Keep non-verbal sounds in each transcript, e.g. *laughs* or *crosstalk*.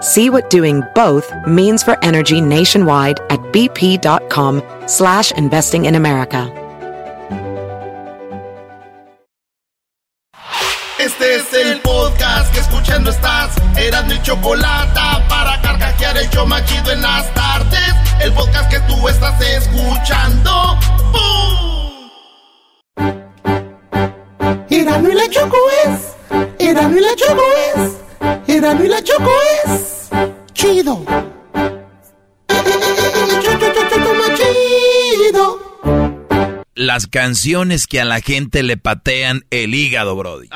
See what doing both means for energy nationwide at bp.com slash investing in America. Este es el podcast que escuchando estás. Eran mi chocolate para carcajear el yo machido en las tardes. El podcast que tú estás escuchando. ¡Bum! Erano y la Choco es. Erano y la Choco es. Erano y la Choco es. Chido. Chido. Las canciones que a la gente le patean el hígado, Brody.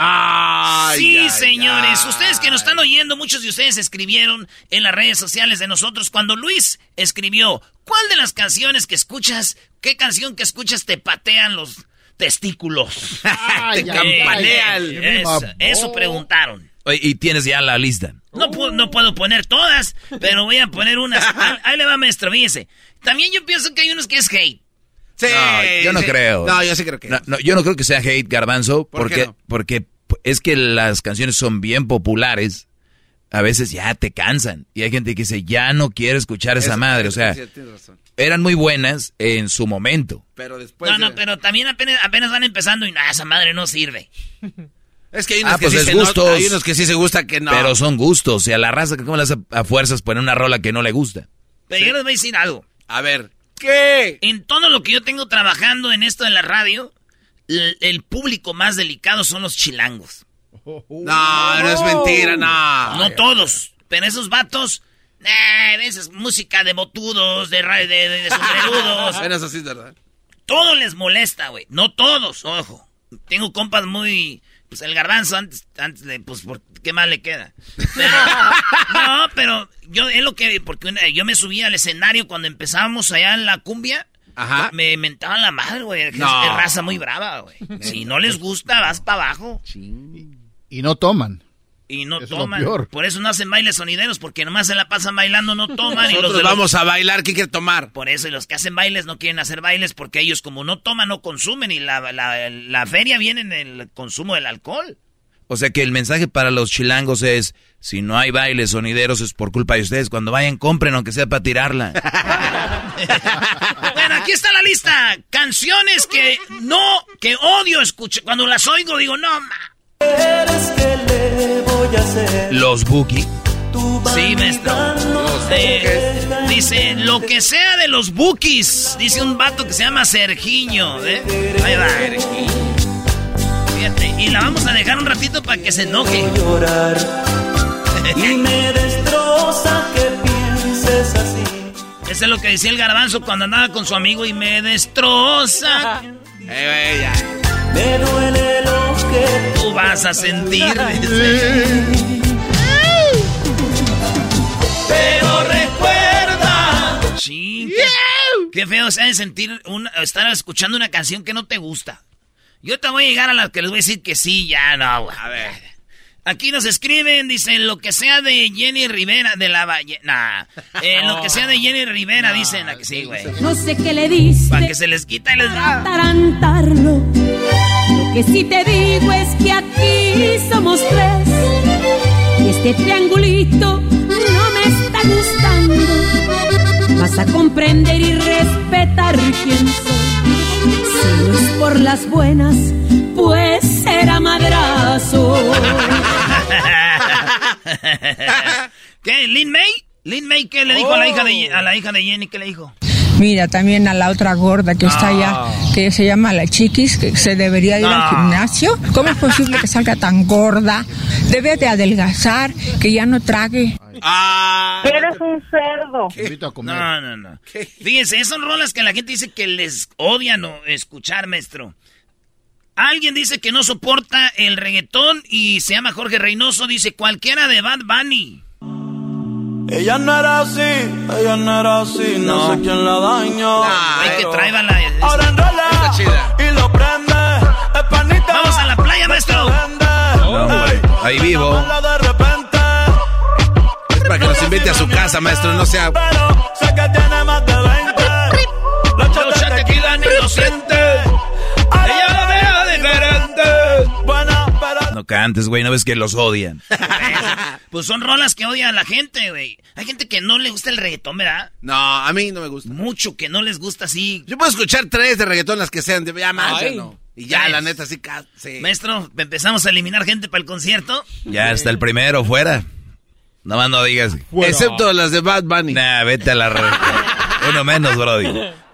sí, señores. Ustedes que nos están oyendo, muchos de ustedes escribieron en las redes sociales de nosotros cuando Luis escribió, ¿cuál de las canciones que escuchas, qué canción que escuchas te patean los testículos? Ay, *laughs* Te ay, campanean. ay, Eso, ay. eso preguntaron. Y tienes ya la lista. No, pu- no puedo poner todas, pero voy a poner unas. *laughs* Ahí, ahí le va, maestro, fíjese. También yo pienso que hay unos que es hate. Sí, No, yo no sí. creo. No, yo sí creo que. No, no, yo no creo que sea hate, Garbanzo, ¿Por qué porque, no? porque es que las canciones son bien populares. A veces ya te cansan. Y hay gente que dice, ya no quiero escuchar esa Eso- madre. O sea, sí, tienes razón. eran muy buenas en su momento. Pero después. no, no, de- pero también apenas, apenas van empezando y no, esa madre no sirve. *laughs* Es que hay unos Ah, que pues sí se gustos. Hay unos que sí se gusta que no. Pero son gustos. Y a la raza, ¿cómo le hace a fuerzas poner una rola que no le gusta? Pero yo les voy a decir algo. A ver. ¿Qué? En todo lo que yo tengo trabajando en esto de la radio, el, el público más delicado son los chilangos. No, no es mentira, no. No todos, pero esos vatos, eh, esa es música de botudos, de, de, de, de sombrerudos. *laughs* Bueno, eso sí es verdad. todo les molesta, güey. No todos, ojo. Tengo compas muy... Pues el garbanzo antes, antes de... Pues, ¿por ¿qué más le queda? Pero- *laughs* no, pero yo es lo que... Porque una- yo me subí al escenario cuando empezábamos allá en la cumbia. Ajá. Me mentaban la madre, güey. Es, No. es raza muy brava, güey. Si no les gusta, vas para abajo. Y no toman. Y no Eso es lo toman. peor. Por eso no hacen bailes sonideros, porque nomás se la pasan bailando, no toman. y los Nosotros de los- vamos a bailar, ¿quién quiere tomar? por eso, y los que hacen bailes no quieren hacer bailes porque ellos como no toman, no consumen y la, la, la feria viene en el consumo del alcohol. O sea que el mensaje para los chilangos es, si no hay bailes sonideros es por culpa de ustedes. Cuando vayan, compren aunque sea para tirarla. *laughs* Bueno, aquí está la lista. Canciones que no, que odio escuchar. Cuando las oigo digo, no, ma. Los Buki. Sí, maestro. Eh, dice, lo que sea de los bookies. Dice un vato que se llama Sergiño. ¿eh? Ahí va. Fíjate, y la vamos a dejar un ratito para que se enoje. Y *laughs* me destroza que pienses así. Eso es lo que decía el garbanzo cuando andaba con su amigo y me destroza. *laughs* Me duele lo que Tú vas a sentir. Pero recuerda. Sí, qué, qué feo se de sentir una- estar escuchando una canción que no te gusta. Yo te voy a llegar a las que les voy a decir que sí, ya no. A ver. Aquí nos escriben, dicen lo que sea de Jenny Rivera de la Valle. Nah, eh, *laughs* lo que sea de Jenny Rivera, dicen a que sí, güey. No sé qué le dice Para que se les quita y les da. atarantarlo. Que sí te digo es que aquí somos tres. Y este triangulito no me está gustando. Vas a comprender y respetar quién soy. Si no es por las buenas, pues será madrazo. *laughs* ¿Qué? ¿Lin May? ¿Lin May qué le dijo a, la hija de, a la hija de Jenny? ¿Qué le dijo? Mira, también a la otra gorda que está allá, que se llama la chiquis, que se debería ir al gimnasio. ¿Cómo es posible que salga tan gorda? Debe de adelgazar, que ya no trague. Ah. Eres un cerdo. Invito a comer. No, no, no. Fíjense, esas son rolas que la gente dice que les odian o escuchar, maestro. Alguien dice que no soporta el reggaetón y se llama Jorge Reynoso, dice cualquiera de Bad Bunny. Ella no era así, ella no era así, no, No. sé quién la dañó. Hay que pero traer la... Ahora enrola y lo prende. Es panita. Vamos a la playa, maestro. Vende. hombre, Ey, ahí vivo. llamarla de repente. Es para que nos invite a su casa, maestro, no sea... Pero sé que tiene más de 20. Los tequila ni lo siente. No cantes, güey, no ves que los odian. *laughs* Pues son rolas que odian a la gente, güey. Hay gente que no le gusta el reggaetón, ¿verdad? No, a mí no me gusta. Mucho que no les gusta así. Yo puedo escuchar tres de reggaetón, las que sean, de ya más, ya no. Y ya, Tres. la neta, sí, sí. Maestro, empezamos a eliminar gente para el concierto. Ya está el primero fuera. Nomás no digas. Excepto las de Bad Bunny. Nah, vete a la re... *laughs* Uno menos, Brody.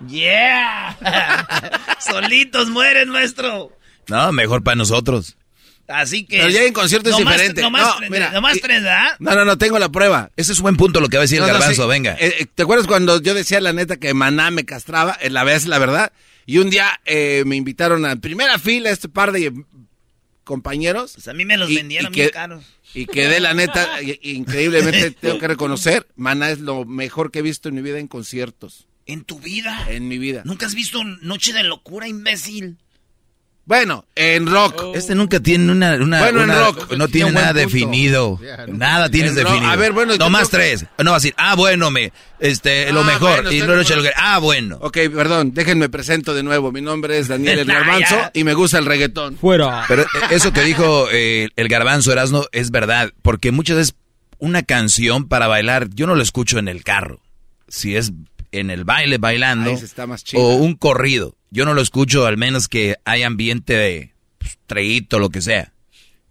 ¡Yeah! *laughs* Solitos mueren, maestro. No, mejor para nosotros. Así que. Pero ya en concierto es nomás- diferente. Nomás, No, mira, nomás y- tres, ¿verdad? No, no, no, tengo la prueba. Ese es buen punto lo que va a decir No, el no, garbanzo, sí. venga. Eh, eh, ¿Te acuerdas cuando yo decía la neta que Maná me castraba? Eh, La vez, la verdad. Y un día eh, me invitaron a primera fila este par de compañeros. Pues a mí me los Y- vendieron y caros. Y quedé, la neta, *laughs* increíblemente *laughs* tengo que reconocer, Maná es lo mejor que he visto en mi vida en conciertos. ¿En tu vida? En mi vida. ¿Nunca has visto Noche de Locura, imbécil? Bueno, en rock. Este nunca tiene una... una- Bueno, en una- rock. No tiene nada punto. definido. Nada tienes En rock. definido. A ver, bueno, yo No más creo que- tres. No va a decir, ah, bueno, me, este, lo Ah, mejor. bueno, y está no lo que- Ah, bueno. Ok, perdón, déjenme presento de nuevo. Mi nombre es Daniel *laughs* El Garbanzo y me gusta el reggaetón. Fuera. Pero eh, eso que dijo eh, el garbanzo Erasno es verdad, porque muchas veces una canción para bailar, yo no lo escucho en el carro. Si es en el baile bailando Ahí se está más chido. o un corrido, yo no lo escucho al menos que hay ambiente de pues, treíto, lo que sea.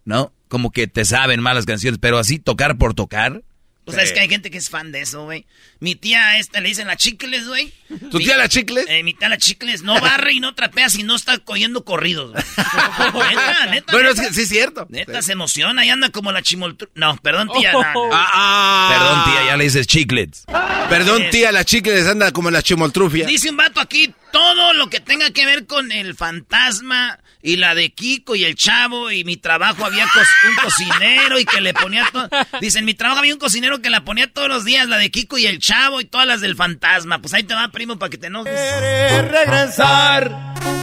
¿No? Como que te saben malas canciones, pero así tocar por tocar. Pues sabes que hay gente que es fan de eso, güey. Mi tía esta le dicen la chicles, güey. ¿Tu Mi- tía la chicles? Eh, mi tía la chicles no barre y no trapea si no está cogiendo corridos, güey. *laughs* neta, neta. Bueno, es que sí es cierto. Neta, se emociona y anda como la chimoltru... No, perdón, tía. no. Ah, ah. Perdón, tía, ya le dices chiclets. Perdón, tía, la chicles anda como la chimoltrufia. Dice un vato aquí, todo lo que tenga que ver con el fantasma y la de Kiko y el chavo y mi trabajo había cos- un cocinero y que le ponía todo. Dice, en mi trabajo había un cocinero que la ponía todos los días, la de Kiko y el chavo y todas las del fantasma. Pues ahí te va, primo, para que te enojes. quiere regresar,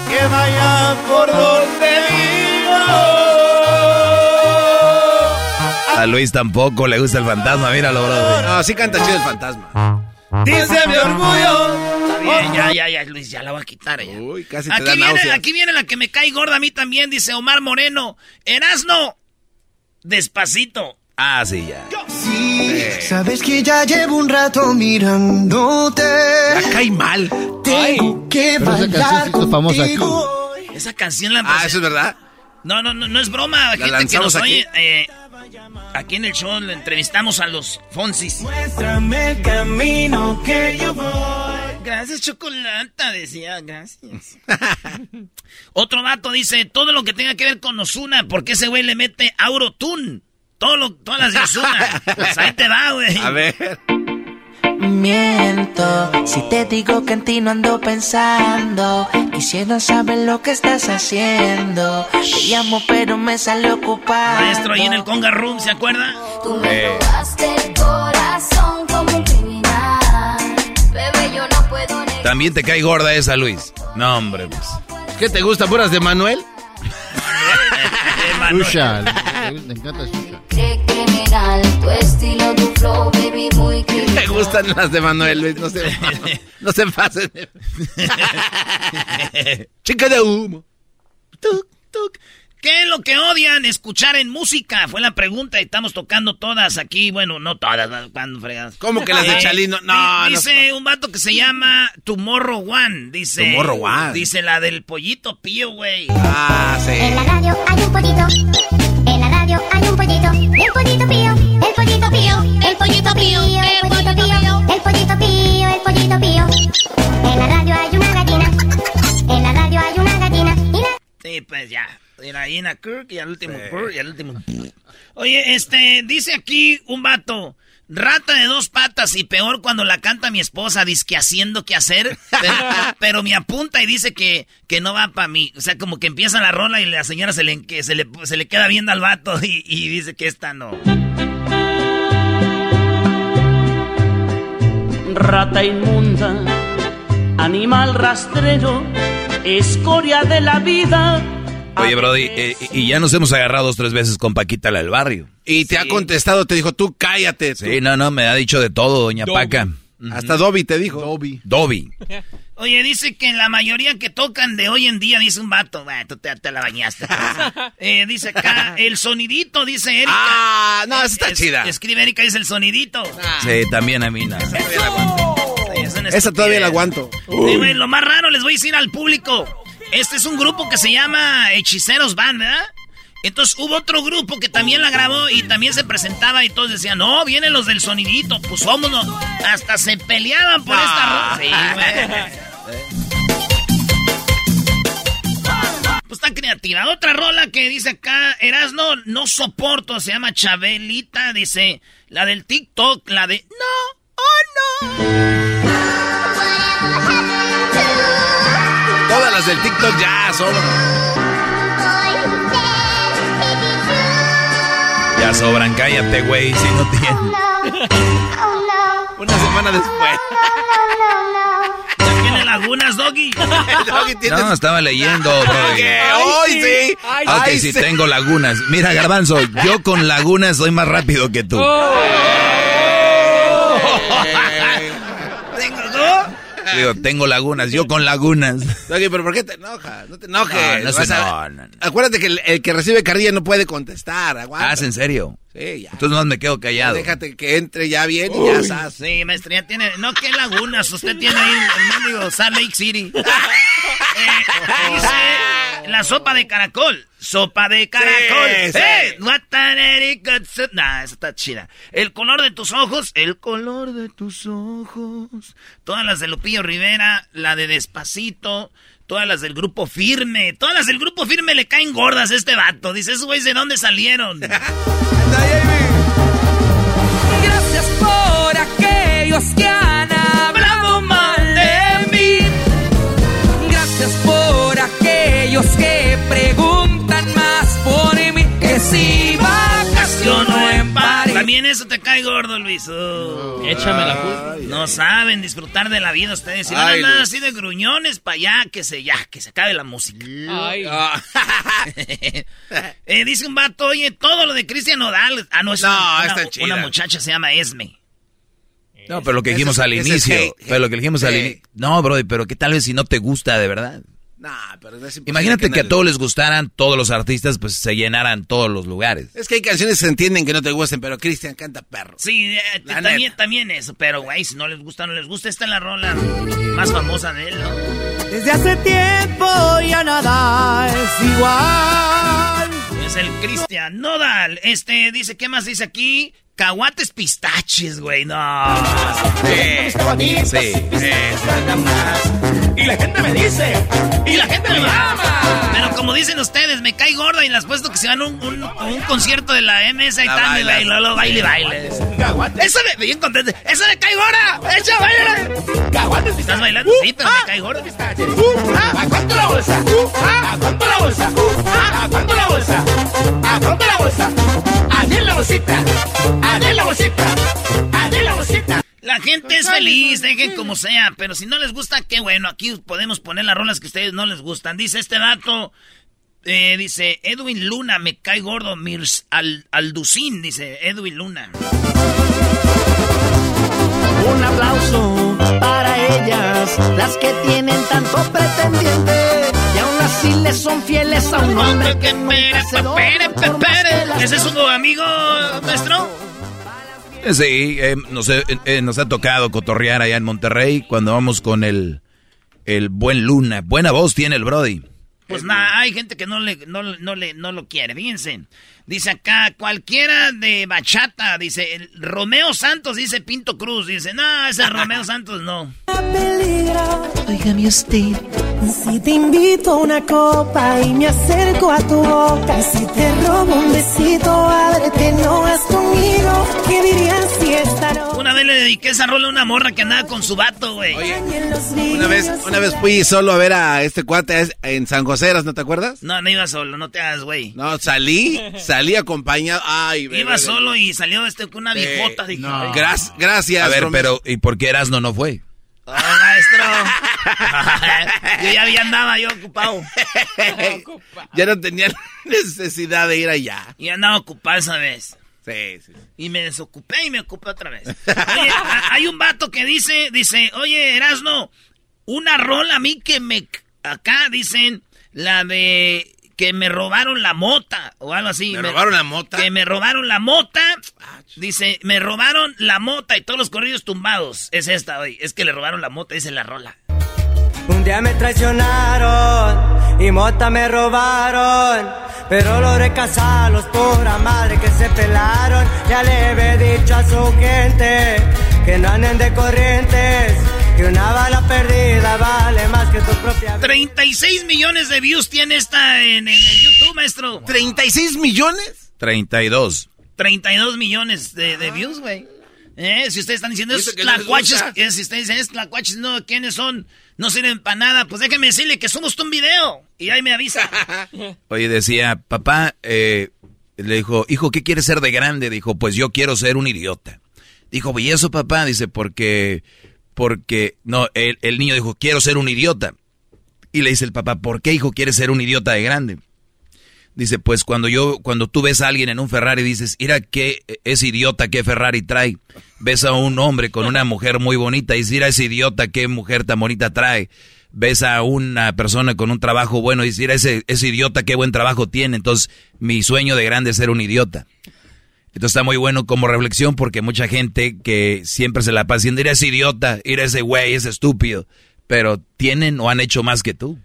que vaya por donde vivo. A Luis tampoco le gusta el fantasma, míralo, bro. No, sí canta chido el fantasma. Dice mi orgullo. Está bien, ya, ya, ya, Luis, ya la voy a quitar ya. Uy, casi te Aquí da viene, aquí viene la que me cae gorda a mí también, dice Omar Moreno. Erasno, despacito. Ah, sí, ya. Sí, sabes que ya llevo un rato mirándote. La cae mal. Tengo que Pero esa canción bailar hizo famosa aquí. Esa canción la Ah, eso es verdad. No, no, no, no es broma. Gente que nos aquí. oye. eh, aquí en el show le entrevistamos a los Fonsis. Muéstrame el camino que yo voy. Gracias, Chocolata, decía, gracias. *laughs* Otro vato dice, todo lo que tenga que ver con Osuna, porque ese güey le mete Aurotune. Todo lo, todas las de Osuna. *laughs* Pues ahí te va, güey. A ver. Miento si te digo que en ti no ando pensando. Quisiera saber lo que estás haciendo. Te llamo, pero me sale ocupado. Maestro, ahí en el Conga Room, ¿se acuerda? Tú me robaste el corazón como un criminal. Bebé, yo no puedo negar. También te cae gorda esa, Luis. No, hombre, pues. ¿Qué te gusta, puras de Manuel? *laughs* Shusha. Le, le encanta tu estilo, tu flow, baby, muy *laughs* criminal. Me gustan las de Manuel, Luis. No se, *laughs* no se pasen. *laughs* Chica de humo. Tuc, tuc. ¿Qué es lo que odian escuchar en música? Fue la pregunta y estamos tocando todas aquí. Bueno, no todas, cuando fregas. ¿Cómo que las de Eh, Chalino? No, di- no. Dice un vato que se llama Tomorrow One. Dice. Tomorrow One. Dice la del pollito pío, güey. Ah, En sí. la radio hay un pollito radio hay un pollito, el pollito pío, el pollito pío, el pollito pío, el pollito pío, el pollito pío, el pollito pío. En la radio hay una gallina, en la radio hay una gallina. Y la... Sí, pues ya. Y la gallina Kirk y al último sí. Kirk y al último. Oye, este, dice aquí un vato. Rata de dos patas y peor cuando la canta mi esposa, que haciendo que hacer, pero, *laughs* pero me apunta y dice que, que no va para mí. O sea, como que empieza la rola y la señora se le, que se le, se le queda viendo al vato y, y dice que esta no. Rata inmunda, animal rastrero, escoria de la vida. Oye, Brody, eh, y ya nos hemos agarrado dos tres veces con Paquita la del barrio. Y te ha contestado, te dijo, tú cállate. tú. Sí, no, no, me ha dicho de todo, doña Dobby. Paca. Hasta Dobby te dijo. Dobby. Dobby. *laughs* Oye, dice que la mayoría que tocan de hoy en día, dice un vato, "Bah, tú te, te la bañaste. *laughs* Eh, dice acá, el sonidito, dice Erika. Ah, no, esa está Es- chida. Escribe Erika, dice el sonidito. Sí, también a mí no. Esa todavía la aguanto. Sí, güey, lo más raro les voy a decir al público. Este es un grupo que se llama Hechiceros Band, ¿verdad? Entonces hubo otro grupo que también la grabó y también se presentaba y todos decían, no, vienen los del sonidito, pues vámonos. Hasta se peleaban por esta rola. Sí, güey. Pues está creativa. Otra rola que dice acá, Erasno, no soporto, se llama Chabelita, dice, la del TikTok, la de, no, oh no. Las del TikTok ya sobran. Ya sobran, cállate, güey, si no tienes. Una semana después. Ya tiene lagunas, Doggy. *laughs* Doggy tiene- No, estaba leyendo. ¿Qué? Hoy sí. Ok, si sí. tengo lagunas. Mira, Garbanzo, yo con lagunas soy más rápido que tú. Tengo dos. Digo, tengo lagunas, yo con lagunas. Doggy, pero ¿por qué te enojas? No te enojes. No, no se- Vas a- no, no, no. Acuérdate que el, el que recibe carrilla no puede contestar. Aguanta. Ah, ¿es en serio? Sí, ya. Entonces nomás me quedo callado. Déjate que entre ya bien y ya estás. Sí, maestra, ya tiene. No, qué lagunas. Usted tiene ahí el mendigo Salt Lake City. *laughs* Eh, dice la sopa de caracol. Sopa de caracol. Sí, sí. ¡Eh! Soup. Nah, esa está chida. El color de tus ojos. El color de tus ojos. Todas las de Lupillo Rivera. La de Despacito. Todas las del grupo firme. Todas las del grupo firme le caen gordas a este vato. Dice, esos güeyes de dónde salieron. *laughs* Gracias por aquellos que si vacaciono en París. También eso te cae gordo, Luis. Oh. Échame la culpa. No saben disfrutar de la vida ustedes. Si van a Ay, andar Luis. así de gruñones para allá, que se ya, que se acabe la música. Ay. Ah, *laughs* Eh, dice un vato, oye, todo lo de Cristian Nodal. Ah, no, es No, una, está una- chida. una muchacha se llama Esme. No, pero lo que dijimos al inicio. Pero lo que dijimos al inicio. No, Brody, pero ¿qué tal vez si no te gusta de verdad? Nah, pero es Imagínate que a todos les gustaran, todos los artistas, pues se llenaran todos los lugares. Es que hay canciones que se entienden que no te gusten, pero Cristian canta perro. Sí, eh, también, también eso. Pero, güey, si no les gusta, no les gusta. Esta es la rola más famosa de él, ¿no? Desde hace tiempo ya nada es igual. Es el Cristian Nodal. Este, dice, ¿qué más dice aquí? Caguates pistaches, güey, no. Sí, sí. Y la gente me dice, Y la gente me ama. Pero como dicen ustedes, me cae gorda y les puesto que se van a un, un, un concierto de la MS y tal, y luego baile, baile. Eso me, bien contento. Eso me cae gorda. Echa, baile. ¿Estás bailando? Sí, pero me cae gorda. ¿A cuánto la bolsa? ¿A cuánto la bolsa? ¿A cuánto la bolsa? ¿A cuánto la bolsa? ¿A diez la bolsita? ¿A diez la bolsita? ¿A diez la bolsita? La gente es feliz, dejen como sea, pero si no les gusta, qué bueno, aquí podemos poner las rolas que a ustedes no les gustan. Dice este dato, eh, dice Edwin Luna, me cae gordo, Mirs Al Alducín, dice Edwin Luna. Un aplauso para ellas, las que tienen tanto pretendiente y aún así le son fieles a un hombre que nunca se ¿Ese es su amigo nuestro? Sí, eh, nos, eh, eh, nos ha tocado cotorrear allá en Monterrey cuando vamos con el, el buen Luna. Buena voz tiene el Brody. Pues nada, hay gente que no le, no, no le, no lo quiere. Fíjense. Dice acá, cualquiera de bachata, dice, el Romeo Santos, dice Pinto Cruz, dice, no, ese *laughs* Romeo Santos no. Óigame usted. Si te invito a una copa y me acerco a tu boca, si te robo un besito, ábrete, no vas conmigo. ¿Qué dirías si esta noche? Una vez le dediqué esa rola a una morra que andaba con su vato, güey. Una vez, una vez fui solo a ver a este cuate en San José, ¿no te acuerdas? No, no iba solo, no te hagas, güey. No, salí, salí acompañado. Ay, bebé, Iba bebé. solo y salió este con una viejota. Dije, no. Gracias, gracias. A ver, Romeo. pero ¿y por qué Erasno no fue? Ah, maestro. *laughs* yo ya había andaba yo ocupado. *laughs* ya no tenía necesidad de ir allá. Y andaba ocupado esa vez. Sí, sí. Y me desocupé y me ocupé otra vez. Oye, hay un vato que dice, dice, oye, Erasno, una rola a mí que me... Acá dicen la de que me robaron la mota o algo así. ¿Me robaron la mota? Que me robaron la mota. Dice, me robaron la mota y todos los corridos tumbados. Es esta hoy. Es que le robaron la mota, dice la rola. Un día me traicionaron y mota me robaron. Pero logré casarlos, pura madre que se pelaron. Ya le he dicho a su gente que no anden de corrientes. Que una bala perdida vale más que tu propia vida. 36 millones de views tiene esta en, en el YouTube, maestro. ¿36 millones? 32. 32 millones de, de views, güey. Eh, si ustedes están diciendo es tlacuaches, eh, si ustedes dicen es tlacuaches, no, ¿quiénes son? No sirven para nada, pues déjenme decirle que somos un video. Y ahí me avisa. *laughs* Oye, decía, papá, eh, le dijo, hijo, ¿qué quieres ser de grande? Dijo, pues yo quiero ser un idiota. Dijo, ¿y eso, papá? Dice, porque, porque, no, el, el niño dijo, quiero ser un idiota. Y le dice el papá, ¿por qué, hijo, quieres ser un idiota de grande? Dice, pues cuando yo, cuando tú ves a alguien en un Ferrari, dices, mira qué es idiota, qué Ferrari trae. Ves a un hombre con una mujer muy bonita y dices, mira ese idiota, qué mujer tan bonita trae. Ves a una persona con un trabajo bueno y dices, mira ese, ese idiota, qué buen trabajo tiene. Entonces, mi sueño de grande es ser un idiota. Entonces está muy bueno como reflexión porque mucha gente que siempre se la pasa diciendo, ese idiota, mira ese güey, ese estúpido. Pero tienen o han hecho más que tú.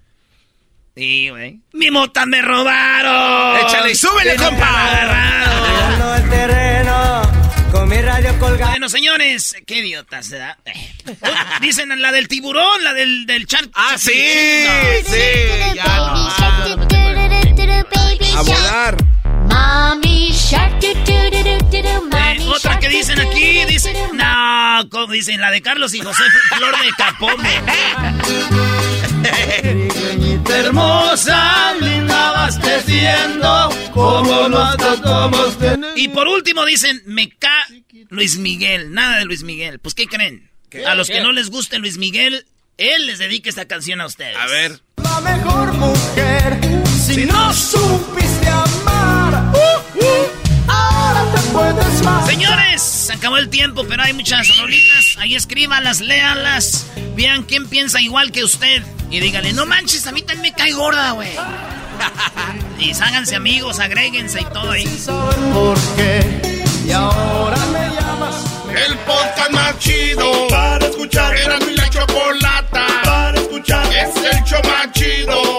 Sí, güey. Mi mota me robaron. Échale y súbele, Sí, compa. Arreglando el terreno con mi radio colgada. Bueno, señores, qué idiota se da. Eh. Oh, Dicen la del tiburón, la del, del char. Ah, sí, No. sí, ya. Como dicen, la de Carlos y José Flor de Capome. *laughs* hermosa, linda abasteciendo, como nos Y por último dicen, me ca Luis Miguel, nada de Luis Miguel. Pues, ¿qué creen? A los que no les guste Luis Miguel, él les dedica esta canción a ustedes. A ver. La mejor mujer, si no supiste Señores, se acabó el tiempo, pero hay muchas rolitas. Ahí escríbanlas, léanlas. Vean quién piensa igual que usted. Y díganle, no manches, a mí también me cae gorda, güey. *laughs* y háganse amigos, agréguense y todo ahí. por qué. Y ahora me llamas El podcast más chido para escuchar. Era mi la chocolata para escuchar. Es el show más chido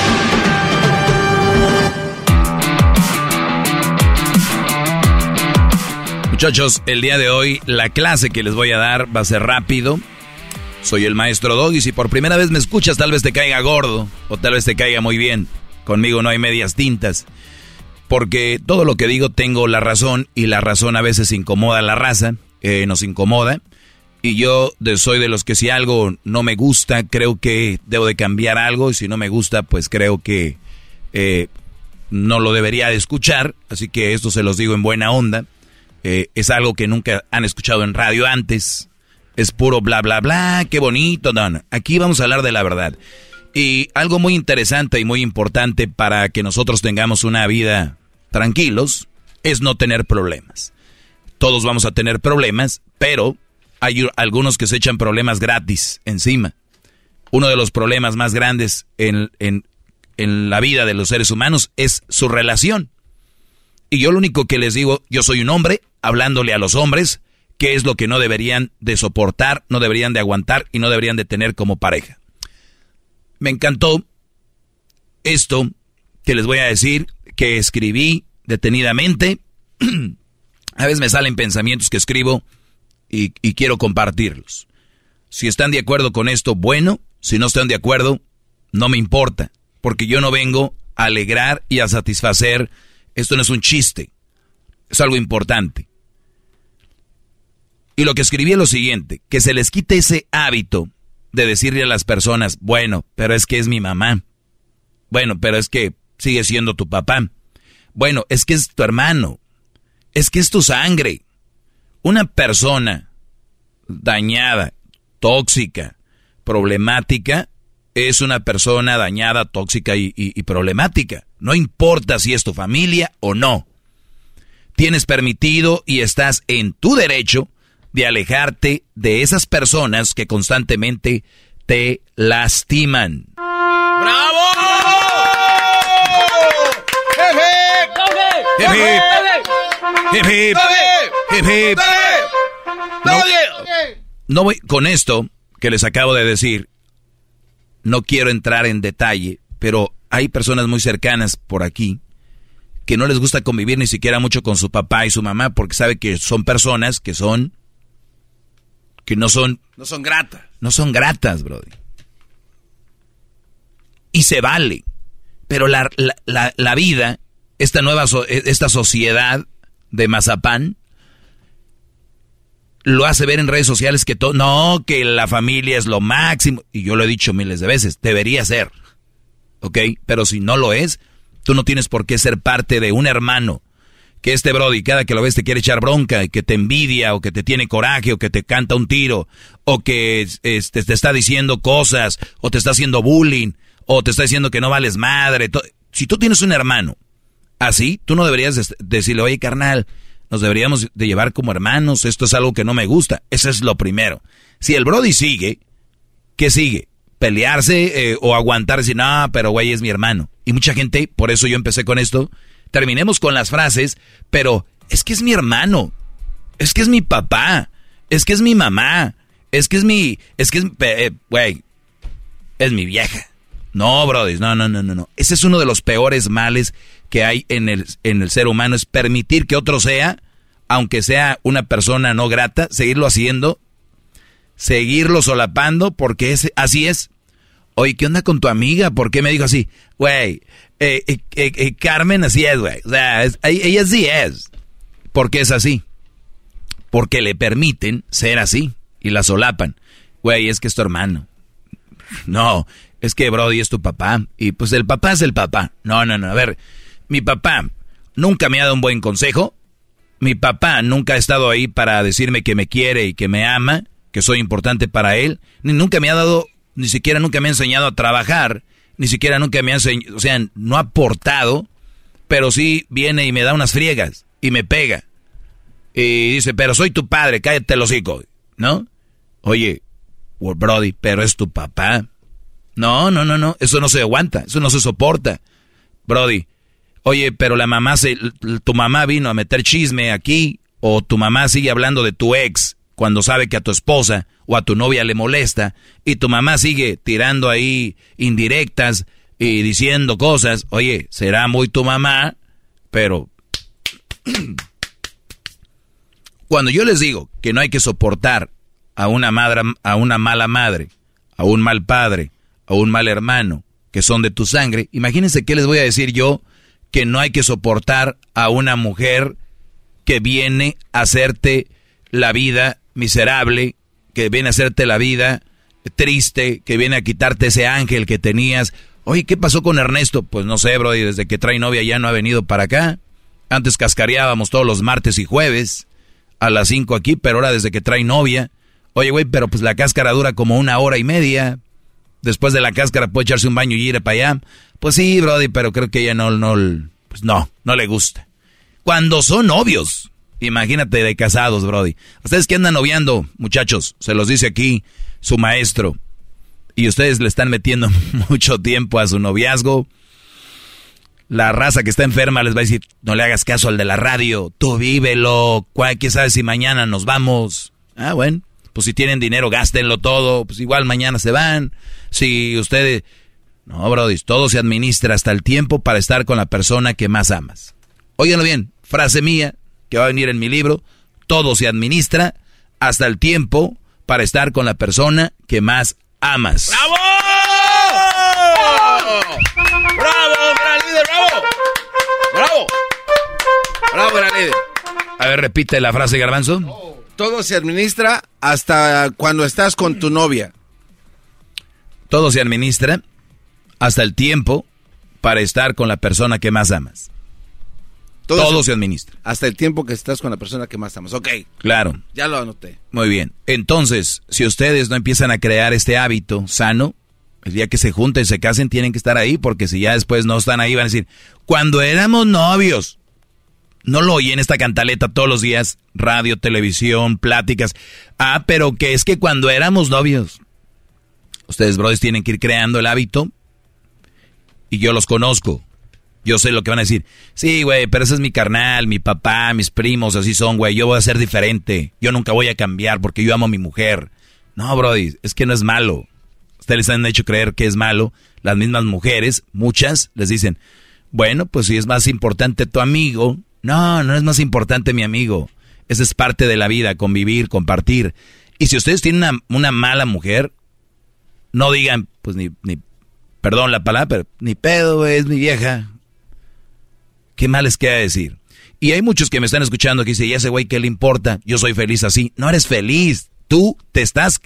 Muchachos, el día de hoy la clase que les voy a dar va a ser rápido. Soy el maestro Doggy. Si por primera vez me escuchas, tal vez te caiga gordo o tal vez te caiga muy bien. Conmigo no hay medias tintas. Porque todo lo que digo tengo la razón y la razón a veces incomoda a la raza, eh, nos incomoda. Y yo soy de los que si algo no me gusta, creo que debo de cambiar algo. Y si no me gusta, pues creo que eh, no lo debería de escuchar. Así que esto se los digo en buena onda. Eh, es algo que nunca han escuchado en radio antes. Es puro bla, bla, bla, qué bonito. No. Aquí vamos a hablar de la verdad. Y algo muy interesante y muy importante para que nosotros tengamos una vida tranquilos es no tener problemas. Todos vamos a tener problemas, pero hay algunos que se echan problemas gratis encima. Uno de los problemas más grandes en, en- en la vida de los seres humanos es su relación. Y yo lo único que les digo, yo soy un hombre hablándole a los hombres qué es lo que no deberían de soportar, no deberían de aguantar y no deberían de tener como pareja. Me encantó esto que les voy a decir, que escribí detenidamente. *clears throat* a veces me salen pensamientos que escribo y, y quiero compartirlos. Si están de acuerdo con esto, bueno. Si no están de acuerdo, no me importa. Porque yo no vengo a alegrar y a satisfacer. Esto no es un chiste. Es algo importante. Y lo que escribí es lo siguiente, que se les quite ese hábito de decirle a las personas, bueno, pero es que es mi mamá. Bueno, pero es que sigue siendo tu papá. Bueno, es que es tu hermano. Es que es tu sangre. Una persona dañada, tóxica, problemática, es una persona dañada, tóxica y, y- problemática. No importa si es tu familia o no. Tienes permitido y estás en tu derecho de alejarte de esas personas que constantemente te lastiman. ¡Bravo! Hip, hip. Hip, hip. Hip, hip. No, no voy con esto que les acabo de decir. No quiero entrar en detalle, pero hay personas muy cercanas por aquí que no les gusta convivir ni siquiera mucho con su papá y su mamá porque sabe que son personas que son que no son No son gratas. no son gratas, brody. Y se vale. Pero la, la- la- la vida, esta nueva, so- esta sociedad de Mazapán, lo hace ver en redes sociales que todo, no, que la familia es lo máximo. Y yo lo he dicho miles de veces, debería ser. ¿Ok? Pero si no lo es, tú no tienes por qué ser parte de un hermano. Que este Brody, cada que lo ves te quiere echar bronca, que te envidia, o que te tiene coraje, o que te canta un tiro, o que este, te está diciendo cosas, o te está haciendo bullying, o te está diciendo que no vales madre. Si tú tienes un hermano así, tú no deberías de- decirle, oye carnal, nos deberíamos de llevar como hermanos, esto es algo que no me gusta. Eso es lo primero. Si el Brody sigue, ¿qué sigue? Pelearse eh, o aguantar y decir, no, pero güey es mi hermano. Y mucha gente, por eso yo empecé con esto, terminemos con las frases, pero es que es mi hermano, es que es mi papá, es que es mi mamá, es que es mi, es que es, eh, güey, es mi vieja. No, Brody, no, no, no, no, no. Ese es uno de los peores males que hay en el, en el ser humano, es permitir que otro sea, aunque sea una persona no grata, seguirlo haciendo, seguirlo solapando, porque así es. Oye, ¿qué onda con tu amiga? ¿Por qué me dijo así? Güey, eh, eh, eh, Carmen así es, güey. O sea, es- ella sí es. ¿Por qué es así? Porque le permiten ser así. y la solapan. Güey, es que es tu hermano. No, es que Brody es tu papá. Y pues el papá es el papá. No, no, no. A ver, mi papá nunca me ha dado un buen consejo. Mi papá nunca ha estado ahí para decirme que me quiere y que me ama, que soy importante para él. Ni nunca me ha dado, ni siquiera nunca me ha enseñado a trabajar. Ni siquiera nunca me ha o sea, no ha aportado, pero sí viene y me da unas friegas y me pega. Y dice, pero soy tu padre, cállate el hocico, ¿no? Oye, Brody, pero es tu papá. No, no, no, no, eso no se aguanta, eso no se soporta. Brody, oye, pero la mamá se, tu mamá vino a meter chisme aquí, o tu mamá sigue hablando de tu ex cuando sabe que a tu esposa o a tu novia le molesta, y tu mamá sigue tirando ahí indirectas y diciendo cosas, oye, será muy tu mamá, pero *clears throat* cuando yo les digo que no hay que soportar a una madre, a una mala madre, a un mal padre, a un mal hermano, que son de tu sangre, imagínense qué les voy a decir yo que no hay que soportar a una mujer que viene a hacerte la vida miserable, que viene a hacerte la vida triste, que viene a quitarte ese ángel que tenías. Oye, ¿qué pasó con Ernesto? Pues no sé, bro, y desde que trae novia ya no ha venido para acá. Antes cascareábamos todos los martes y jueves a las 5 aquí, pero ahora desde que trae novia. Oye, güey, pero pues la cáscara dura como una hora y media. Después de la cáscara puede echarse un baño y ir para allá. Pues sí, Brody, pero creo que ella no, no, pues no, no le gusta. Cuando son novios, imagínate de casados, Brody. Ustedes que andan noviando, muchachos, se los dice aquí su maestro. Y ustedes le están metiendo *laughs* mucho tiempo a su noviazgo. La raza que está enferma les va a decir, no le hagas caso al de la radio, tú vívelo, quién sabe si mañana nos vamos. Ah, bueno, pues si tienen dinero, gástenlo todo, pues igual mañana se van. Si ustedes... No, Brody, todo se administra hasta el tiempo para estar con la persona que más amas. Óiganlo bien, frase mía, que va a venir en mi libro, todo se administra hasta el tiempo para estar con la persona que más amas. ¡Bravo! ¡Bravo, gran líder, bravo! ¡Bravo! ¡Bravo, gran líder! A ver, repite la frase, Garbanzo. Todo se administra hasta cuando estás con tu novia. Todo se administra hasta el tiempo para estar con la persona que más amas. Todo, Todo se, administra. Hasta el tiempo que estás con la persona que más amas. Ok. Claro. Ya lo anoté. Muy bien. Entonces, si ustedes no empiezan a crear este hábito sano, el día que se junten, se casen, tienen que estar ahí, porque si ya después no están ahí, van a decir, cuando éramos novios, no lo oyen esta cantaleta todos los días, radio, televisión, pláticas. Ah, pero que es que cuando éramos novios, ustedes, brothers, tienen que ir creando el hábito y yo los conozco. Yo sé lo que van a decir. Sí, güey, pero ese es mi carnal, mi papá, mis primos, así son, güey. Yo voy a ser diferente. Yo nunca voy a cambiar porque yo amo a mi mujer. No, Brody, es que no es malo. Ustedes han hecho creer que es malo. Las mismas mujeres, muchas, les dicen, bueno, pues si es más importante tu amigo. No, no es más importante mi amigo. Esa es parte de la vida, convivir, compartir. Y si ustedes tienen una, una mala mujer, no digan, pues ni, ni perdón la palabra, pero ni pedo, es mi vieja. ¿Qué mal les queda decir? Y hay muchos que me están escuchando que dicen, ¿y ese güey qué le importa? Yo soy feliz así. No eres feliz. Tú te estás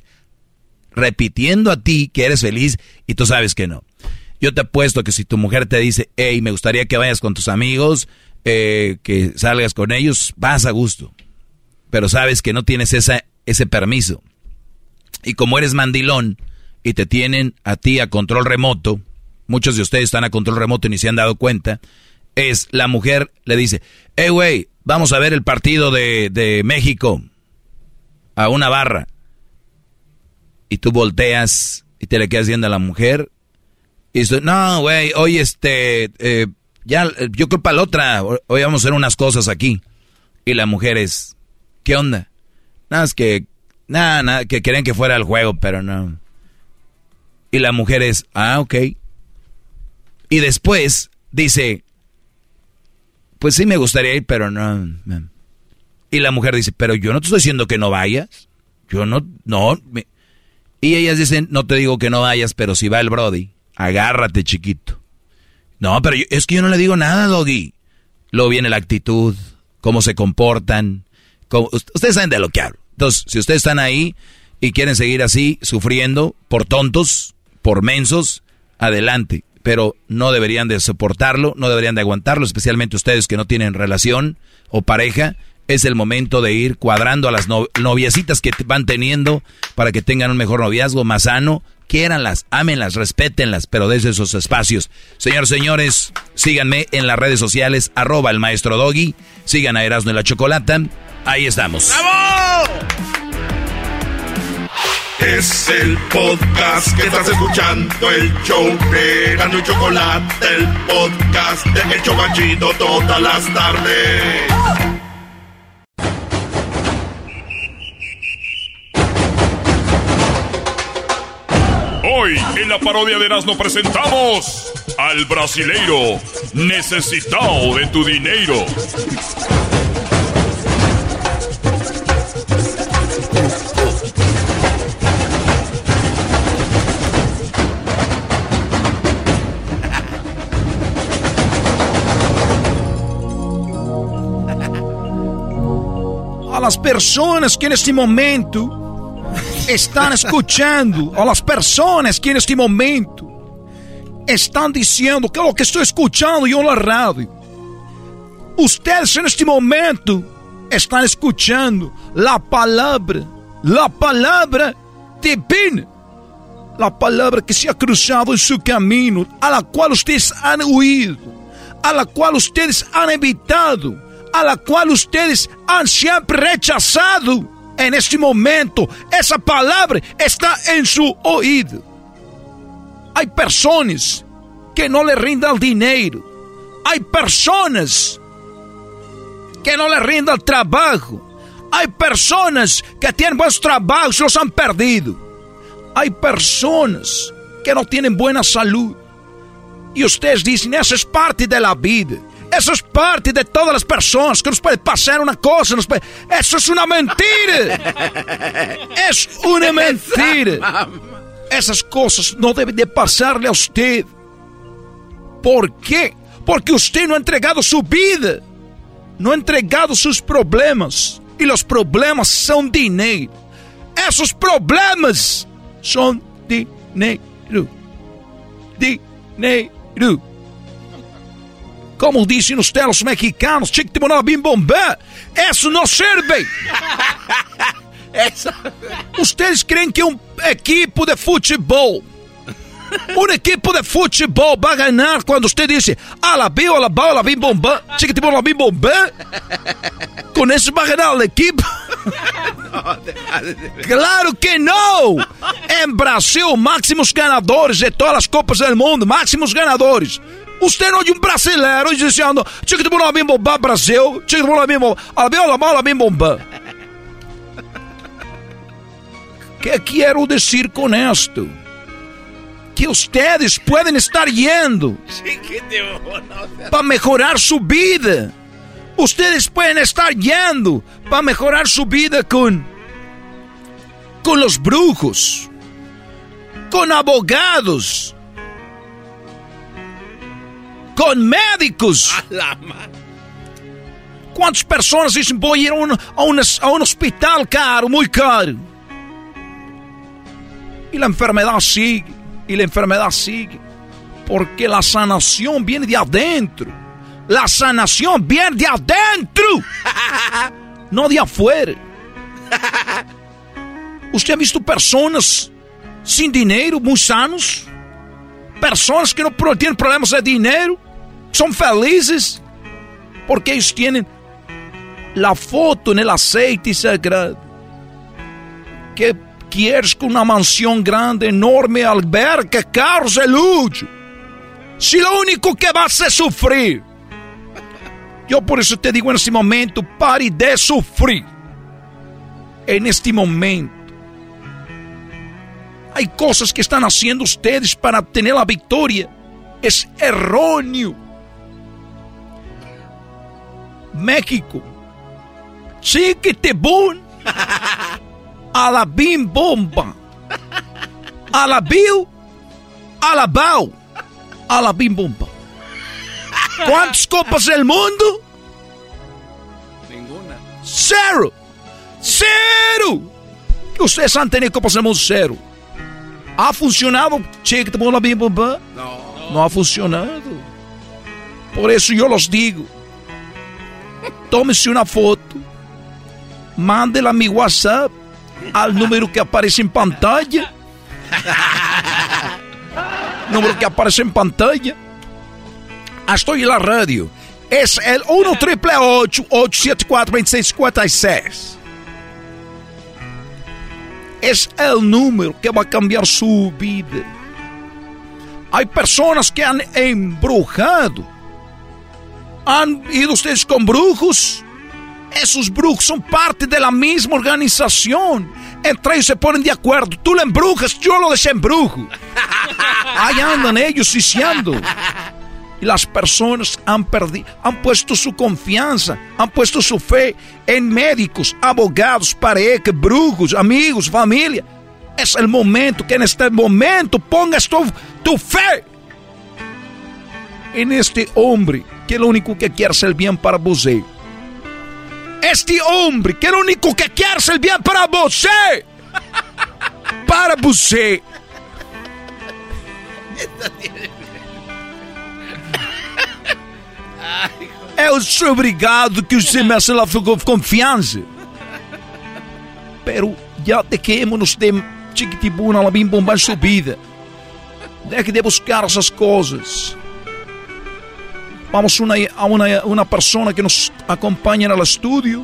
repitiendo a ti que eres feliz y tú sabes que no. Yo te apuesto que si tu mujer te dice, hey, me gustaría que vayas con tus amigos, eh, que salgas con ellos, vas a gusto. Pero sabes que no tienes ese permiso. Y como eres mandilón, y te tienen a ti a control remoto, muchos de ustedes están a control remoto y ni se han dado cuenta, es la mujer le dice, hey güey, vamos a ver el partido de, de México a una barra. Y tú volteas y te le quedas viendo a la mujer. Y dice, no, güey, hoy este, eh, ya, yo creo para la otra, hoy vamos a hacer unas cosas aquí. Y la mujer es, ¿qué onda? Nada, es que, nada, nada, que querían que fuera el juego, pero no. Y la mujer es, ah, ok. Y después dice, pues sí me gustaría ir, pero no. Y la mujer dice, pero yo no te estoy diciendo que no vayas. Yo no, no. Y ellas dicen, no te digo que no vayas, pero si va el Brody, agárrate, chiquito. No, pero es que yo no le digo nada, Doggy. Luego viene la actitud, cómo se comportan. ustedes saben de lo que hablo. Entonces, si ustedes están ahí y quieren seguir así, sufriendo por tontos, por mensos, adelante. Pero no deberían de soportarlo, no deberían de aguantarlo, especialmente ustedes que no tienen relación o pareja. Es el momento de ir cuadrando a las no- noviecitas que van teniendo para que tengan un mejor noviazgo más sano. Quiéranlas, ámenlas, respétenlas, pero desde esos espacios. Señores, señores, síganme en las redes sociales, arroba el maestro Doggy. Sigan a Erasmo y la Chocolata. Ahí estamos. Es el podcast que estás escuchando, el show de y Chocolate, el podcast de El Chocachito todas las tardes. Hoy en la parodia de Erasmo presentamos al brasileiro necesitado de tu dinero. Las personas que en este momento están escuchando, a las personas que en este momento están diciendo que lo que estoy escuchando yo en la radio. Ustedes en este momento están escuchando la palabra, la palabra divina, la palabra que se ha cruzado en su camino, a la cual ustedes han huido, a la cual ustedes han evitado, a la cual ustedes han siempre rechazado. En este momento, esa palabra está en su oído. Hay personas que no le rindan el dinero. Hay personas que no le rindan el trabajo. Hay personas que tienen buenos trabajos y los han perdido. Hay personas que no tienen buena salud. Y ustedes dicen, eso es parte de la vida. Eso es parte de todas las personas que nos puede pasar una cosa. Nos puede... Eso es una mentira. *laughs* es una mentira. Esas cosas no deben de pasarle a usted. ¿Por qué? Porque usted no ha entregado su vida. No ha entregado sus problemas. Y los problemas son dinero. Esos problemas son dinero. Dinero. Como dicen ustedes los mexicanos, chico de moneda bim bombé. Eso no sirve. Ustedes *laughs* creen que un equipo de futebol, un equipo de futebol va a ganar cuando usted dice, a la bio, a la bala, bim bombé, chico de moneda bim bombé? Con eso va a ganar el equipo. *laughs* Claro que no. En Brasil, máximos ganadores de todas las copas del mundo, máximos ganadores. Usted no oye un brasileiro diciendo, chico de bola bim bomba Brasil, chico de bola bim bomba, a la bio, a la bala, bim bomba. ¿Qué quiero decir con esto? Que ustedes pueden estar yendo para mejorar su vida. Ustedes pueden estar yendo para mejorar su vida con con los brujos, con abogados, con médicos. ¿Cuántas personas dicen voy a ir a un, a un- a un hospital caro, muy caro? Y la enfermedad sigue, y la enfermedad sigue, porque la sanación viene de adentro. La sanación viene de adentro, no de afuera. ¿Usted ha visto personas sin dinero, muy sanos? Personas que no tienen problemas de dinero, son felices, porque ellos tienen la foto en el aceite sagrado. Que quieres con una mansión grande, enorme, alberca, carros de lujo. Si lo único que vas a sufrir. Yo por eso te digo en este momento, pare de sufrir. En este momento. Hay cosas que están haciendo ustedes para obtener la victoria. Es erróneo. México. Chiquitibum. A la *laughs* bim bomba. A la bill. A la bau. A la bim bomba. ¿Cuántas copas del mundo? Ninguna. Cero. Cero. que ustedes han tenido que pasar cero. ¿Ha funcionado? Chiquita bola bim bum bum? No. No ha funcionado. Por eso yo los digo. Tómese una foto. Mándela a mi WhatsApp. Al número que aparece en pantalla. *laughs* número que aparece en pantalla. Estoy en la radio. Es el 1 triple 874 2656 Es el número que va a cambiar su vida. Hay personas que han embrujado. ¿Han ido ustedes con brujos? Esos brujos son parte de la misma organización. Entre ellos se ponen de acuerdo. Tú lo embrujas, yo lo desembrujo. *laughs* Ahí andan ellos viciando. Y las personas han perdido, han puesto su confianza, han puesto su fe en médicos, abogados, pareja, brujos, amigos, familia. Es el momento que en este momento pongas tu, tu fe en este hombre que lo único que quiere es el bien para você. Este hombre que lo único que quiere es el bien para você. *laughs* Para você. *laughs* Eu sou obrigado que você me la confiança. Pero ya dejémonos de chiquitibuna la bim bomba subida. Deje de buscar essas coisas. Vamos una, a una, una persona que nos acompaña en el estudio.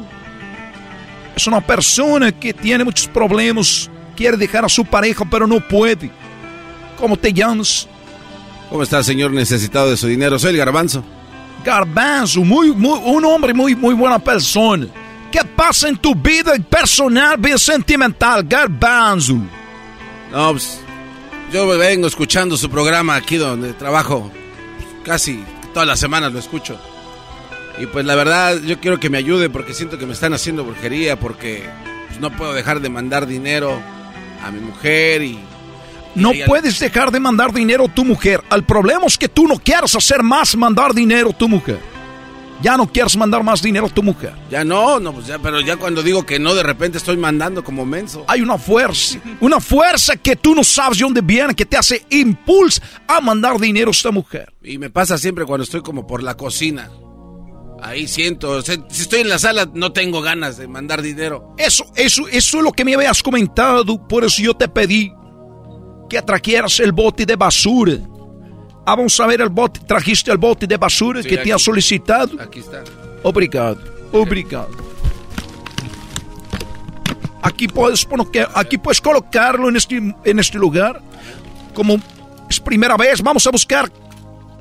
Es una persona que tiene muchos problemas. Quiere dejar a su pareja, pero no puede. ¿Cómo te llamas? ¿Cómo está, señor necesitado de su dinero? Soy el garbanzo. Garbanzo, muy, muy, un hombre muy, muy buena persona. ¿Qué pasa en tu vida personal, bien sentimental, Garbanzo? No, pues, yo vengo escuchando su programa aquí donde trabajo. Casi todas las semanas lo escucho. Y pues la verdad, yo quiero que me ayude porque siento que me están haciendo brujería, porque pues, no puedo dejar de mandar dinero a mi mujer y... No y- puedes dejar de mandar dinero a tu mujer. El problema es que tú no quieres hacer más mandar dinero a tu mujer. Ya no quieres mandar más dinero a tu mujer. Ya no, no, pues ya, pero ya cuando digo que no, de repente estoy mandando como menso. Hay una fuerza, una fuerza que tú no sabes de dónde viene, que te hace impulso a mandar dinero a esta mujer. Y me pasa siempre cuando estoy como por la cocina. Ahí siento, si estoy en la sala no tengo ganas de mandar dinero. Eso, eso, eso es lo que me habías comentado, por eso yo te pedí que trajeras el bote de basura. Ah, vamos a ver el bote, trajiste el bote de basura Sí, que te aquí. ha solicitado. Aquí está. Obrigado, obrigado. Aquí puedes, aquí puedes colocarlo en este, en este lugar. Como es primera vez, vamos a buscar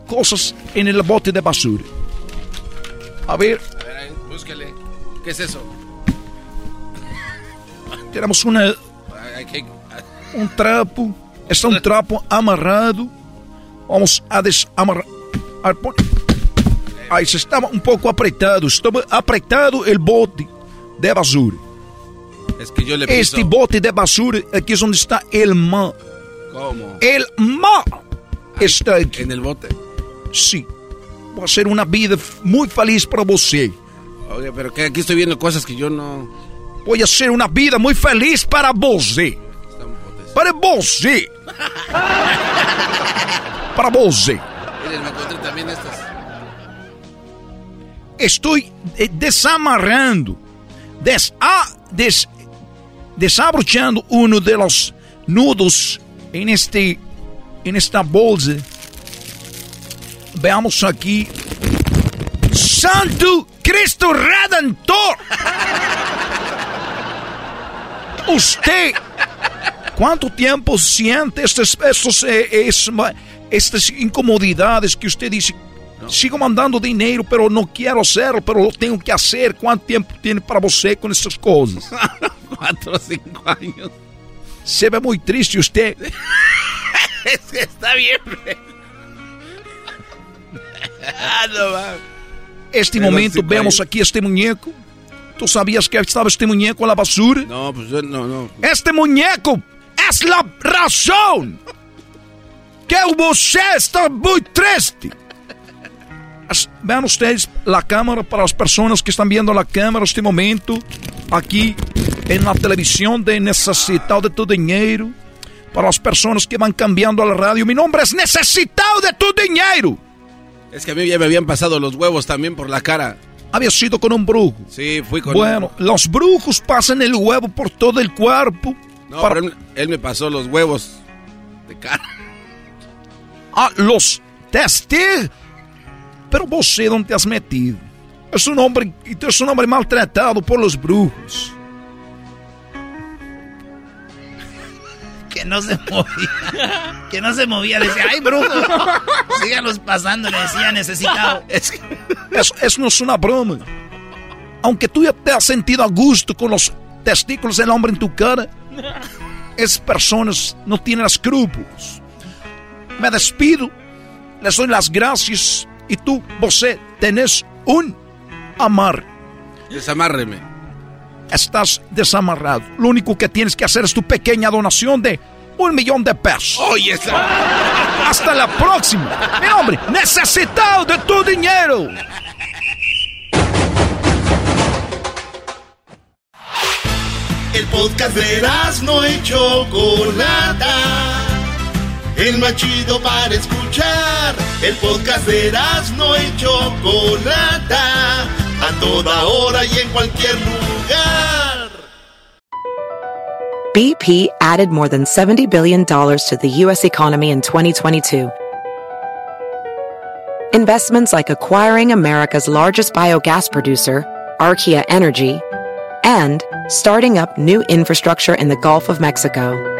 cosas en el bote de basura. A ver, A ver, ahí, búsquele. ¿Qué es eso? tenemos una, un trapo. Está un trapo amarrado. Vamos a desamarrar. a pon- Ahí se estaba un poco apretado. Estaba apretado el bote de basura. Es que yo le piso. Este bote de basura, aquí es donde está el mar. ¿Cómo? El mar está aquí. ¿En el bote? Sí. Va a ser una vida muy feliz para você. Oye, pero que aquí estoy viendo cosas que yo no... Voy a ser una vida muy feliz para você. Para você. *laughs* Para você. Miren, me encontré también estas. Estoy eh, desamarrando, des, ah, des- desabrochando uno de los nudos en este, en esta bolsa. Veamos aquí. Santo Cristo Redentor. Usted, ¿cuánto tiempo siente estos, estos, eh, es- estas incomodidades que usted dice? Sigo mandando dinero, pero no quiero hacerlo, pero lo tengo que hacer. ¿Cuánto tiempo tiene para você con estas cosas? *laughs* Cuatro o cinco años. Se ve muy triste usted. *laughs* Es que está bien. ah, no. Este Pero momento vemos vaya. aquí este muñeco. ¿Tú sabías que estaba este muñeco en la basura? No, pues no, no. Este muñeco es la razón que você está muy triste. Vean ustedes la cámara para las personas que están viendo la cámara este momento. aquí en la televisión de Necesitado de tu Dinero. Para las personas que van cambiando a la radio, mi nombre es Necesitado de tu Dinero. Es que a mí ya me habían pasado los huevos también por la cara. Había sido con un brujo. Sí, fui con Bueno, los brujos pasan el huevo por todo el cuerpo. No, para- pero él, él me pasó los huevos de cara. Ah, los testigos. Pero vos dónde te has metido. Es un hombre, eres un hombre maltratado por los brujos. Que no se movía. Que no se movía. Decía, ay, brujo. Sígalos pasando. Le decía, necesitado. Eso, eso no es una broma. Aunque tú ya te has sentido a gusto con los testículos del hombre en tu cara, esas personas no tienen escrúpulos. Me despido, les doy las gracias y tú, vos tenés un amar. Desamárreme. Estás desamarrado. Lo único que tienes que hacer es tu pequeña donación de un millón de pesos. Oye, Hasta la próxima. Mi hombre, necesitado de tu dinero. El podcast de no y Chocolata. El más chido para escuchar. El podcast de no y Chocolata. A toda hora y en cualquier lugar. BP added more than $70 billion to the U.S. economy in 2022. Investments like acquiring America's largest biogas producer, Archaea Energy, and starting up new infrastructure in the Gulf of Mexico.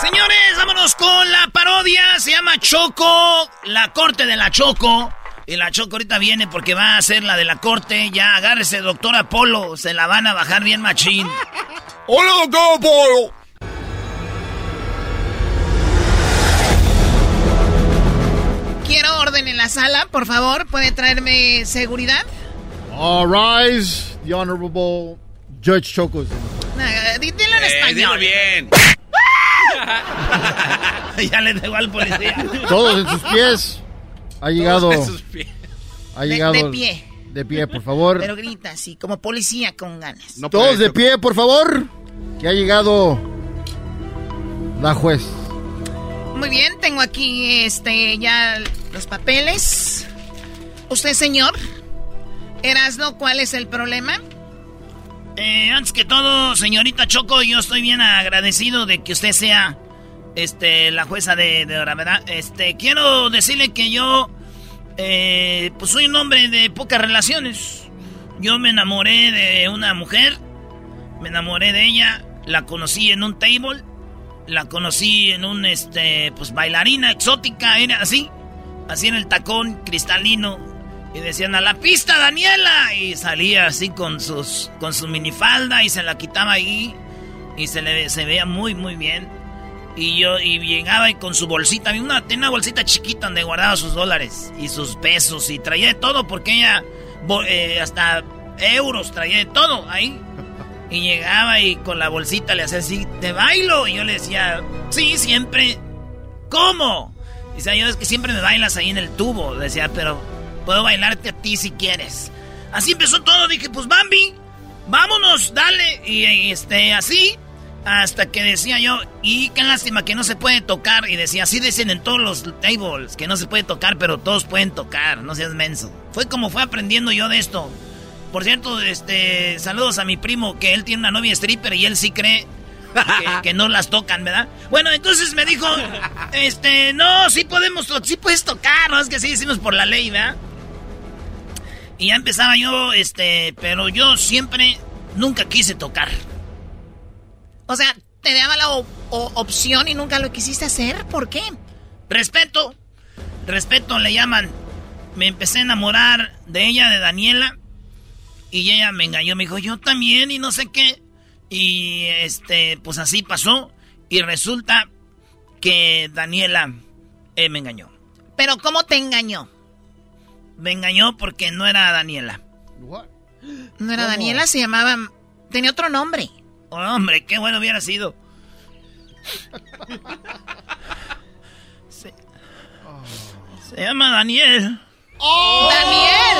Señores, vámonos con la parodia. Se llama Choco, la corte de la Choco. Y la Choco ahorita viene porque va a ser la de la corte. Ya agárrese, doctor Apolo. Se la van a bajar bien machín. Hola, doctor Apolo. Quiero orden en la sala, por favor. ¿Puede traerme seguridad? All rise, the Honorable Judge Chocos. Di- dilo en español. bien. *laughs* ya le digo al policía. Todos en sus pies. Ha llegado. en sus Ha De- llegado. de pie. De pie, por favor. Pero grita así, como policía con ganas. Todos de pie, por favor. Que ha llegado la juez. Muy bien, tengo aquí este ya los papeles. Usted, señor. Erasno, ¿cuál es el problema? Eh, antes que todo, señorita Choco, yo estoy bien agradecido de que usted sea este, la jueza de, de la verdad. Este, quiero decirle que yo eh, pues soy un hombre de pocas relaciones. Yo me enamoré de una mujer, me enamoré de ella, la conocí en un table, la conocí en un este pues bailarina exótica, era así, así en el tacón cristalino. Y decían a la pista, Daniela. Y salía así con sus con su minifalda y se la quitaba ahí. Y se le se veía muy, muy bien. Y yo, y llegaba y con su bolsita, una, tenía una bolsita chiquita donde guardaba sus dólares y sus pesos y traía de todo porque ella eh, hasta euros traía de todo ahí. Y llegaba y con la bolsita le hacía así, te bailo. Y yo le decía, sí, siempre. ¿Cómo? Dice, yo es que siempre me bailas ahí en el tubo. Decía, pero puedo bailarte a ti si quieres. Así empezó todo. Dije, pues Bambi, vámonos, dale. Y, este, así, hasta que decía yo, y qué lástima que no se puede tocar. Y decía, así dicen en todos los tables, que no se puede tocar, pero todos pueden tocar, no seas menso. Fue como fue aprendiendo yo de esto. Por cierto, este, saludos a mi primo, que él tiene una novia stripper y él sí cree que, no las tocan, ¿verdad? Bueno, entonces me dijo, este, no, sí podemos, sí puedes tocar, no es que sí decimos por la ley, ¿verdad? Y ya empezaba yo, este, pero yo siempre nunca quise tocar. O sea, te daba la opción y nunca lo quisiste hacer. ¿Por qué? Respeto, respeto le llaman. Me empecé a enamorar de ella, de Daniela. Y ella me engañó, me dijo, yo también y no sé qué. Y este, pues así pasó. Y resulta que Daniela eh, me engañó. Pero ¿cómo te engañó? Me engañó porque no era Daniela. No era ¿Cómo? Daniela, se llamaba... Tenía otro nombre. Oh, hombre, qué bueno hubiera sido. Se, se llama Daniel. ¡Daniel!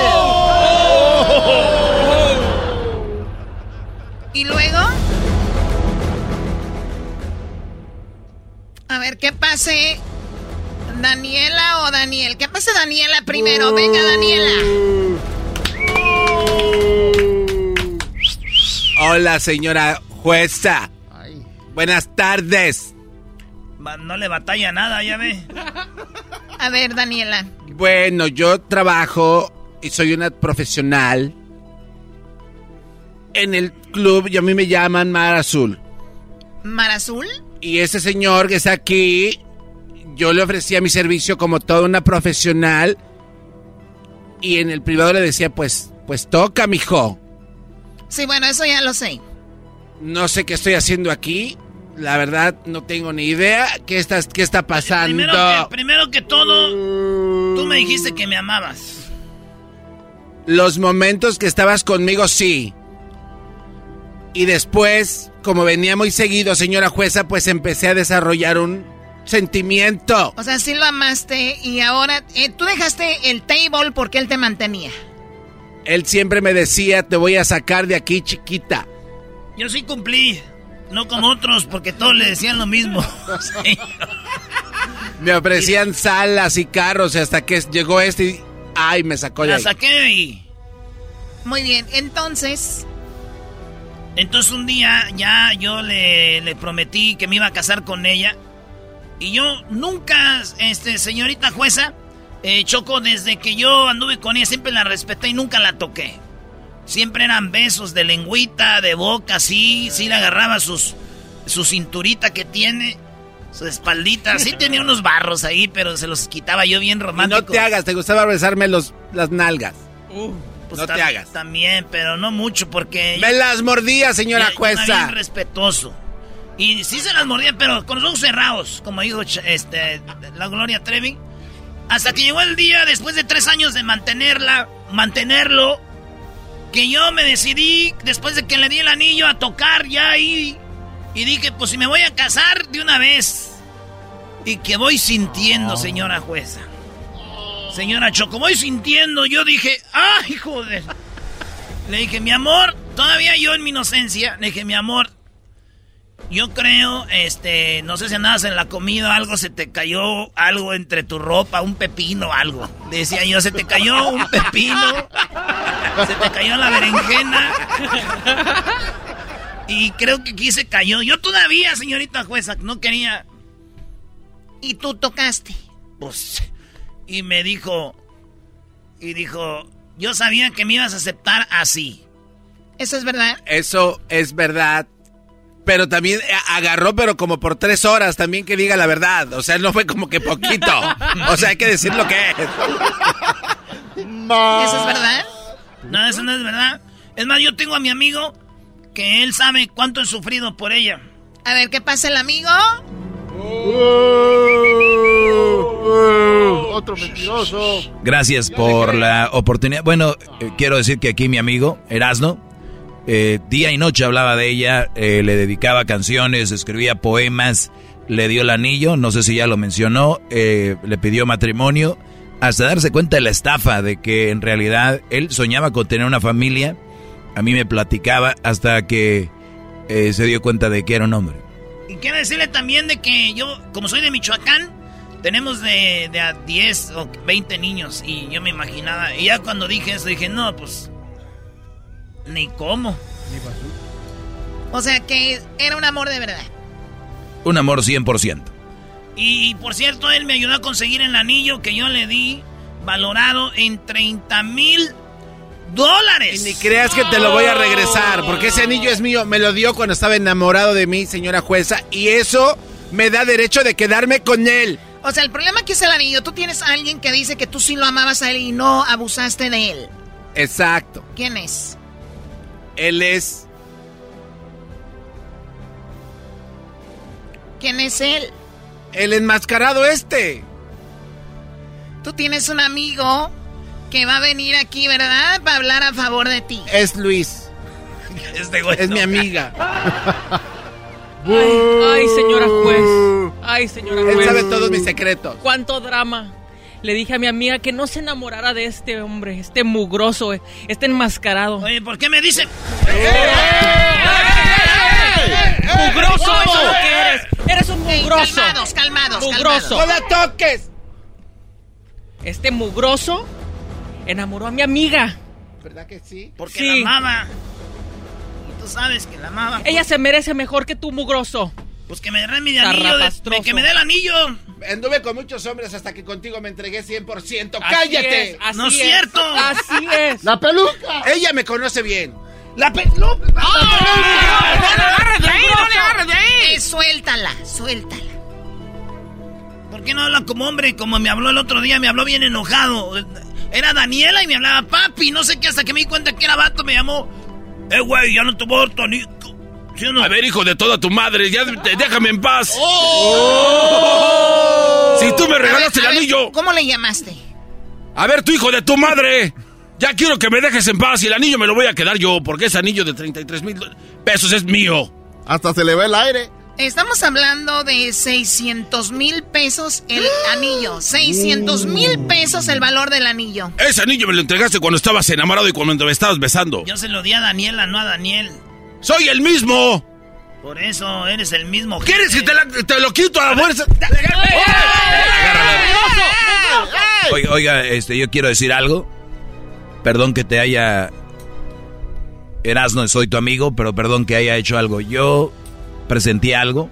¿Y luego? A ver, ¿qué pase? ¿Daniela o Daniel? ¿Qué pasa Daniela primero? Venga, Daniela. Hola, señora jueza. Buenas tardes. No le batalla nada, ya ve. A ver, Daniela. Bueno, yo trabajo y soy una profesional en el club y a mí me llaman Mar Azul. ¿Mar Azul? Y ese señor que está aquí, yo le ofrecía mi servicio como toda una profesional y en el privado le decía, pues, pues toca, mijo. Sí, bueno, eso ya lo sé. No sé qué estoy haciendo aquí. La verdad, no tengo ni idea qué está, qué está pasando. Primero que, primero que todo, tú me dijiste que me amabas. Los momentos que estabas conmigo, sí. Y después, como venía muy seguido, señora jueza, pues empecé a desarrollar un sentimiento. O sea, sí lo amaste y ahora eh, tú dejaste el table porque él te mantenía. Él siempre me decía, te voy a sacar de aquí, chiquita. Yo sí cumplí. No como otros, porque todos le decían lo mismo. *laughs* Sí. Me ofrecían salas y carros y hasta que llegó este y... Ay, me sacó de La ahí. saqué y... Muy bien, entonces... Entonces un día ya yo le, le prometí que me iba a casar con ella. Y yo nunca, este, señorita jueza, eh, Choco, desde que yo anduve con ella, siempre la respeté y nunca la toqué. Siempre eran besos de lengüita, de boca, sí, sí le agarraba sus, su cinturita que tiene, su espaldita. Sí tenía unos barros ahí, pero se los quitaba yo bien Y romántico. no te hagas, te gustaba besarme los, las nalgas. Pues no te hagas. También, pero no mucho porque... Me las mordía, señora jueza. bien respetuoso. Y sí se las mordía, pero con los ojos cerrados, como dijo este, la Gloria Trevi. Hasta que llegó el día, después de tres años de mantenerla, mantenerlo, que yo me decidí, después de que le di el anillo, a tocar ya ahí. Y dije, pues si me voy a casar de una vez. Y que voy sintiendo, señora jueza. Señora Choco, voy sintiendo. Yo dije, ¡ay, joder! Le dije, mi amor, todavía yo en mi inocencia, le dije, mi amor, yo creo, este, no sé si andabas en la comida, algo se te cayó, algo entre tu ropa, un pepino, algo. Decía yo, se te cayó un pepino, se te cayó la berenjena. Y creo que aquí se cayó. Yo todavía, señorita jueza, no quería. Y tú tocaste. Pues, y me dijo, y dijo, yo sabía que me ibas a aceptar así. ¿Eso es verdad? Eso es verdad. Pero también eh, agarró, pero como por tres horas también que diga la verdad. O sea, no fue como que poquito. *laughs* O sea, hay que decir lo que es. ¿Eso es verdad? No, eso no es verdad. Es más, yo tengo a mi amigo que él sabe cuánto he sufrido por ella. A ver, ¿qué pasa el amigo? Otro mentiroso. Gracias por la oportunidad. Bueno, eh, quiero decir que aquí mi amigo, Erasno, eh, día y noche hablaba de ella, eh, le dedicaba canciones, escribía poemas, le dio el anillo, no sé si ya lo mencionó, eh, le pidió matrimonio, hasta darse cuenta de la estafa, de que en realidad él soñaba con tener una familia, a mí me platicaba hasta que eh, se dio cuenta de que era un hombre. Y quiero decirle también de que yo, como soy de Michoacán, tenemos de, de a 10 o 20 niños. Y yo me imaginaba, y ya cuando dije eso, dije, no, pues, ni cómo. O sea que era un amor de verdad. Un amor 100%. Y por cierto, él me ayudó a conseguir el anillo que yo le di, valorado en 30 mil dólares. Ni creas que te lo voy a regresar, porque ese anillo es mío. Me lo dio cuando estaba enamorado de mí, señora jueza, y eso me da derecho de quedarme con él. O sea, el problema aquí es el anillo. Tú tienes a alguien que dice que tú sí lo amabas a él y no abusaste de él. Exacto. ¿Quién es? Él es. ¿Quién es él? El enmascarado este. Tú tienes un amigo que va a venir aquí, ¿verdad? Para hablar a favor de ti. Es Luis. *laughs* Este güey Es no. mi amiga. *laughs* *laughs* Ay, ay, señora juez. Ay, señora Él juez. sabe todos mis secretos. Cuánto drama. Le dije a mi amiga que no se enamorara de este hombre, este mugroso, este enmascarado. Oye, ¿por qué me dicen? ¡Mugroso! Eso es lo que eres. Eres un mugroso. calmados, calmados, Mugroso. ¡No la toques! Este mugroso enamoró a mi amiga. ¿Verdad que sí? Porque Sí. la amaba. Y tú sabes que la amaba. Ella se merece mejor que tú, mugroso. Pues que me dé mi anillo. de- que me dé el anillo. Anduve con muchos hombres hasta que contigo me entregué 100%. Así ¡Cállate! es, así No es cierto. Así es. ¡La peluca! Ella me conoce bien. La peluca. ¡No le agarres de ahí! ¡No le agarres de ahí! suéltala, suéltala. ¿Por qué no habla como hombre? Como me habló el otro día, me habló bien enojado. Era Daniela y me hablaba papi. No sé qué, hasta que me di cuenta que era vato, me llamó. Eh, güey, ya no te voy a dar tu anillo. ¿Sí o no? A ver, hijo de toda tu madre, ya de- déjame en paz. Oh. Si tú me regalaste ver, el ver, anillo. ¿Cómo le llamaste? A ver, tu hijo de tu madre. Ya quiero que me dejes en paz y el anillo me lo voy a quedar yo, porque ese anillo de 33 mil pesos es mío. Hasta se le ve el aire. Estamos hablando de 600 mil pesos el *gasps* anillo. 600 mil pesos el valor del anillo. Ese anillo me lo entregaste cuando estabas enamorado y cuando me estabas besando. Yo se lo di a Daniela, no a Daniel. ¡Soy el mismo! Por eso eres el mismo. ¿Quieres que te, la- te lo quito a la fuerza? Oiga, oiga, este, yo quiero decir algo. Perdón que te haya... Erasno, soy tu amigo, pero perdón que haya hecho algo. Yo presenté algo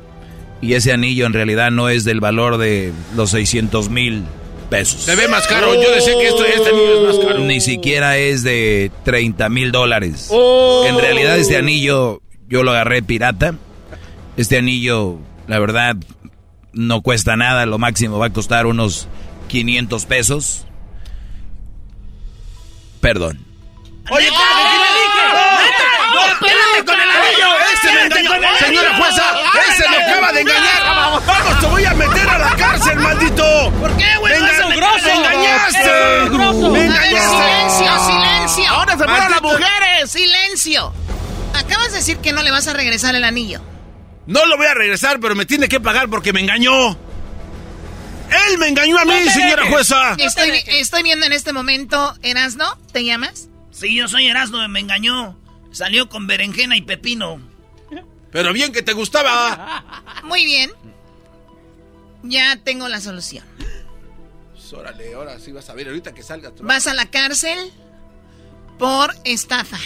y ese anillo en realidad no es del valor de los 600 mil pesos. Se ve más caro. Yo decía que esto, este anillo es más caro. Ni siquiera es de 30 mil dólares. Oh. En realidad este anillo yo lo agarré pirata. Este anillo, la verdad, no cuesta nada. Lo máximo va a costar unos 500 pesos. Perdón. Oye, ¡No, espérate con el anillo! ¡Ese me engañó! ¡Señora jueza! ¡Ese me acaba de engañar! ¡Vamos, te voy a meter a la cárcel, maldito! Acabas de decir que no le vas a regresar el anillo. No lo voy a regresar, pero me tiene que pagar porque me engañó. ¡Él me engañó a mí, No señora dejes. jueza! Estoy, estoy viendo en este momento, Erasno, ¿te llamas? Sí, yo soy Erasmo, me engañó. Salió con berenjena y pepino. Pero bien que te gustaba. Muy bien. Ya tengo la solución. Pues, Órale, ahora sí vas a ver ahorita que salgas. Vas a la cárcel por estafa.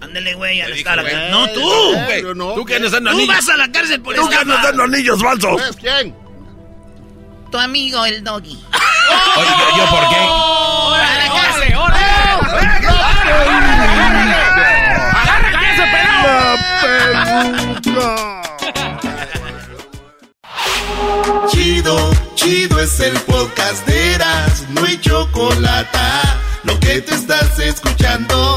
Ándele, güey, a la güey. No, tú. Güey, no. Tú que andas dando Tú anillos. vas a la cárcel por Tú que andas dando anillos falsos. ¿Sabes quién? Tu amigo, el doggy. Oye, ¿yo, por qué? A la cárcel. Chido, chido es el podcast de Eras, no hay chocolate. Lo que te estás escuchando,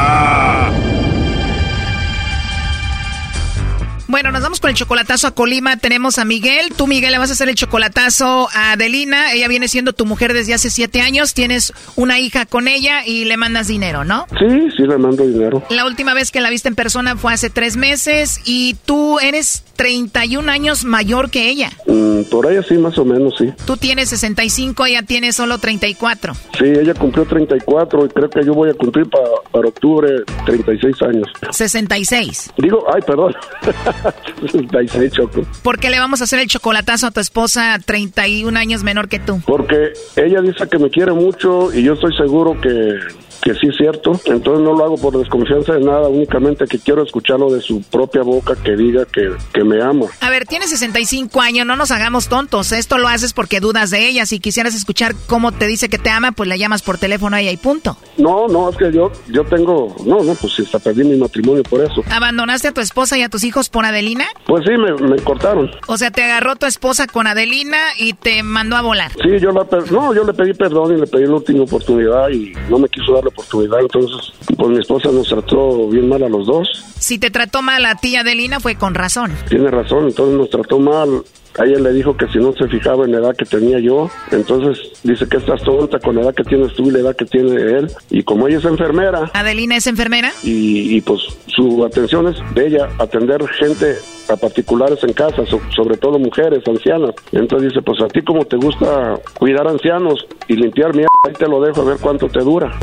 Bueno, nos vamos con el chocolatazo a Colima. Tenemos a Miguel. Tú, Miguel, le vas a hacer el chocolatazo a Adelina. Ella viene siendo tu mujer desde hace siete años. Tienes una hija con ella y le mandas dinero, ¿no? Sí, sí, le mando dinero. La última vez que la viste en persona fue hace tres meses y tú eres 31 años mayor que ella. Mm, por ahí sí, más o menos, sí. Tú tienes 65, ella tiene solo 34. Sí, ella cumplió 34 y creo que yo voy a cumplir pa- para octubre 36 años. 66. Digo, ay, perdón. *laughs* *laughs* 66, Choco. ¿Por qué le vamos a hacer el chocolatazo a tu esposa 31 años menor que tú? Porque ella dice que me quiere mucho y yo estoy seguro que, que sí es cierto. Entonces no lo hago por desconfianza de nada, únicamente que quiero escucharlo de su propia boca que diga que, que me ama. A ver, tienes 65 años, no nos hagamos tontos. Esto lo haces porque dudas de ella. Si quisieras escuchar cómo te dice que te ama, pues le llamas por teléfono a ella y punto. No, no, es que yo, yo tengo, no, no, pues hasta perdí mi matrimonio por eso. ¿Abandonaste a tu esposa y a tus hijos por Adelina? Pues sí, me, me cortaron. O sea, te agarró tu esposa con Adelina y te mandó a volar. Sí, yo la, no, yo le pedí perdón y le pedí la última oportunidad y no me quiso dar la oportunidad. Entonces, pues mi esposa nos trató bien mal a los dos. Si te trató mal a ti, Adelina, fue con razón. Tiene razón, entonces nos trató mal. A ella le dijo que si no se fijaba en la edad que tenía yo, entonces dice que estás tonta con la edad que tienes tú y la edad que tiene él. Y como ella es enfermera ¿Adelina es enfermera? y, y, pues su atención es de ella atender gente a particulares en casa, so- sobre todo mujeres, ancianas. Entonces dice, pues a ti como te gusta cuidar ancianos y limpiar mierda, ahí te lo dejo a ver cuánto te dura.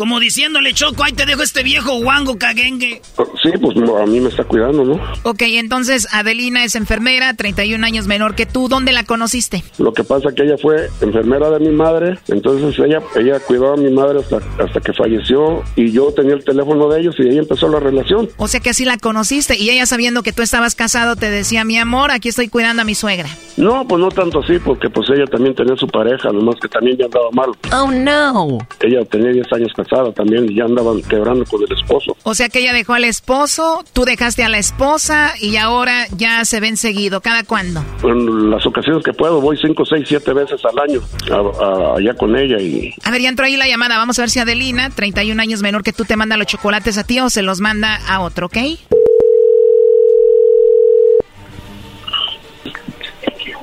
Como diciéndole, Choco, ahí te dejo este viejo guango caguengue. Sí, pues a mí me está cuidando, ¿no? Ok, entonces Adelina es enfermera, 31 años menor que tú. ¿Dónde la conociste? Lo que pasa que ella fue enfermera de mi madre, entonces ella ella cuidó a mi madre hasta, hasta que falleció y yo tenía el teléfono de ellos y ahí empezó la relación. O sea que así la conociste y ella sabiendo que tú estabas casado te decía, mi amor, aquí estoy cuidando a mi suegra. No, pues no tanto así, porque pues ella también tenía su pareja, nomás que también ya andaba mal. Oh, no. Ella tenía 10 años casada también ya andaban quebrando con el esposo. O sea que ella dejó al esposo, tú dejaste a la esposa y ahora ya se ven seguido. ¿Cada cuándo? En las ocasiones que puedo voy 5, 6, 7 veces al año a- a- allá con ella y A ver, ya entró ahí la llamada. Vamos a ver si Adelina, 31 años menor que tú, te manda los chocolates a ti o se los manda a otro, ¿ok?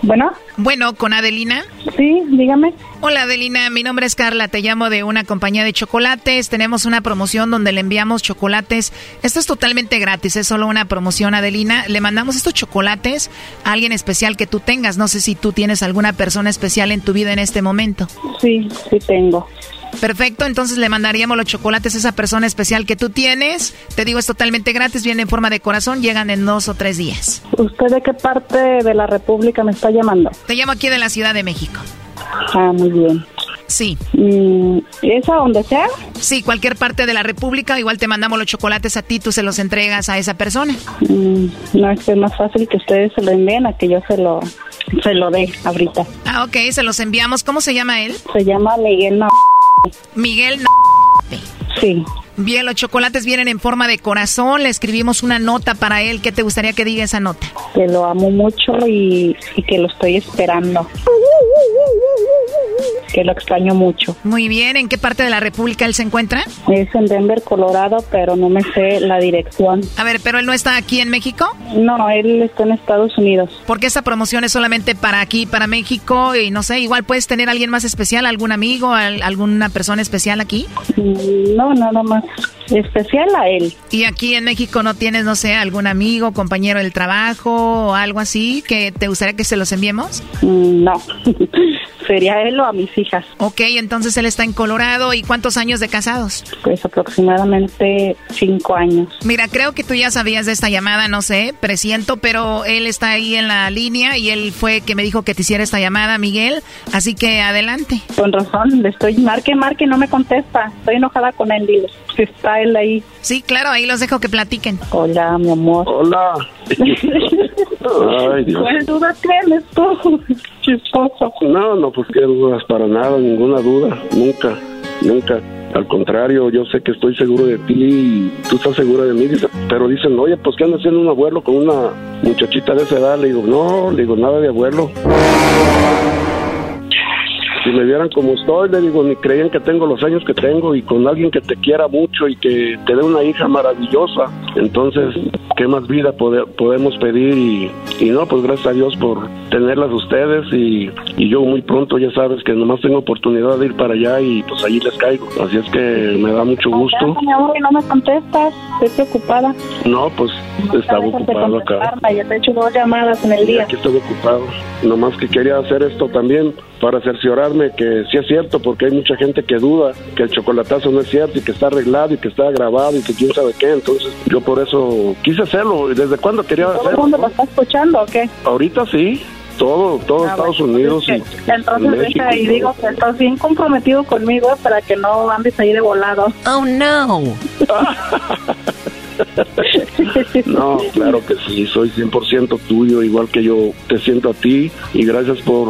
Bueno. Bueno, con Adelina. Sí, dígame. Hola Adelina, mi nombre es Carla, te llamo de una compañía de chocolates. Tenemos una promoción donde le enviamos chocolates. Esto es totalmente gratis, es solo una promoción Adelina. Le mandamos estos chocolates a alguien especial que tú tengas. No sé si tú tienes alguna persona especial en tu vida en este momento. Sí, sí tengo. Perfecto, entonces le mandaríamos los chocolates a esa persona especial que tú tienes. Te digo, es totalmente gratis, viene en forma de corazón, llegan en dos o tres días. ¿Usted de qué parte de la República me está llamando? Te llamo aquí de la Ciudad de México. Ah, muy bien. Sí. ¿Es a donde sea? Sí, cualquier parte de la República, igual te mandamos los chocolates a ti, tú se los entregas a esa persona. Mm, no, es que es más fácil que ustedes se lo envíen a que yo se lo, se lo dé ahorita. Ah, ok, se los enviamos. ¿Cómo se llama él? Se llama Miguel Miguel. Sí. Bien, los chocolates vienen en forma de corazón. Le escribimos una nota para él. ¿Qué te gustaría que diga esa nota? Que lo amo mucho y, y que lo estoy esperando. Que lo extraño mucho. Muy bien, ¿en qué parte de la República él se encuentra? Es en Denver, Colorado, pero no me sé la dirección. A ver, ¿pero él no está aquí en México? No, él está en Estados Unidos. Porque esta promoción es solamente para aquí, para México, y no sé, igual puedes tener a alguien más especial, algún amigo, al- alguna persona especial aquí. Mm, No, nada más especial a él. Y aquí en México no tienes, no sé, algún amigo, compañero del trabajo o algo así que te gustaría que se los enviemos? Mm, No, *laughs* sería él o a mis hijas. Ok, entonces él está en Colorado. ¿Y cuántos años de casados? Pues aproximadamente cinco años. Mira, creo que tú ya sabías de esta llamada, no sé, presiento, pero él está ahí en la línea y él fue que me dijo que te hiciera esta llamada, Miguel. Así que adelante. Con razón, le estoy marque, marque, no me contesta. Estoy enojada con él, dile. Él ahí. Sí, claro, ahí los dejo que platiquen. Hola, mi amor. Hola. Ay, Dios. ¿Cuál duda tienes tú? *laughs* Chistoso. No, no, pues qué dudas para nada, ninguna duda, nunca, nunca. Al contrario, yo sé que estoy seguro de ti y tú estás segura de mí, dice, pero dicen, oye, pues ¿qué anda haciendo un abuelo con una muchachita de esa edad? Le digo, no, le digo, nada de abuelo. Si me vieran como estoy, le digo, ni creían que tengo los años que tengo y con alguien que te quiera mucho y que te dé una hija maravillosa. Entonces, ¿qué más vida pode- podemos pedir? Y, y no, pues gracias a Dios por tenerlas ustedes y, y yo muy pronto ya sabes que nomás tengo oportunidad de ir para allá y pues allí les caigo. Así es que me da mucho gusto. Mi amor, no me contestas, estoy preocupada. No, pues estaba ocupado acá. Ya te he hecho dos llamadas en el día. Aquí estoy ocupado. Nomás que quería hacer esto también para cerciorarme que sí es cierto, porque hay mucha gente que duda que el chocolatazo no es cierto y que está arreglado y que está grabado y que quién sabe qué. Entonces yo por eso quise hacerlo. ¿Y desde cuándo quería ¿Todo el hacerlo? mundo lo está escuchando o qué? Ahorita sí, todo, todo Ah, Estados bueno, Unidos y Entonces México. deja y digo que estás bien comprometido conmigo para que no andes ahí de volado. Oh, no. *laughs* *laughs* No, claro que sí, soy 100% tuyo, igual que yo te siento a ti y gracias por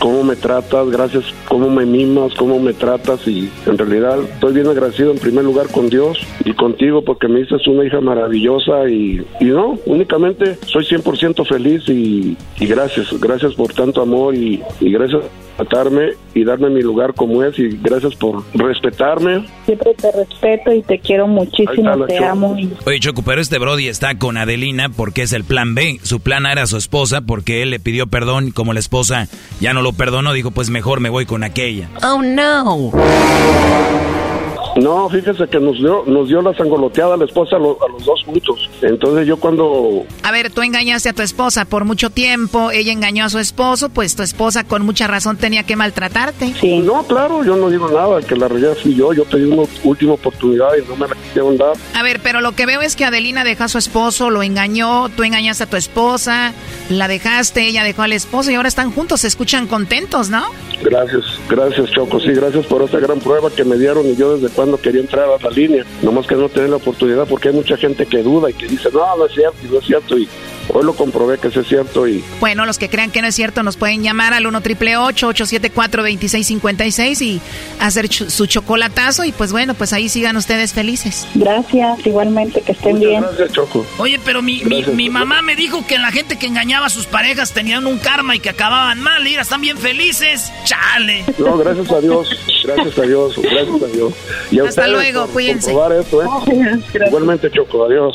cómo me tratas, gracias cómo me mimas, cómo me tratas y en realidad estoy bien agradecido en primer lugar con Dios y contigo porque me dices una hija maravillosa y, y no, únicamente soy 100% feliz y, gracias, gracias por tanto amor y, gracias tratarme y darme mi lugar como es y gracias por respetarme. Siempre te respeto y te quiero muchísimo, te Choco. amo. Y Oye, Choco, pero este Brody está con Adelina porque es el plan B. Su plan A era su esposa porque él le pidió perdón y como la esposa ya no lo perdonó, dijo, pues mejor me voy con aquella. Oh, no. No, fíjese que nos dio, nos dio la sangoloteada a la esposa a, lo- a los dos juntos. Entonces yo cuando A ver, tú engañaste a tu esposa por mucho tiempo, ella engañó a su esposo, pues tu esposa con mucha razón tenía que maltratarte. No, claro, yo no digo nada, que la realidad fui yo, yo pedí una última oportunidad y no me la quisieron dar. A ver, pero lo que veo es que Adelina dejó a su esposo, lo engañó, tú engañaste a tu esposa, la dejaste, ella dejó al esposo y ahora están juntos, se escuchan contentos, ¿no? Gracias, gracias Choco, sí, gracias por esa gran prueba que me dieron y yo desde cuando quería entrar a la línea, nomás que no tenía la oportunidad porque hay mucha gente que duda y que dice, no, no es cierto, no es cierto, y hoy lo comprobé que sí es cierto y Bueno, los que crean que no es cierto nos pueden llamar al 1 triple 874 2656 y hacer ch- su chocolatazo y pues bueno, pues ahí sigan ustedes felices. Gracias, igualmente, que estén bien. gracias Choco. Oye, pero mi, mi, mi mamá me dijo que la gente que engañaba a sus parejas tenían un karma y que acababan mal. Mira, están bien felices. Chale. No, gracias a Dios, gracias a Dios, gracias a Dios. Y a Hasta luego, cuídense. esto, ¿eh? Igualmente Choco, adiós.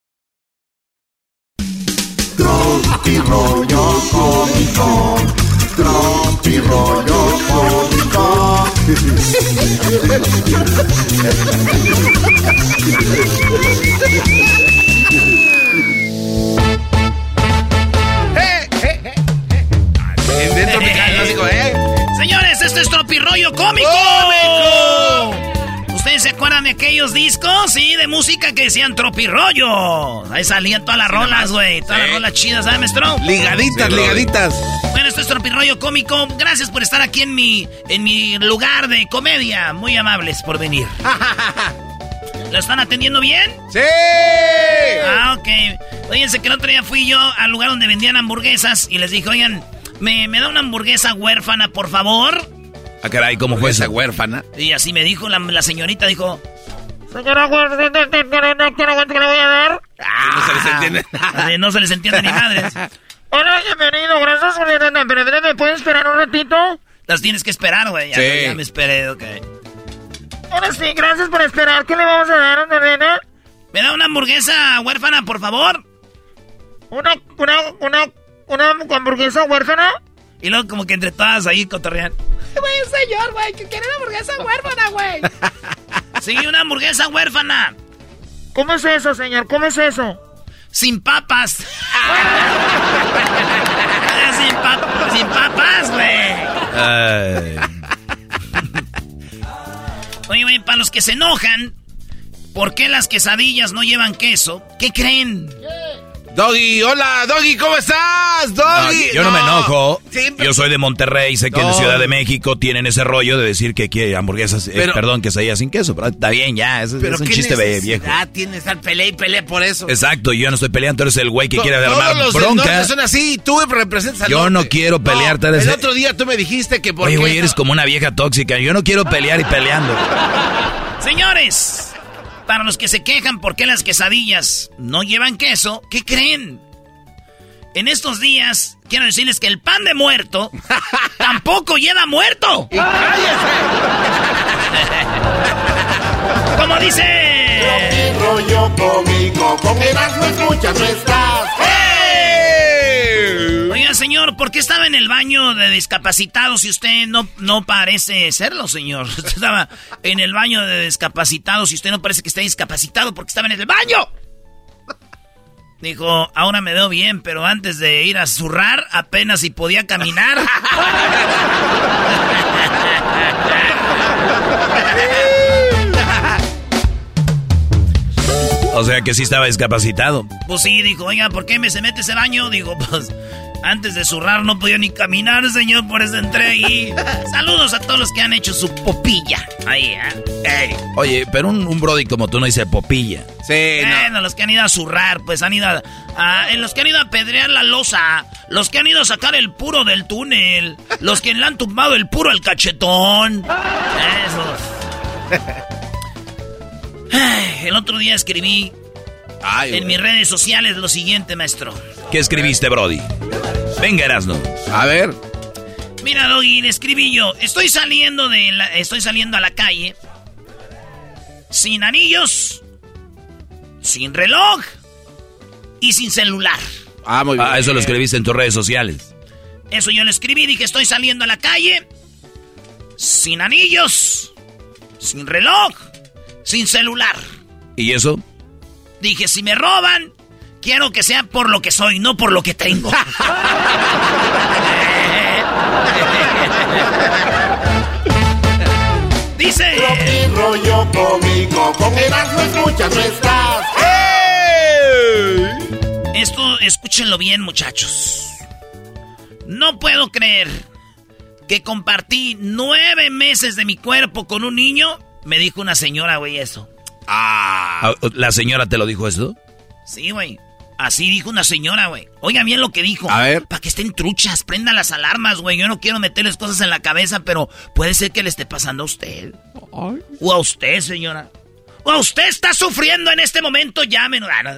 Tropi rollo cómico. Tropi rollo cómico. Bien tropical, clásico, ¿eh? Señores, esto es Tropirollo Cómico. ¿Ustedes se acuerdan de aquellos discos? Sí, de música que decían Tropirollo. Ahí salían todas las rolas, güey. Todas las rolas chidas, ¿sabes, maestro? Ligaditas, Sí, ligaditas. Bueno, esto es Tropirollo Cómico. Gracias por estar aquí en mi, en mi lugar de comedia. Muy amables por venir. *laughs* ¿Lo están atendiendo bien? ¡Sí! Ah, ok. Oiganse que el otro día fui yo al lugar donde vendían hamburguesas y les dije, oigan, ¿Me, me da una hamburguesa huérfana, por favor? Ah, caray, ¿cómo fue esa huérfana? Y así me dijo la, la señorita, dijo... Señora, ¿qué le voy a dar? no se les entiende *laughs* nada. No se les entiende ni madres. *laughs* Hola, bienvenido, gracias por pero ¿me puedes esperar un ratito? Las tienes que esperar, güey. Ya, Sí. ya me esperé, ok. Ahora sí, gracias por esperar. ¿Qué le vamos a dar, nena? ¿Me da una hamburguesa huérfana, por favor? ¿Una, una, una, una hamburguesa huérfana? Y luego como que entre todas ahí cotorrean. Güey, señor, güey, que quiere una hamburguesa huérfana, güey. Sí, una hamburguesa huérfana. ¿Cómo es eso, señor? ¿Cómo es eso? Sin papas. *laughs* sin, pap- sin papas, güey. Oye, güey, para los que se enojan, ¿por qué las quesadillas no llevan queso? ¿Qué creen? Doggy, hola, Doggy, ¿cómo estás? No, Doggy. yo no, me enojo. Siempre- Yo soy de Monterrey, sé que en No. Ciudad de México tienen ese rollo de decir que quiere hamburguesas, eh, Pero- perdón, quesadillas sin queso, pero está bien ya, es, Pero es un chiste viejo. necesidad tiene estar pelea y pelea por eso. Exacto, yo no estoy peleando, tú eres el güey que quiere armar los del bronca. norte son así, tú representas al Yo norte. no quiero pelear, tú eres El otro día tú me dijiste que por Oye, güey, no- eres como una vieja tóxica. Yo no quiero pelear y peleando. *laughs* Señores, para los que se quejan por qué las quesadillas no llevan queso, ¿qué creen? En estos días, quiero decirles que el pan de muerto *laughs* tampoco lleva muerto. *laughs* Como dice... rollo cómico, con escuchas no estás. Señor, ¿por qué estaba en el baño de discapacitados si usted no, no parece serlo, señor? *laughs* Usted estaba en el baño de discapacitados y usted no parece que esté discapacitado porque estaba en el baño. Dijo, ahora me veo bien, pero antes de ir a zurrar, apenas si podía caminar. *laughs* O sea que sí estaba discapacitado. Pues sí, dijo, oiga, ¿por qué me se mete ese baño? Digo, pues antes de zurrar no podía ni caminar, señor, por eso entré ahí. *laughs* Saludos a todos los que han hecho su popilla. Ahí, ¿eh? Ey. Oye, pero un, un Brody como tú no dice popilla. Sí, Bueno, los que han ido a zurrar, pues han ido a, a- en los que han ido a pedrear la losa, los que han ido a sacar el puro del túnel, los que le han tumbado el puro al cachetón. *laughs* Esos. El otro día escribí Ay, en mis redes sociales lo siguiente, maestro. ¿Qué escribiste, Brody? Venga, Erasno. A ver. Mira, Doggy, le escribí yo. Estoy saliendo de la, estoy saliendo a la calle sin anillos, sin reloj y sin celular. Ah, muy bien. Ah, eso lo escribiste en tus redes sociales. Eso yo le escribí, dije, estoy saliendo a la calle sin anillos, sin reloj, sin celular. ¿Y eso? Dije, si me roban, quiero que sea por lo que soy, no por lo que tengo. *laughs* Dice... Tropi rollo cómico, con Erasmo escuchas no estás. Esto, escúchenlo bien, muchachos. No puedo creer que compartí nueve meses de mi cuerpo con un niño. Me dijo una señora, güey, eso. Ah, ¿La señora te lo dijo esto? Sí, güey. Así dijo una señora, güey. Oigan bien lo que dijo. A ver. Para que estén truchas, prendan las alarmas, güey. Yo no quiero meterles cosas en la cabeza, pero puede ser que le esté pasando a usted. O a usted, señora. O a usted está sufriendo en este momento, llámenos. Ah, no.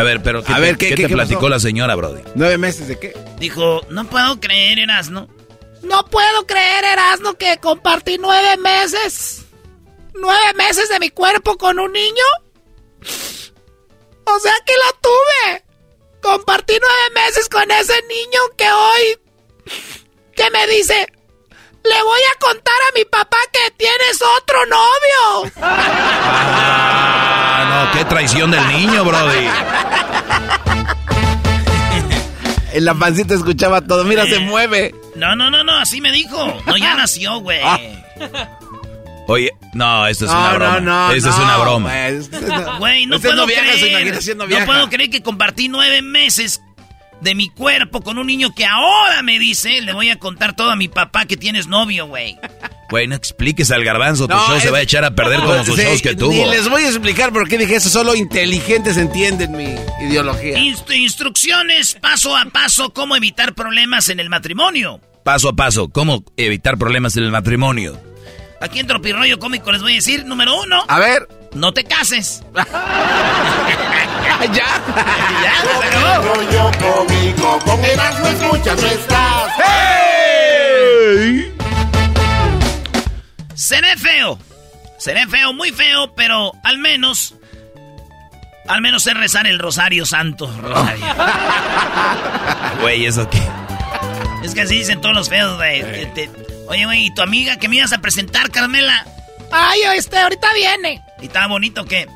A ver, pero ¿qué A te, ver, ¿qué- qué qué- te qué platicó pasó? la señora, Brody? ¿Nueve meses de qué? Dijo, no puedo creer, Erasno. No puedo creer, Erasmo, que compartí nueve meses. ¿Nueve meses de mi cuerpo con un niño? O sea que la tuve. Compartí nueve meses con ese niño que hoy... que me dice... Le voy a contar a mi papá que tienes otro novio. Ah, no, qué traición del niño, Brody. En la pancita escuchaba todo. Mira, se mueve. No, no, no, no, así me dijo. No, ya nació, güey. Ah. Oye, no, esto es No, una no, broma. no, Esto es no, una broma. güey, no- no puedo no creer. no no puedo creer que compartí nueve meses de mi cuerpo con un niño que ahora me dice, le voy a contar todo a mi papá que tienes novio, güey. Güey, no expliques al garbanzo, tu show se va a echar a perder como sus shows que tuvo. Ni les voy a explicar por qué dije eso, solo inteligentes entienden mi ideología. instrucciones paso a paso, cómo evitar problemas en el matrimonio. Paso a paso, cómo evitar problemas en el matrimonio. Aquí en Tropirroyo Cómico les voy a decir, número uno. A ver. No te cases. *laughs* ya. ya, Rollo cómico, con Erasmo escuchas, no estás. ¡Hey! Seré feo. Seré feo, muy feo, pero al menos. Al menos sé rezar el Rosario Santo. Rosario. *laughs* Güey, ¿eso qué? Es que así dicen todos los feos, güey. Oye, güey, ¿y tu amiga que me ibas a presentar, Carmela? Ay, este, ahorita viene. ¿Y está bonito qué?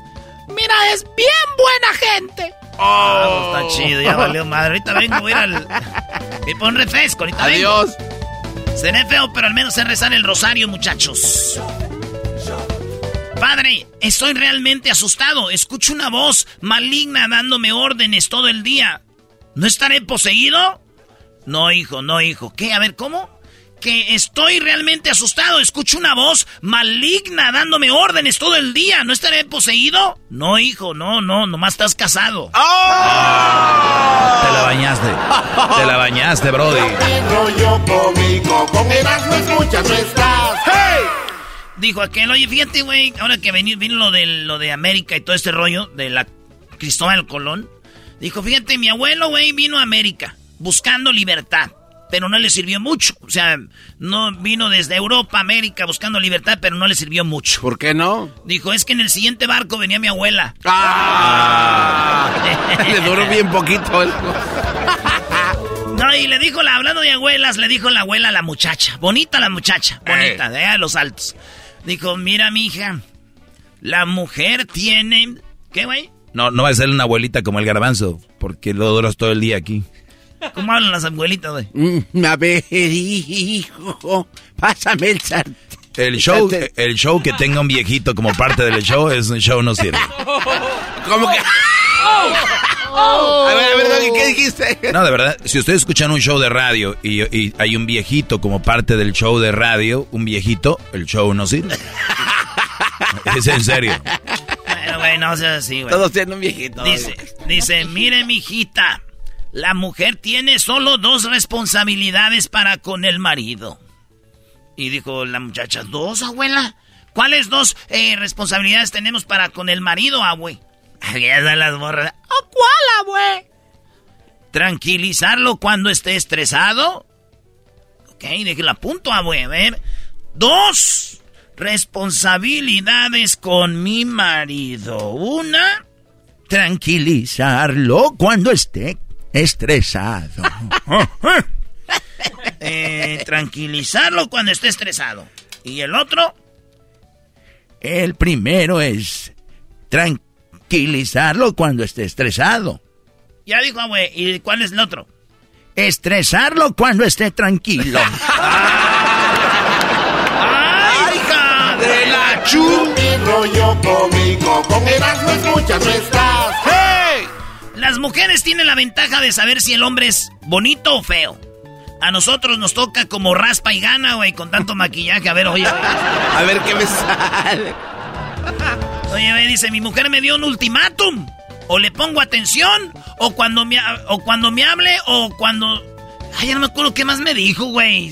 Mira, es bien buena gente. Oh, está chido, ya valió *laughs* madre. Ahorita vengo, voy a ir al. Me pon refresco, ahorita Adiós. vengo. Seré feo, pero al menos sé rezar el rosario, muchachos. Padre, estoy realmente asustado. Escucho una voz maligna dándome órdenes todo el día. ¿No estaré poseído? No, hijo, no, hijo. ¿Qué? A ver, ¿cómo? Que estoy realmente asustado. Escucho una voz maligna dándome órdenes todo el día. ¿No estaré poseído? No, hijo, no, no, nomás estás casado. Te la bañaste. Te la bañaste, Brody. Con escuchas, no estás. ¡Hey! Dijo aquel, oye, fíjate, güey, ahora que vino, vino lo, de, lo de América y todo este rollo de la Cristóbal Colón. Dijo, fíjate, mi abuelo, güey, vino a América buscando libertad, pero no le sirvió mucho. O sea, no vino desde Europa a América buscando libertad, pero no le sirvió mucho. ¿Por qué no? Dijo, es que en el siguiente barco venía mi abuela. ¡Ah! *laughs* le duró bien poquito. No, y le dijo, la, hablando de abuelas, le dijo la abuela a la muchacha. Bonita la muchacha, bonita, de allá a los altos. Dijo, mira, mi hija, la mujer tiene... ¿Qué, güey? No, no va a ser una abuelita como el garbanzo, porque lo duras todo el día aquí. ¿Cómo hablan las abuelitas, güey? Mm, a ver, hijo, pásame el sartén. El show, el show que tenga un viejito como parte del show es un show no sirve. ¿Cómo que? A ver, a ver, ¿qué dijiste? No, de verdad, si ustedes escuchan un show de radio y, y hay un viejito como parte del show de radio, un viejito, el show no sirve. es en serio. Bueno, güey, no seas así, güey. Todos tienen un viejito. Dice, dice, mire, mijita, la mujer tiene solo dos responsabilidades para con el marido. Y dijo la muchacha, ¿dos, abuela? ¿Cuáles dos eh, responsabilidades tenemos para con el marido, abue? Las morras. ¿O cuál, abue? Tranquilizarlo cuando esté estresado. Ok, déjela a punto, abue. A ver. Dos responsabilidades con mi marido. Una, Tranquilizarlo cuando esté estresado. *laughs* eh, tranquilizarlo cuando esté estresado. ¿Y el otro? El primero es tranquilizarlo cuando esté estresado. Ya dijo, abue. ¿Y cuál es el otro? Estresarlo cuando esté tranquilo. *laughs* ¡Ay, hija de la chu! rollo cómico, con Erasmo escuchas, no estás. Las mujeres tienen la ventaja de saber si el hombre es bonito o feo. A nosotros nos toca como raspa y gana, güey, con tanto maquillaje. A ver, oye. A ver qué me sale. Oye, güey, dice, mi mujer me dio un ultimátum. O le pongo atención, o cuando me, o cuando me hable, o cuando... Ay, ya no me acuerdo qué más me dijo, güey.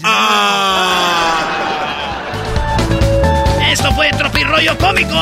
Esto fue Tropirollo Cómico.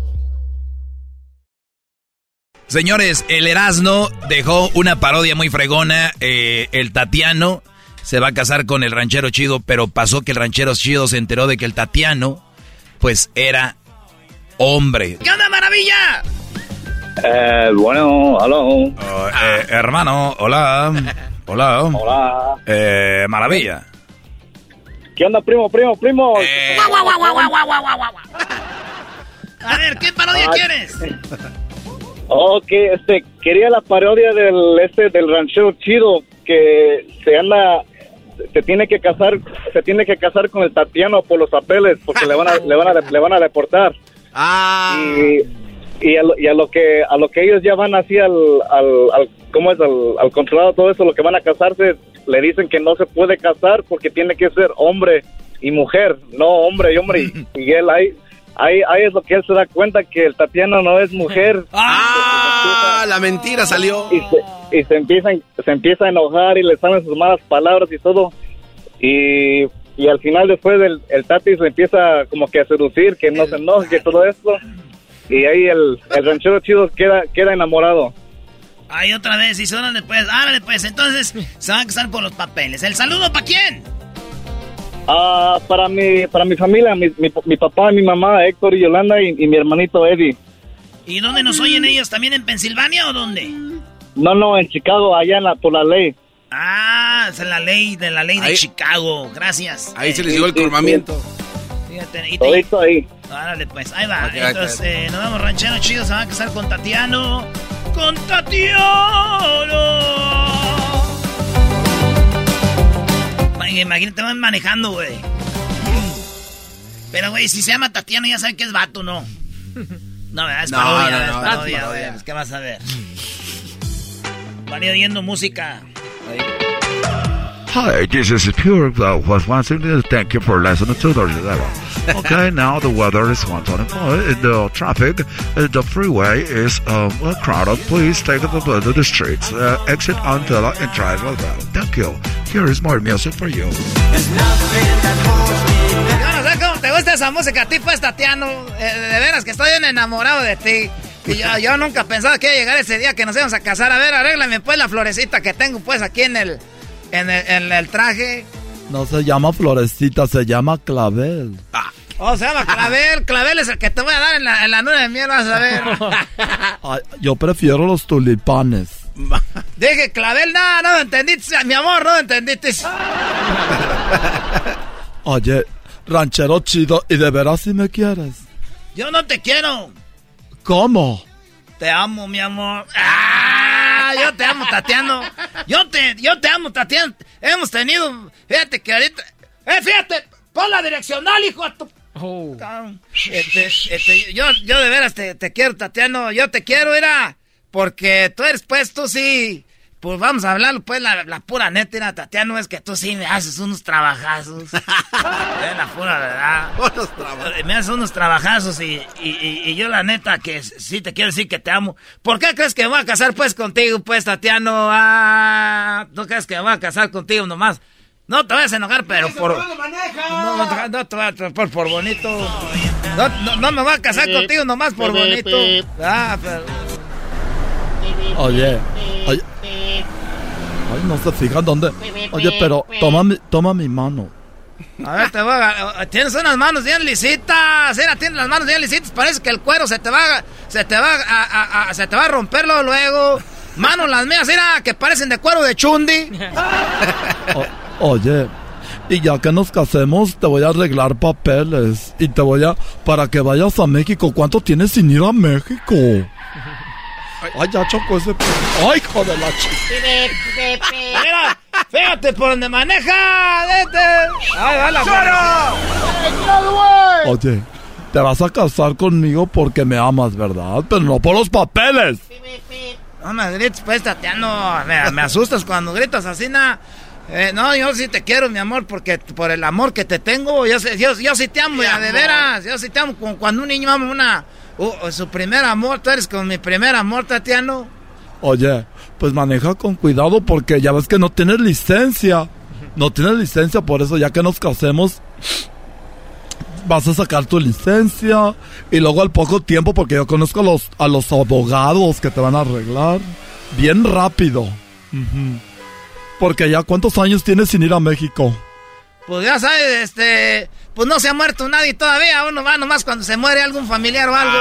Señores, el Erasno dejó una parodia muy fregona. Eh, el Tatiano se va a casar con el ranchero chido, pero pasó que el ranchero chido se enteró de que el Tatiano, pues era hombre. ¿Qué onda, maravilla? Eh, bueno, aló. Oh, eh, hermano, hola. Hola. Hola. Eh, maravilla. ¿Qué onda, primo, primo, primo? Eh. A ver, ¿qué parodia Ah, quieres? *laughs* Ok, este, quería la parodia del, este, del ranchero chido que se anda, se tiene que casar, se tiene que casar con el Tatiano por los papeles porque le van a, le van a, le van a deportar. Ah. Y, y, a lo, y a lo que, a lo que ellos ya van así al, al, al ¿cómo es? Al, al controlado todo eso, lo que van a casarse, le dicen que no se puede casar porque tiene que ser hombre y mujer, no hombre y hombre. Y, y él ahí, ahí, ahí es lo que él se da cuenta que el Tatiano no es mujer. *laughs* Ah, la mentira salió. Y se, y se empieza, se empieza a enojar y le salen sus malas palabras y todo. Y, y al final después el, el Tati se empieza como que a seducir, que no se enoje, que todo esto. Y ahí el, el ranchero chido queda, queda enamorado. Ay, otra vez, y órale pues, árale pues, entonces se van a casar por los papeles. ¿El saludo para quién? Ah, para mi, para mi familia, mi, mi, mi papá y mi mamá, Héctor y Yolanda, y, y mi hermanito Eddie. ¿Y dónde nos oyen ellos? ¿También en Pensilvania o dónde? No, no, en Chicago, allá en la, por la ley. Ah, es la ley de la ley de Chicago. Gracias. Ahí se les llegó el cormamiento. Fíjate, y te- Todito ahí. Árale, pues, ahí va. Entonces, eh, nos vamos ranchero chido, se van a casar con Tatiano. ¡Con Tatiano! Imagínate, van manejando, güey. Pero, güey, si se llama Tatiano, ya saben que es vato, ¿no? No, es No, parodia, no, no, es parodia, güey, ¿Qué vas a ver? Van oyendo música. Hi, this is Pure uh, was once again. Thank you for listening to the level. Okay, *laughs* now the weather is 124. In the traffic, uh, the freeway is um, crowded. Please take the to the streets. Uh, exit until and drive well. Thank you. Here is more music for you. Yo no sé cómo te gusta esa música, tipo es Tatiano. Eh, de veras que estoy enamorado de ti. Y yo, yo nunca pensaba que iba a llegar ese día que nos íbamos a casar. A ver, arréglame pues la florecita que tengo pues aquí en el, en el, en el traje. No se llama florecita, se llama clavel. Oh, se llama Clavel. *laughs* Clavel es el que te voy a dar en la, en la luna de miel, vas a ver. *laughs* Ay, yo prefiero los tulipanes. *laughs* Dije, Clavel, no, no me entendiste, mi amor, no me entendiste. Oye, ranchero chido, ¿y de veras si me quieres? Yo no te quiero. ¿Cómo? Te amo, mi amor. ¡Ah! Yo te amo, Tatiano. Yo te, yo te amo, Tatiano. Hemos tenido. Fíjate que ahorita. ¡Eh, fíjate! Pon la direccional, hijo de tu. Cabrón. Este, este, yo, yo de veras te, te quiero, Tatiano. Yo te quiero, era. Porque tú eres, pues, tú sí. Pues vamos a hablar, pues, la, la pura neta, era, Tatiano, es que tú sí me haces unos trabajazos. es *laughs* la pura verdad. Me haces unos trabajazos y, y, y- y yo la neta que sí te quiero decir que te amo. ¿Por qué crees que me voy a casar pues contigo, pues, Tatiano? Ah, ¿tú crees que me voy a casar contigo nomás? No te vayas a enojar, pero por... No, no, te- no te voy a por, por bonito. No, no, no me voy a casar contigo nomás por bonito. Ah, pero... Oye, oye. Ay, no se fijan dónde. Oye, pero toma mi, toma mi mano. A ver, te voy a... Tienes unas manos bien lisitas. Mira, tienes las manos bien lisitas. Parece que el cuero se te va, a- se te va a, a- a- se te va a romperlo luego. Manos las mías, mira, que parecen de cuero de chundi. *laughs* Oye, y ya que nos casemos, te voy a arreglar papeles. Y te voy a. para que vayas a México. ¿Cuánto tienes sin ir a México? Ay, ya chocó ese. Ay, hijo de la chica. Mira, fíjate por donde maneja. Vete. Ay, va la Oye, te vas a casar conmigo porque me amas, ¿verdad? Pero no por los papeles. No me grites, pues, Tatiano. Me, me asustas cuando gritas así, na. Eh, no, yo sí te quiero, mi amor, porque por el amor que te tengo, yo, sé- yo, yo sí te amo, ya, de veras. Yo sí te amo, como cuando un niño ama una, uh, su primer amor. Tú eres como mi primer amor, Tatiano. Oye, pues maneja con cuidado porque ya ves que no tienes licencia. No tienes licencia, por eso ya que nos casemos, vas a sacar tu licencia y luego al poco tiempo, porque yo conozco a los, abogados que te van a arreglar, bien rápido. Porque ya, ¿cuántos años tienes sin ir a México? Pues ya sabes, este, pues no se ha muerto nadie todavía, uno va nomás cuando se muere algún familiar o algo.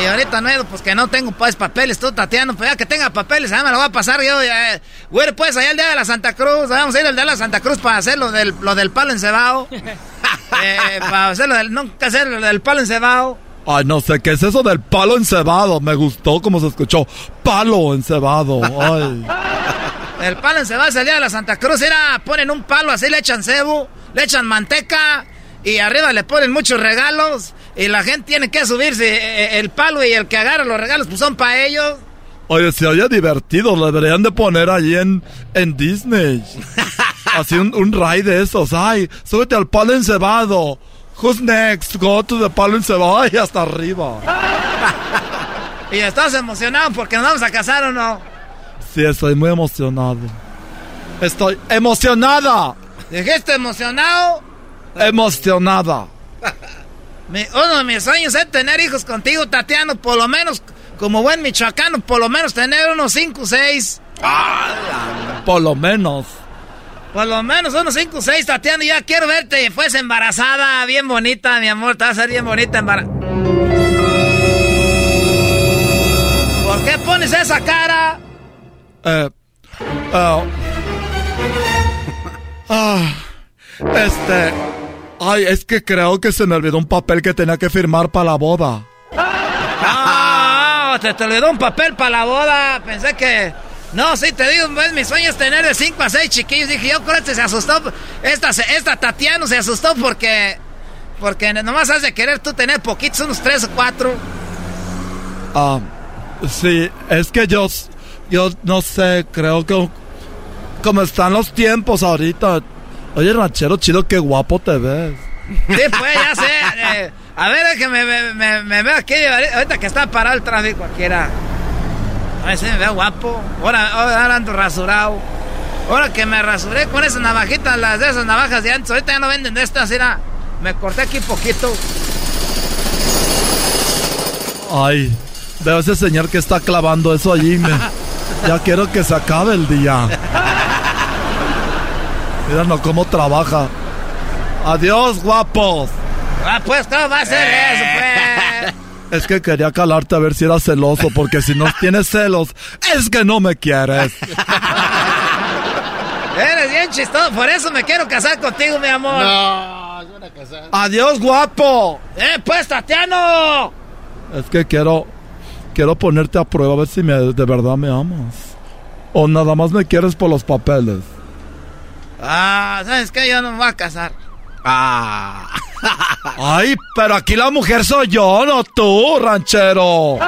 Y ahorita no, he ido, pues que no tengo pues papeles, tú Tatiana, pues ya que tenga papeles, ya me lo va a pasar yo, ya, güey, pues allá el día de la Santa Cruz, vamos a ir al día de la Santa Cruz para hacer lo del, lo del palo encebado. *laughs* eh, para hacer lo del, nunca hacer lo del palo encebado. Ay, no sé, ¿qué es eso del palo encebado? Me gustó como se escuchó. Palo encebado. Ay. *laughs* El palo encebado es el día de la Santa Cruz, era, ponen un palo así, le echan cebo, le echan manteca y arriba le ponen muchos regalos y la gente tiene que subirse eh, el palo y el que agarra los regalos pues son para ellos. Oye, se oye divertido, lo deberían de poner allí en, en Disney. *laughs* Así un, un ride de esos. Ay, súbete al palo encebado. Who's next? Go to the palo encebado. Ay, hasta arriba. *laughs* Y estás emocionado porque nos vamos a casar o no. Sí, estoy muy emocionado. Estoy emocionada. ¿Dijiste emocionado? Emocionada. *laughs* Mi- uno de mis sueños es tener hijos contigo, Tatiano, por lo menos, como buen michoacano, por lo menos tener unos 5 o 6. Por lo menos. Por lo menos unos 5 o 6, Tatiana, ya quiero verte, fues embarazada, bien bonita, mi amor, te vas a ser bien bonita embarazada. ¿Por qué pones esa cara? Eh, ah, *laughs* ah, este. Ay, es que creo que se me olvidó un papel que tenía que firmar para la boda. Ah, te, te olvidó un papel para la boda. Pensé que. No, sí, te digo, pues, mi sueño es tener de 5 a 6 chiquillos. Dije, yo creo que se asustó. Esta, esta Tatiana se asustó porque. Porque nomás has de querer tú tener poquitos, unos 3 o 4. Ah, sí, es que yo, yo no sé, creo que como están los tiempos ahorita. Oye, ranchero chido, qué guapo te ves. Sí, pues, ya sé. eh, a ver, es que me, me, me, me veo aquí. Ahorita que está parado el tráfico, cualquiera. A ver si me veo guapo. Ahora, ahora ando rasurado. Ahora que me rasuré con esas navajitas, las de esas navajas de antes. Ahorita ya no venden de estas, mira. Me corté aquí poquito. Ay, veo ese señor que está clavando eso allí. Me, *laughs* ya quiero que se acabe el día. Mira no cómo trabaja. Adiós, guapos. Ah, pues, ¿cómo va a ser eso, pues? Es que quería calarte a ver si eras celoso, porque si no tienes celos, es que no me quieres. Eres bien chistoso, por eso me quiero casar contigo, mi amor. No, van a casar. Adiós, guapo. ¡Eh, pues, Tatiano! Es que quiero, quiero ponerte a prueba a ver si me, de verdad me amas. O nada más me quieres por los papeles. Ah, ¿sabes qué? Yo no me voy a casar. Ah. *laughs* Ay, pero aquí la mujer soy yo, no tú, ranchero.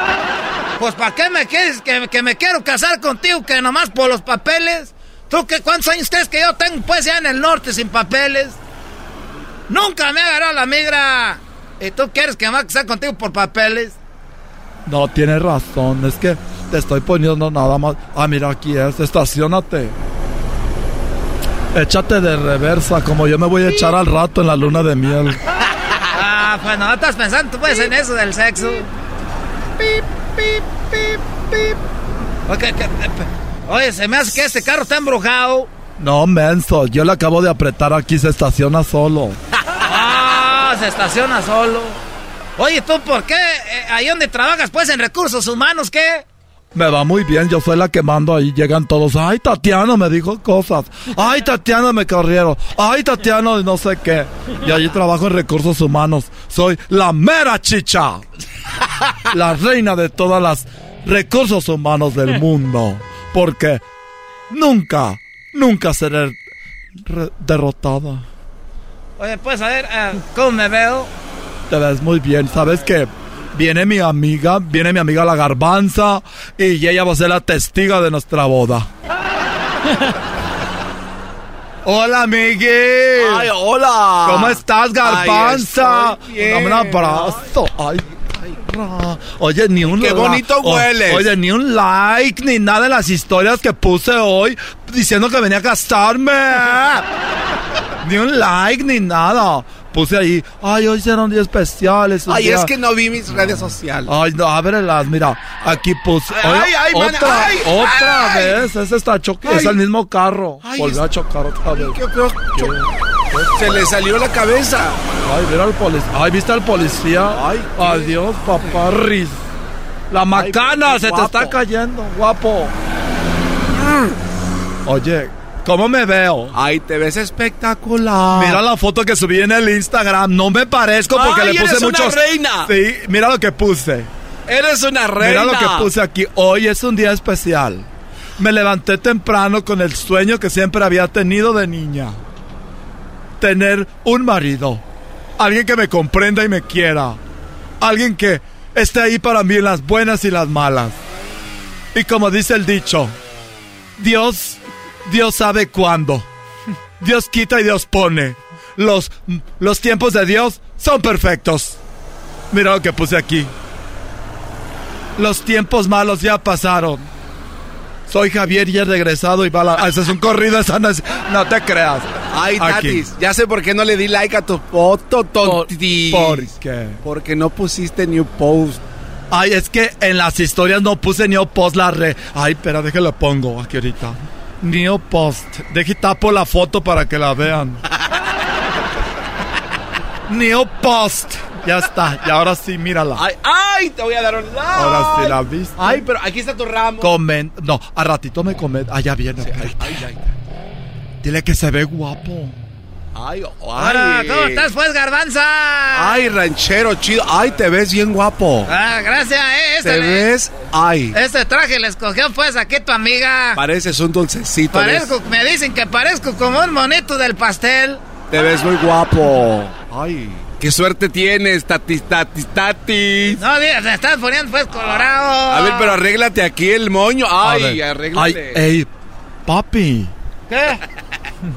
Pues ¿para qué me quieres que, que me quiero casar contigo que nomás por los papeles? ¿Tú qué cuántos años crees que yo tengo pues ya en el norte sin papeles? Nunca me ha agarrado la migra. ¿Y tú quieres que me vaya a casar contigo por papeles? No, tienes razón, es que te estoy poniendo nada más. Ah, mira, aquí es, estacionate. Échate de reversa, como yo me voy a echar al rato en la luna de miel. *laughs* Ah, pues no estás pensando tú pues en eso del sexo. Pip, pip, pip, pip. Ok, que- Oye, se me hace que este carro está embrujado. No, menso, yo le acabo de apretar aquí, se estaciona solo. *laughs* Ah, se estaciona solo. Oye, ¿tú por qué? Eh, ahí donde trabajas, pues, en recursos humanos, ¿qué? Me va muy bien, yo soy la que mando ahí, llegan todos. Ay, Tatiana me dijo cosas. Ay, Tatiana me corrieron. Ay, Tatiana no sé qué. Y allí trabajo en recursos humanos. Soy la mera chicha. La reina de todas las recursos humanos del mundo. Porque nunca, nunca seré derrotada. Oye, pues, a ver, eh, ¿cómo me veo? Te ves muy bien. ¿Sabes qué? Viene mi amiga, viene mi amiga la garbanza y ella va a ser la testiga de nuestra boda. *laughs* Hola, amigui. Ay, hola. ¿Cómo estás, garbanza? Dame un abrazo. Ay, ay. Oye, ni un Qué bonito hueles. Oye, ni un like, ni nada en las historias que puse hoy diciendo que venía a casarme. *laughs* ni un like, ni nada. Puse ahí, ay, hoy será un día especial. Es un Ay, es que no vi mis redes sociales. Ay, no, ábrelas, mira, aquí puse. Ay, ay, man, otra, ay, otra ay. vez, ese está choque, es el mismo carro. Volvió a chocar otra vez. Qué feo. Se le salió la cabeza. Ay, mira al policía. Ay, ¿viste al policía? Ay, Adiós, papá Riz. La macana se te está cayendo, guapo. Oye, ¿cómo me veo? Ay, te ves espectacular. Mira la foto que subí en el Instagram. No me parezco porque Ay, le puse eres una muchos. reina. Sí, mira lo que puse. Eres una reina. Mira lo que puse aquí. Hoy es un día especial. Me levanté temprano con el sueño que siempre había tenido de niña. Tener un marido. Alguien que me comprenda y me quiera. Alguien que esté ahí para mí en las buenas y las malas. Y como dice el dicho, Dios, Dios sabe cuándo. Dios quita y Dios pone. Los, los tiempos de Dios son perfectos. Mira lo que puse aquí. Los tiempos malos ya pasaron. Soy Javier y he regresado y va la... Ese es un corrido, esa no, es- no te creas. Ay. Tatis, ya sé por qué no le di like a tu foto, tontis. ¿Por qué? Porque no pusiste new post. Ay, es que en las historias no puse Neo Post la re. Ay, espera, déjalo pongo aquí ahorita. Neo Post. Deje tapo la foto para que la vean. Neo Post. Ya está. Y ahora sí, mírala. Ay, ay, te voy a dar un like. Ahora sí la viste. Ay, pero aquí está tu ramo. Comen. No, a ratito me comen. Ah, ya viene. Ay, ay, ay. Dile que se ve guapo. Ay, ay. Hola, ¿cómo estás, pues, garbanza? Ay, ranchero chido. Ay, te ves bien guapo. Ah, gracias, eh. Este, Te ves. Ay. este traje le escogió, pues, aquí tu amiga. Pareces un dulcecito. ¿ves? Parezco, me dicen que parezco como un monito del pastel. Te ves muy guapo. Ay. Qué suerte tienes, tatis, tatis, tatis. No, digas, te estás poniendo, pues, colorado. A ver, pero arréglate aquí el moño. Ay, ver. Ay, arréglate. ey, papi. ¿Qué?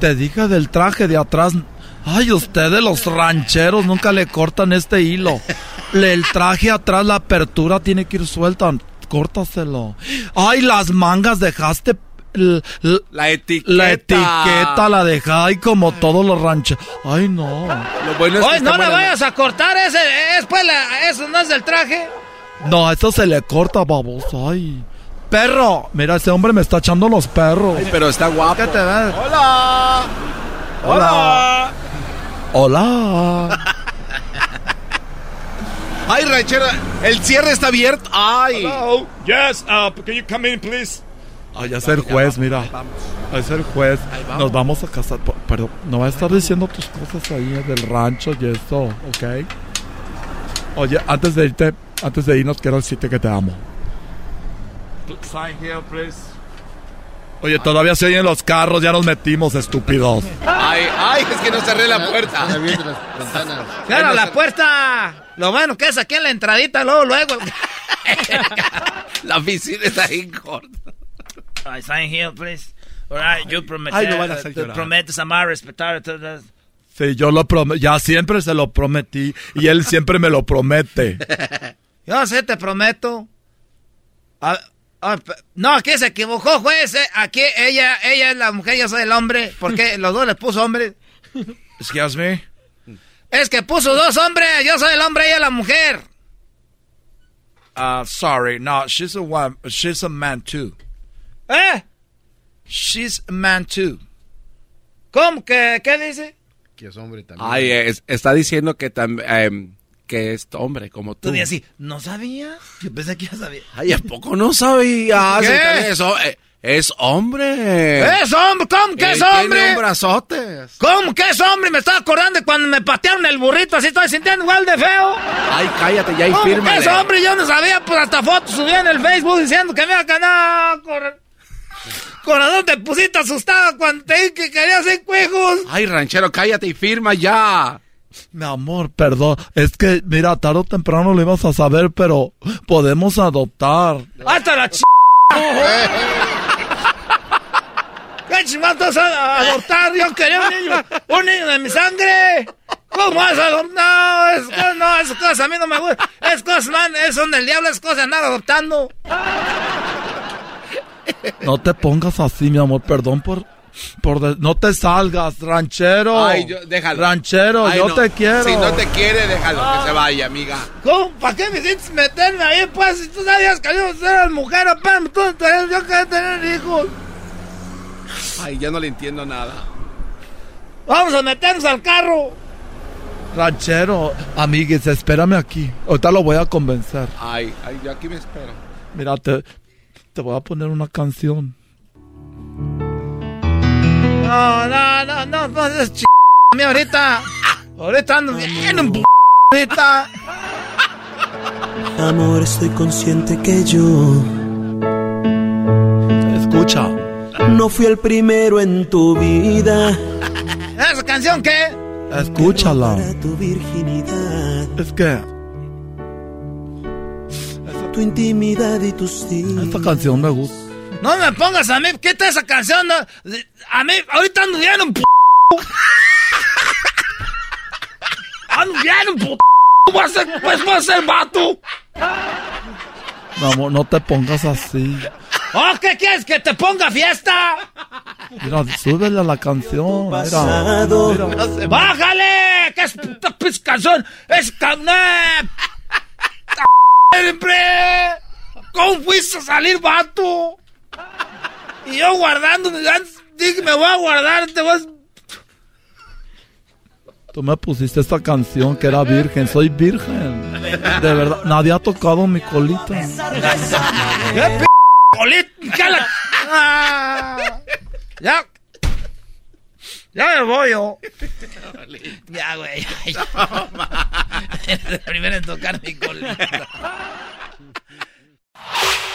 Te dije del traje de atrás. Ay, ustedes los rancheros nunca le cortan este hilo. Le- el traje atrás, la apertura tiene que ir suelta. Córtaselo. Ay, las mangas dejaste. la etiqueta. La etiqueta la dejé ay, como todos los rancheros. Ay, no. Lo bueno es que Oye, está no le buena- vayas a cortar ese, es pues, la- eso no es del traje. No, eso se le corta, baboso. Ay. Perro. Mira, ese hombre me está echando los perros. Ay, pero está guapo. ¿Qué te ves? Hola. Hola. Hola. *laughs* Ay, ranchero, el cierre está abierto. Ay. Hello. Yes, uh, can you come in, please? Ay, ya ser juez, mira. A ser juez. Nos vamos a casar. P- Perdón, no vas a estar diciendo tus cosas ahí del rancho y eso, ¿ok? Oye, antes de irte, antes de irnos, quiero decirte que te amo. Sign here, please. Oye, todavía se oyen los carros, ya nos metimos, estúpidos. Ay, ay, es que no cerré la puerta. ¡Cierra la puerta! Lo bueno que es aquí en la entradita, luego, luego. *laughs* La oficina está ahí corta. I sign here, please. All right, yo prometo. Ay, no van a hacer llorar. Prometes amar, respetar. todas- Sí, yo lo prometí, ya siempre se lo prometí y él siempre me lo promete. *laughs* Yo sí te prometo. Ah, ah, no, aquí se equivocó, juez. eh. Aquí ella, ella es la mujer, yo soy el hombre. Porque los dos le puso hombre. Excuse me. Es que puso dos hombres. Yo soy el hombre, ella es la mujer. Uh, sorry. No, she's a one. She's a man too. ¿Eh? She's a man too. ¿Cómo? ¿Qué, qué dice? Que es hombre también. Ay, es- está diciendo que también que es hombre como tú. Tú así, ¿no sabías? Yo pensé que ya sabía. Ay, ¿a poco no sabías? ¿Qué? Es, eh, es hombre. ¿Es hombre? ¿Cómo que es Tiene hombre? un brazote. ¿Cómo que es hombre? Me estaba acordando de cuando me patearon el burrito. Así estoy sintiendo igual de feo. Ay, cállate ya y ¿Cómo que es hombre? Yo no sabía. Pues hasta fotos subí en el Facebook diciendo que me iba a ganar. Cor- Corazón, te pusiste asustado cuando te dije que querías hacer juegos. Ay, ranchero, cállate y firma ya. Mi amor, perdón. Es que, mira, tarde o temprano lo ibas a saber, pero podemos adoptar. Hasta la ch... *laughs* ¿Qué chingados vas a adoptar? Yo quería un niño, un niño de mi sangre. ¿Cómo vas a adoptar? No, es, co- no, esas cosas a mí no me gustan. Es cosas, man, es son del diablo, es cosas de andar adoptando. No te pongas así, mi amor. Perdón por, Por de- no te salgas, ranchero. Ay, yo- déjalo. Ranchero, Ay, yo no. te quiero. Si no te quiere, déjalo que se vaya, amiga. ¿Cómo? ¿Para qué me hiciste meterme ahí, pues? Si tú sabías que yo era mujer, apenas tú yo quería tener hijos. Ay, ya no le entiendo nada. Vamos a meternos al carro. Ranchero, amigues, espérame aquí. Ahorita lo voy a convencer. Ay, ay, yo aquí me espero. Mira, te, te voy a poner una canción. No, no, no, no, no, es ch... ahorita. Ahorita ando bien en p... ahorita. Amor, estoy consciente que yo Escucha. no fui el primero en tu vida. ¿Esa canción qué? Escúchala. Tu virginidad, Es que tu intimidad y tus esta canción me gusta. No me pongas a mí, quita esa canción. no. A mí, ahorita ando bien en p... Ando bien en p... Voy a ser, pues voy a ser vato. Amor, no te pongas así. ¿Oh, qué quieres? ¿Que te ponga fiesta? Mira, súbele a la canción. Mira, Pasado. mira. ¡Bájale! ¿Qué es puta canción? ¡Es canción! ¿Cómo fuiste a salir, vato? Y yo guardando, dije, me voy a guardar, te vas... Tú me pusiste esta canción que era virgen. Soy virgen. De verdad, nadie ha tocado mi colita. ¿Qué p... colita? ¿Qué la... Ah, ya... Ya me voy yo. Ya, güey. *laughs* El primero en tocar mi colita.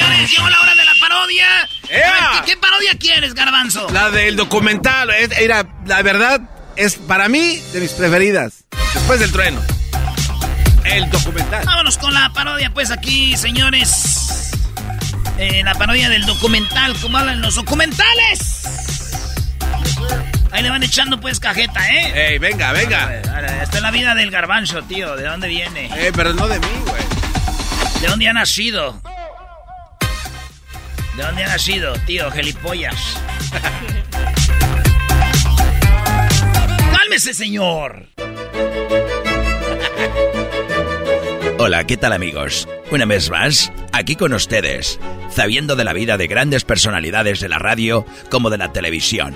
Señores, llegó la hora de la parodia. Ver, ¿qué, qué parodia quieres, Garbanzo? La del documental, era, la verdad, es para mí de mis preferidas. Después del trueno. El documental. Vámonos con la parodia, pues aquí, señores. Eh, la parodia del documental, como hablan los documentales. Ahí le van echando pues cajeta, ¿eh? Ey, venga, venga. Esta es la vida del garbanzo, tío. ¿De dónde viene? Eh, pero no de mí, güey. ¿De dónde ha nacido? ¿De dónde ha nacido, tío? Gelipollas. *laughs* ¡Cálmese, señor! Hola, ¿qué tal amigos? Una vez más, aquí con ustedes, sabiendo de la vida de grandes personalidades de la radio como de la televisión.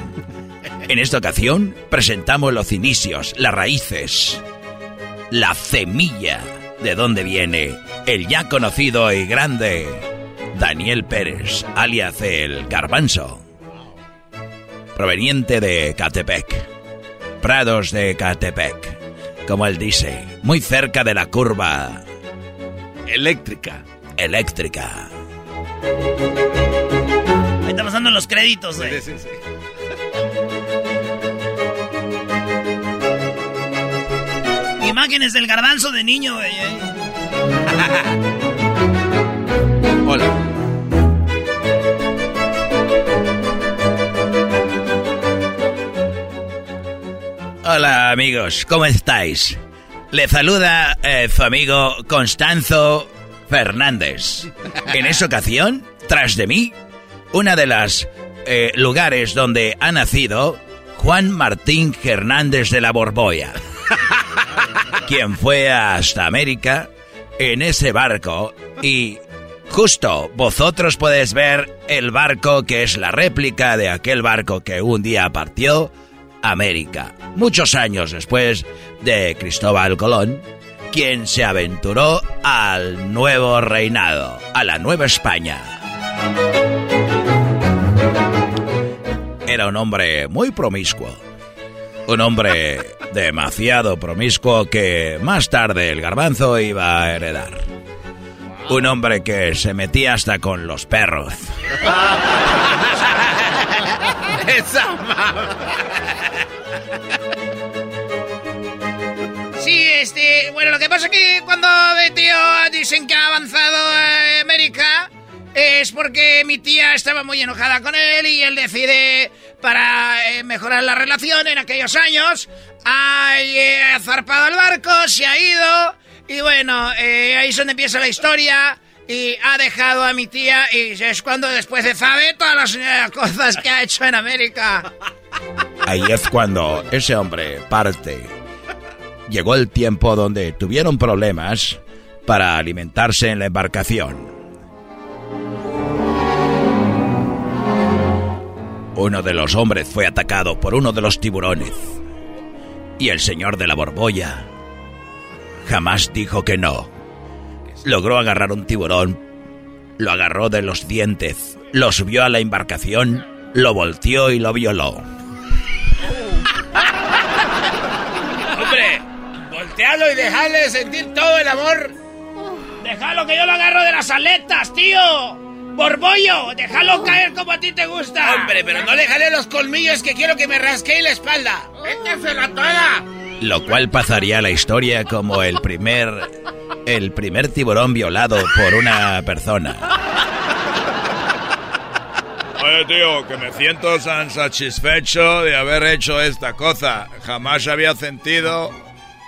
En esta ocasión presentamos los inicios, las raíces, la semilla de donde viene el ya conocido y grande Daniel Pérez, alias el Garbanzo, proveniente de Catepec, Prados de Catepec, como él dice, muy cerca de la curva eléctrica. Eléctrica. Ahí está pasando los créditos, güey. Imágenes del garbanzo de niño, güey. eh. *laughs* Hola. Hola amigos, ¿cómo estáis? Le saluda eh, su amigo Constanzo Fernández. En esa ocasión, tras de mí, una de las eh, lugares donde ha nacido Juan Martín Hernández de la Borboya, quien fue hasta América en ese barco y justo vosotros podéis ver el barco que es la réplica de aquel barco que un día partió América, muchos años después de Cristóbal Colón, quien se aventuró al nuevo reinado, a la Nueva España. era un hombre muy promiscuo. Un hombre demasiado promiscuo que más tarde el garbanzo iba a heredar. Un hombre que se metía hasta con los perros. *laughs* Esa Sí, este, bueno, lo que pasa es que cuando mi tío dicen que ha avanzado a América es porque mi tía estaba muy enojada con él y él decide, para eh, mejorar la relación en aquellos años, ha eh, zarpado el barco, se ha ido y bueno, eh, ahí es donde empieza la historia. Y ha dejado a mi tía y es cuando después de sabe todas las cosas que ha hecho en América. Ahí es cuando ese hombre parte. Llegó el tiempo donde tuvieron problemas para alimentarse en la embarcación. Uno de los hombres fue atacado por uno de los tiburones. Y el señor de la borbolla jamás dijo que no. Logró agarrar un tiburón, lo agarró de los dientes, lo subió a la embarcación, lo volteó y lo violó. *laughs* Hombre, voltealo y dejarle sentir todo el amor. Déjalo que yo lo agarro de las aletas, tío. Borbollo, déjalo caer como a ti te gusta. Hombre, pero no le jale los colmillos que quiero que me rasquee la espalda. Métesela toda. Lo cual pasaría a la historia como el primer el primer tiburón violado por una persona. Oye, tío, que me siento tan satisfecho de haber hecho esta cosa. Jamás había sentido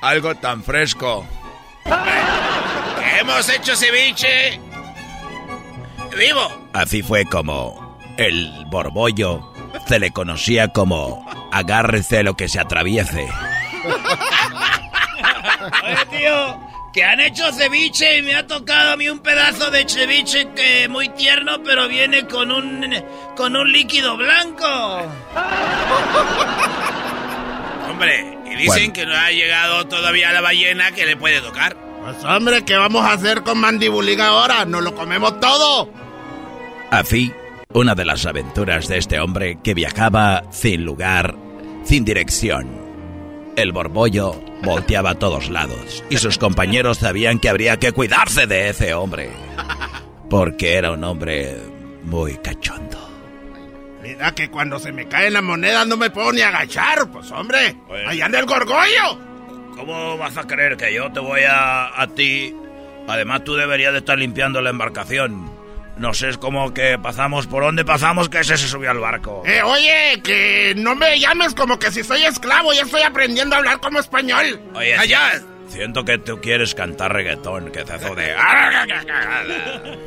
algo tan fresco. Hemos hecho ceviche. Vivo. Así fue como el borbollo se le conocía como agárrese lo que se atraviese. Oye, tío, que han hecho ceviche y me ha tocado a mí un pedazo de ceviche que muy tierno, pero viene con un con un líquido blanco. Hombre, y dicen que no ha llegado todavía la ballena que le puede tocar. Pues hombre, ¿qué vamos a hacer con Mandibulín ahora? ¿Nos lo comemos todo? Así, una de las aventuras de este hombre que viajaba sin lugar, sin dirección. El borbollo volteaba a todos lados y sus compañeros sabían que habría que cuidarse de ese hombre. Porque era un hombre muy cachondo. Mira que cuando se me caen las monedas no me puedo ni agachar, pues hombre. Ahí anda el gorgollo. ¿Cómo vas a creer que yo te voy a, a ti? Además, tú deberías de estar limpiando la embarcación. No sé, es como que pasamos por donde pasamos que ese se subió al barco. Eh, oye, que no me llames como que si soy esclavo, ya estoy aprendiendo a hablar como español. Oye, allá. Siento que tú quieres cantar reggaetón, que te de...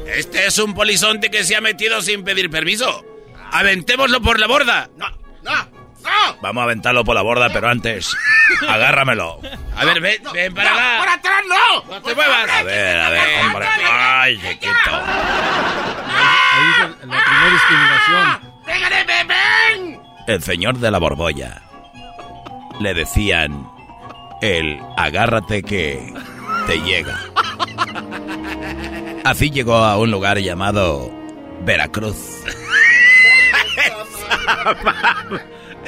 *laughs* Este es un polizonte que se ha metido sin pedir permiso. Aventémoslo por la borda. No, no. Vamos a aventarlo por la borda, pero antes, agárramelo. A ver, ven, ven para No, acá. por atrás no. No te muevas. A ver, a ver, hombre. Ay, chiquito. Ahí es el- la primera discriminación. ¡Pégale, ven! El señor de la borbolla. Le decían el agárrate que te llega. Así llegó a un lugar llamado Veracruz. *laughs* *laughs*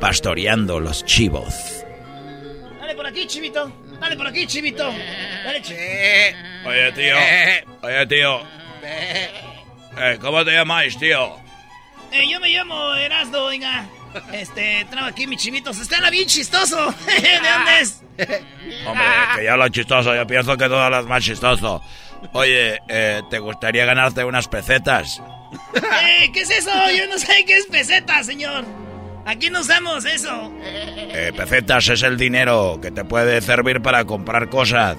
pastoreando los chivos. Dale por aquí, chivito. Dale por aquí, chivito. Dale, chi- Oye, tío. Oye, tío. Eh, ¿Cómo te llamáis, tío? Eh, yo me llamo Erasdo, oiga. Este, traigo aquí mis chivitos. Están bien chistoso. *laughs* ¿De dónde es? Hombre, que ya hablas chistoso. Yo pienso que tú hablas más chistoso. Oye, eh, ¿te gustaría ganarte unas pesetas? Eh, ¿Qué es eso? Yo no sé qué es peseta, señor. Aquí no usamos eso. Eh, pesetas es el dinero que te puede servir para comprar cosas.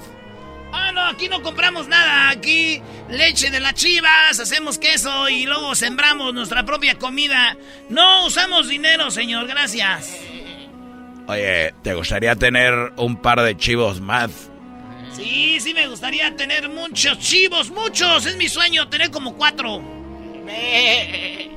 Ah, no, aquí no compramos nada. Aquí leche de las chivas, hacemos queso y luego sembramos nuestra propia comida. No usamos dinero, señor, gracias. Oye, ¿te gustaría tener un par de chivos más? Sí, sí me gustaría tener muchos chivos, muchos. Es mi sueño tener como cuatro. *laughs*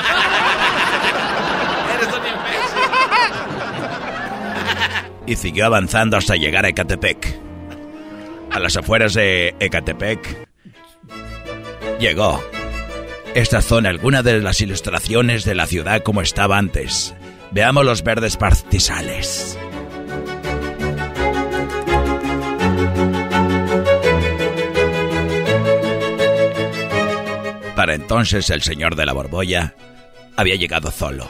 Y siguió avanzando hasta llegar a Ecatepec. A las afueras de Ecatepec llegó. Estas son algunas de las ilustraciones de la ciudad como estaba antes. Veamos los verdes pastizales. Para entonces el señor de la borbolla había llegado solo,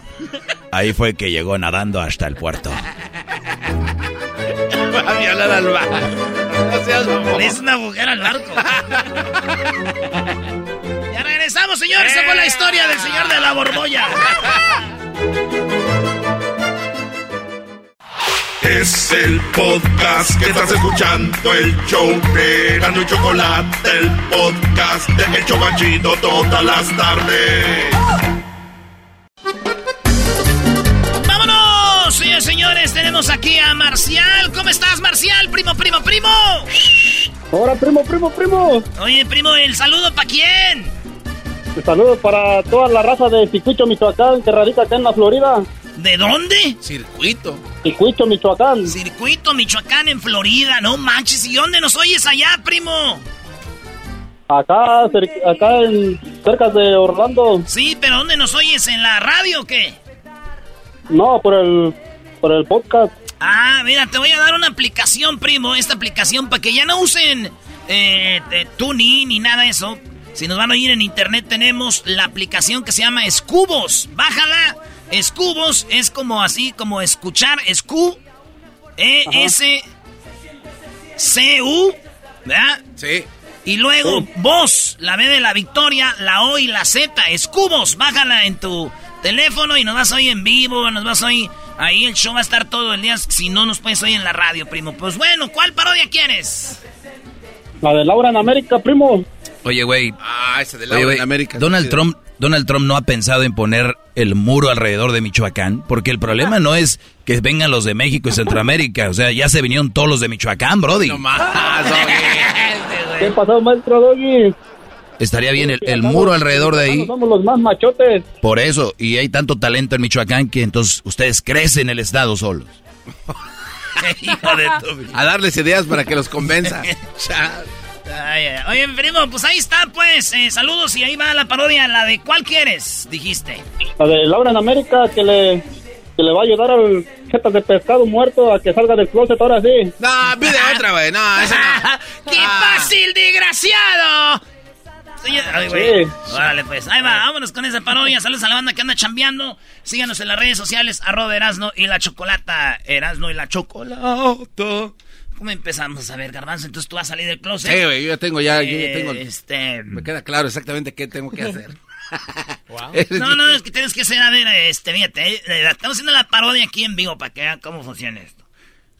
Ahí fue que llegó nadando hasta el puerto. Va a violar al barco. No seas mamón. Es una mujer al barco. *laughs* ya regresamos, señores. Esa fue la historia del señor de la borbolla. Es el podcast que estás escuchando, el show de Gano y Chocolate, el podcast de El Chocachito todas las tardes. Sí, señores, tenemos aquí a Marcial. ¿Cómo estás, Marcial? Primo, primo, primo. Ahora, primo, primo, primo. Oye, primo, ¿el saludo para quién? Un saludo para toda la raza de Circuito, Michoacán, que radica acá en la Florida. ¿De dónde? Circuito. Circuito, Michoacán. Circuito, Michoacán, en Florida. No manches, ¿y dónde nos oyes allá, primo? Acá, acá en, cerca de Orlando. Sí, pero ¿dónde nos oyes? ¿En la radio o qué? No, por el, por el podcast. Ah, mira, te voy a dar una aplicación, primo. Esta aplicación para que ya no usen eh, eh, TuneIn ni nada de eso. Si nos van a oír en internet, tenemos la aplicación que se llama Escubos. Bájala. Escubos es como así, como escuchar. Escu. E-S. C-U. ¿Verdad? Sí. Y luego voz, la B de la victoria, la O y la Z. Escubos. Bájala en tu teléfono y nos vas a oír en vivo. Nos vas a oír. Ahí el show va a estar todo el día. Si no nos puedes oír en la radio, primo. Pues bueno, ¿cuál parodia quieres? La de Laura en América, primo. Oye, güey. Ah, ese de Laura en América. Donald Trump, Donald Trump no ha pensado en poner el muro alrededor de Michoacán, porque el problema no es que vengan los de México y Centroamérica, o sea, ya se vinieron todos los de Michoacán, Brody. *laughs* ¿Qué pasó, maestro Doggy? Estaría bien el, el muro alrededor de ahí, Somos los más machotes. por eso, y hay tanto talento en Michoacán que entonces ustedes crecen el estado solos. *laughs* A darles ideas para que los convenza. *laughs* Oye, primo, pues ahí está, pues. Eh, saludos y ahí va la parodia. La de ¿cuál quieres? Dijiste. La de Laura en América que le, que le va a ayudar al jeta de pescado muerto a que salga del closet ahora sí. No, pide otra, güey. No, esa no. *laughs* ¡Qué Ah. fácil, desgraciado! Ay, güey. Sí. Órale, pues. Ahí va, vámonos con esa parodia. Saludos a la banda que anda chambeando. Síganos en las redes sociales, arroba Erasno y la Chocolata. Erasno y la Chocolata. ¿Cómo empezamos? A ver, Garbanzo, entonces tú vas a salir del closet. Sí, güey, yo ya tengo ya, yo ya Eh, tengo. Este... Me queda claro exactamente qué tengo que hacer. *laughs* *laughs* No, no, es que tienes que ser, a ver, este, fíjate, eh, estamos haciendo la parodia aquí en vivo para que vean cómo funciona esto.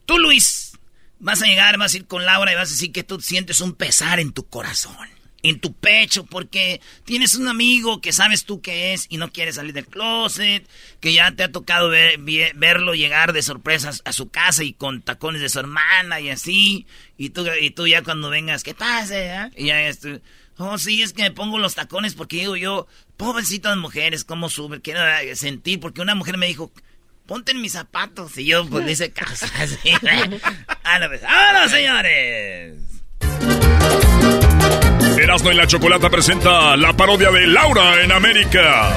Tú, Luis, vas a llegar, vas a ir con Laura y vas a decir que tú sientes un pesar en tu corazón, en tu pecho, porque tienes un amigo que sabes tú que es y no quiere salir del closet, que ya te ha tocado ver- verlo llegar de sorpresas a su casa y con tacones de su hermana y así, y tú, y tú ya cuando vengas, ¿qué pasa? eh? Y ya esto, oh sí, es que me pongo los tacones porque digo yo, pobrecitas mujeres, cómo suben, quiero eh, sentir, porque una mujer me dijo, ponte en mis zapatos, y yo pues le hice caso, *laughs* así, Ándale, pues, ¡Vámonos, señores! Erasmo y la Chocolata presenta la parodia de Laura en América.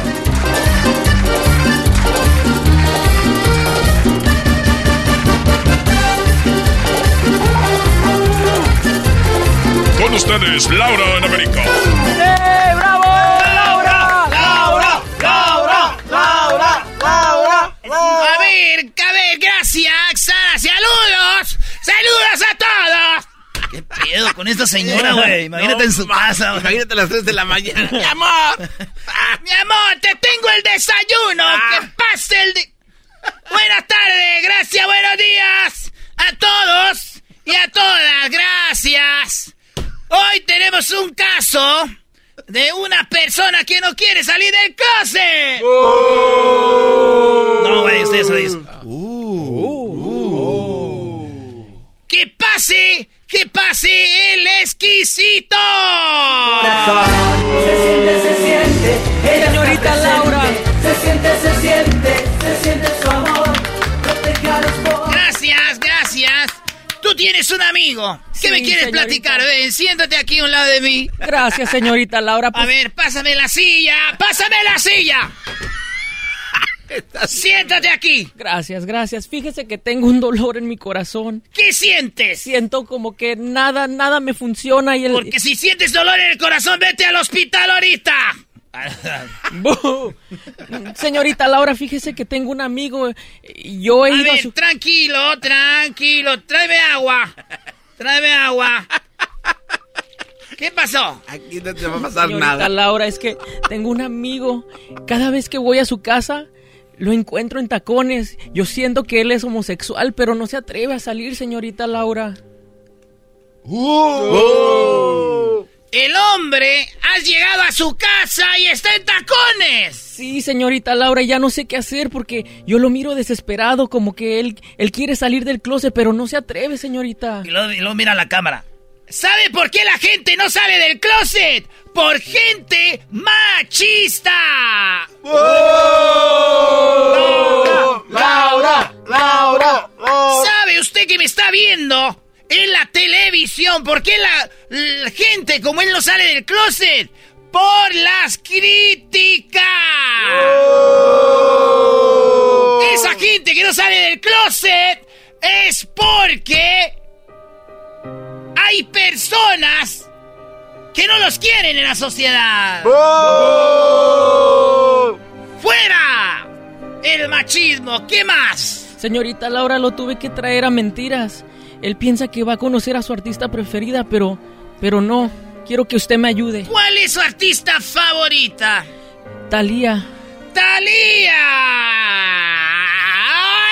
Con ustedes, Laura en América. ¡Eh, bravo! ¡Laura! ¡Laura! ¡Laura! ¡Laura! ¡Laura! A ver, a ver, gracias, ¿Qué pedo con esta señora, *laughs* güey? Imagínate en su casa, güey. Imagínate a las 3 de la mañana. *laughs* ¡Mi amor! *laughs* ¡Mi amor, te tengo el desayuno! ¡Que pase el de... Buenas tardes, gracias, buenos días a todos y a todas, gracias. Hoy tenemos un caso de una persona que no quiere salir del closet. No, güey, ustedes oyen. ¡Que pase! ¡Que pase el exquisito! Se siente, se siente. Señorita Laura. Se siente, se siente. Se siente su amor. A. Gracias, gracias. Tú tienes un amigo. ¿Qué Sí, me quieres señorita. platicar? Ven, siéntate aquí a un lado de mí. Gracias, señorita Laura. A Pues, ver, pásame la silla. ¡Pásame la silla! Siéntate aquí. Gracias, gracias. Fíjese que tengo un dolor en mi corazón. ¿Qué sientes? Siento como que nada, nada me funciona y el... Porque si sientes dolor en el corazón, vete al hospital ahorita. *laughs* Señorita Laura, fíjese que tengo un amigo. eh, Yo he A ido a ver, su... tranquilo, tranquilo. Tráeme agua. Tráeme agua. ¿Qué pasó? Aquí no te va a pasar Señorita nada. Laura, es que tengo un amigo. Cada vez que voy a su casa, lo encuentro en tacones. Yo siento que él es homosexual, pero no se atreve a salir, señorita Laura. El hombre has llegado a su casa y está en tacones. Sí, señorita Laura, ya no sé qué hacer porque yo lo miro desesperado, como que él, él quiere salir del closet, pero no se atreve, señorita. Y luego, y luego mira la cámara. ¿Sabe por qué la gente no sale del closet? Por gente machista. Laura, Laura, ¿Sabe usted que me está viendo en la televisión? ¿Por qué la, la gente como él no sale del closet? Por las críticas. Esa gente que no sale del closet es porque hay personas que no los quieren en la sociedad. ¡Fuera! El machismo, ¿qué más? Señorita Laura, lo tuve que traer a mentiras. Él piensa que va a conocer a su artista preferida, pero, pero no. Quiero que usted me ayude. ¿Cuál es su artista favorita? Talía. ¡Talía!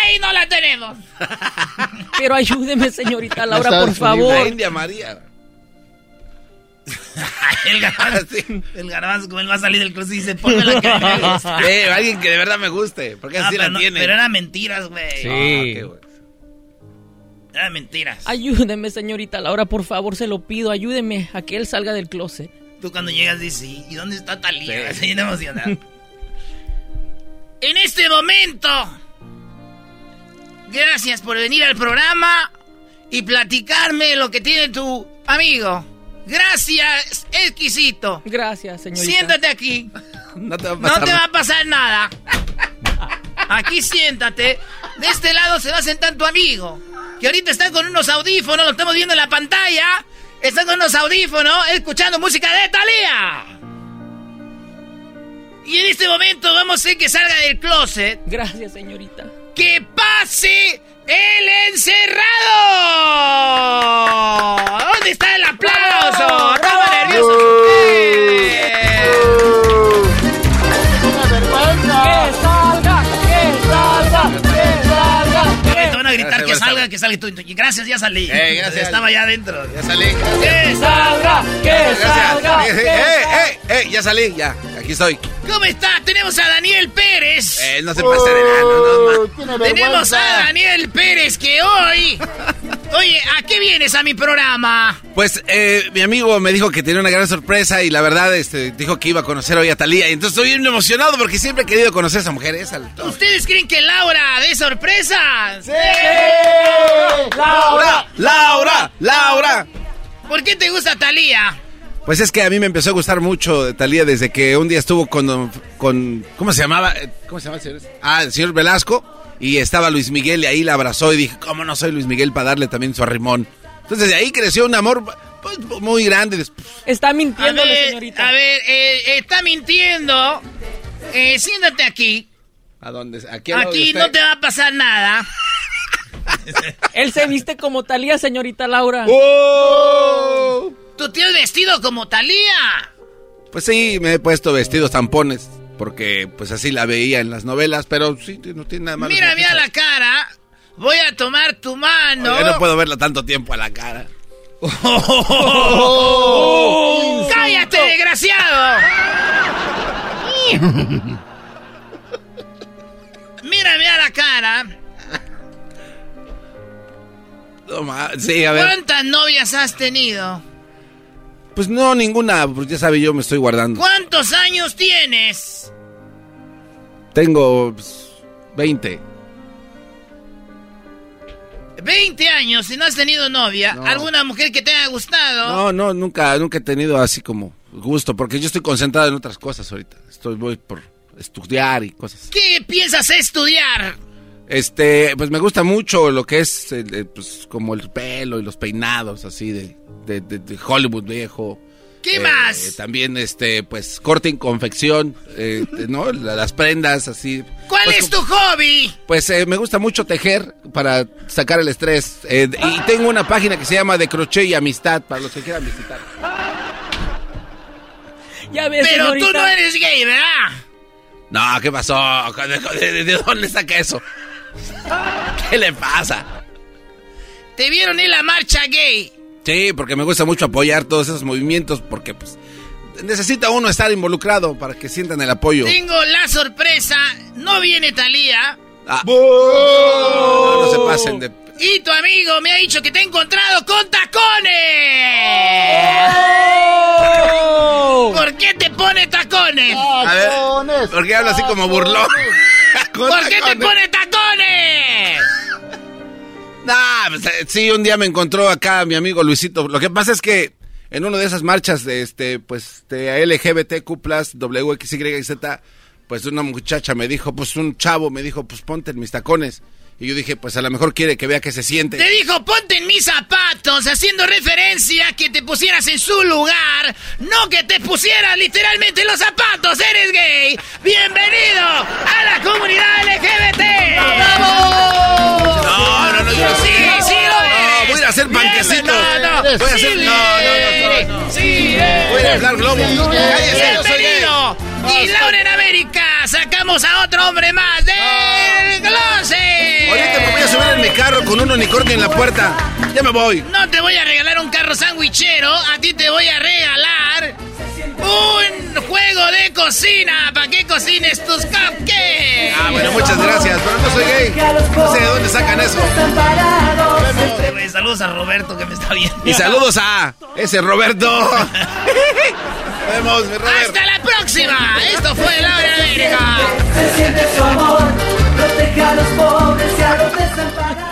¡Ay, no la tenemos! *laughs* Pero ayúdeme, señorita Laura, No por favor. La India María. *laughs* el garbanzo, el garbanzo, como él va a salir del closet y dice, ponme la que me *laughs* gusta. Eh, alguien que de verdad me guste. Porque así pero, la no- tiene. pero eran mentiras, güey. Sí. Ah, qué. Eran mentiras. Ayúdeme, señorita Laura, por favor, se lo pido. Ayúdeme a que él salga del closet. Tú cuando llegas dices, ¿y y dónde está Talía? Así bien emocionado. en este momento, gracias por venir al programa y platicarme lo que tiene tu amigo. Gracias, exquisito. Gracias, señorita. Siéntate aquí. *laughs* No te va a No pasar te va a pasar nada. Aquí siéntate. De este lado se va a sentar tu amigo. Que ahorita está con unos audífonos, lo estamos viendo en la pantalla. Está con unos audífonos escuchando música de Thalía. Y en este momento vamos a hacer que salga del closet. Gracias, señorita. ¡Que pase el encerrado! ¿Dónde está el aplauso? Que salga, tú, y gracias, ya salí. Eh, gracias. Estaba ya adentro. Ya salí. ¡Que salga! ¡Que salga! Eh, ¡Que eh, salga! eh, eh, ya salí, ya. Aquí estoy. ¿Cómo está? Tenemos a Daniel Pérez. Eh, no se pase de nada, no, no, Tenemos a Daniel Pérez que hoy... *laughs* Oye, ¿a qué vienes a mi programa? Pues eh, mi amigo me dijo que tenía una gran sorpresa y la verdad este, dijo que iba a conocer hoy a Talía. Y entonces estoy bien emocionado porque siempre he querido conocer a esa mujer. Esa, ¿Ustedes creen que Laura de sorpresa? ¡Sí! ¡Laura! ¡Laura! ¡Laura! ¿Por qué te gusta Talía? Pues es que a mí me empezó a gustar mucho Talía desde que un día estuvo con, con ¿cómo se llamaba? ¿Cómo se llama el señor? Ah, el señor Velasco. Y estaba Luis Miguel y ahí la abrazó y dije, ¿cómo no soy Luis Miguel para darle también su arrimón? Entonces de ahí creció un amor pues, muy grande. Está ver, señorita. a ver, eh, está mintiendo. Eh, siéntate aquí. ¿A dónde? Aquí, no te va a pasar nada. *laughs* Él se viste como Talía, señorita Laura. ¡Oh! Tú te has vestido como Talía. Pues sí, me he puesto vestidos tampones porque pues así la veía en las novelas, pero sí, no tiene nada malo. Mírame a la cara. Voy a tomar tu mano. Yo no puedo verla tanto tiempo a la cara. *laughs* ¡Cállate, desgraciado! Mírame a la cara. Sí, a ver. ¿Cuántas novias has tenido? Pues no, ninguna, pues ya sabe, yo me estoy guardando. ¿Cuántos años tienes? Tengo pues, 20. 20 años y no has tenido novia. No. ¿Alguna mujer que te haya gustado? No, no, nunca, nunca he tenido así como gusto, porque yo estoy concentrado en otras cosas ahorita. Estoy voy por estudiar y cosas. ¿Qué piensas estudiar? Este, pues me gusta mucho lo que es, el- el, pues, como el pelo y los peinados así de, de- de- de Hollywood viejo. ¿Qué Eh, más? También, este, pues, corte y confección, eh, *laughs* ¿no? La- Las prendas así. ¿Cuál Pues, es tu hobby? Pues eh, me gusta mucho tejer para sacar el estrés. Eh, y tengo una página que se llama De Crochet y Amistad para los que quieran visitar. *laughs* Ya ves, Pero tú señorita. no eres gay, ¿verdad? No, ¿qué pasó? ¿De, de- de dónde saca eso? *laughs* ¿Qué le pasa? Te vieron en la marcha gay. Sí, porque me gusta mucho apoyar todos esos movimientos porque pues necesita uno estar involucrado para que sientan el apoyo. Tengo la sorpresa. No viene Talía. Ah. No, no se pasen de... Y tu amigo me ha dicho que te ha encontrado con tacones. ¿Por qué te pone tacones? A ver, ¿por qué habla así como burlón? ¿Por qué te tacones. pone tacones? Nah, pues, eh, sí, un día me encontró acá mi amigo Luisito. Lo que pasa es que en una de esas marchas de este, pues, de LGBTQ+, WXYZ, pues una muchacha me dijo, pues un chavo me dijo, pues ponte en mis tacones. Y yo dije, pues a lo mejor quiere que vea que se siente. Te dijo, ponte en mis zapatos, haciendo referencia a que te pusieras en su lugar, no que te pusieras literalmente en los zapatos, eres gay. Bienvenido a la comunidad LGBT. ¡Bravo! No, Sí, sí eres. voy a hacer panquecitos. No, no, Voy a hacer- no, no, no, no, no. Sí Voy a hablar globo. Cállese, yo soy. Bienvenido. Y Laura en América, sacamos a otro hombre más del closet. Ahorita me voy a subir en mi carro con un unicornio en la puerta. Ya me voy. No te voy a regalar un carro sandwichero, a ti te voy a regalar un juego de cocina para que cocines tus cupcakes. Ah, bueno, muchas gracias, pero no soy gay. No sé de dónde sacan eso. Güey, Saludos a Roberto que me está viendo. Y saludos a ese Roberto. *laughs* Nos vemos, mi Robert. Hasta la próxima. Esto fue Laura en América. Se siente su amor, protege a los pobres y a los desamparados.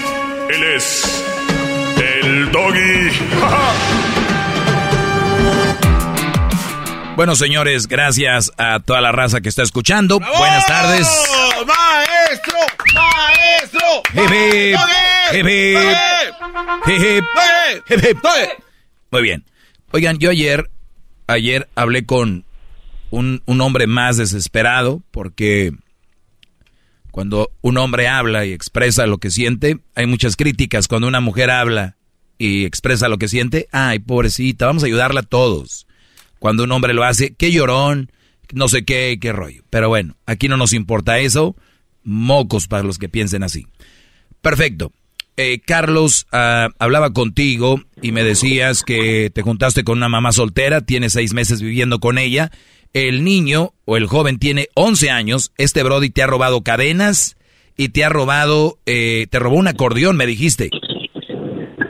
Él es el doggy. *laughs* Bueno, señores, gracias a toda la raza que está escuchando. Buenas tardes. ¡Maestro! ¡Maestro! Hip, hip, hip, hip, hip, hip, hip. Muy bien. Oigan, yo ayer, ayer hablé con un, un hombre más desesperado porque cuando un hombre habla y expresa lo que siente, hay muchas críticas. Cuando una mujer habla y expresa lo que siente, ay, pobrecita, vamos a ayudarla a todos. Cuando un hombre lo hace, qué llorón, no sé qué, qué rollo. Pero bueno, aquí no nos importa eso. Mocos para los que piensen así. Perfecto. Eh, Carlos, ah, hablaba contigo y me decías que te juntaste con una mamá soltera, tienes seis meses viviendo con ella. El niño o el joven tiene 11 años. Este Brody te ha robado cadenas y te ha robado, eh, te robó un acordeón, me dijiste.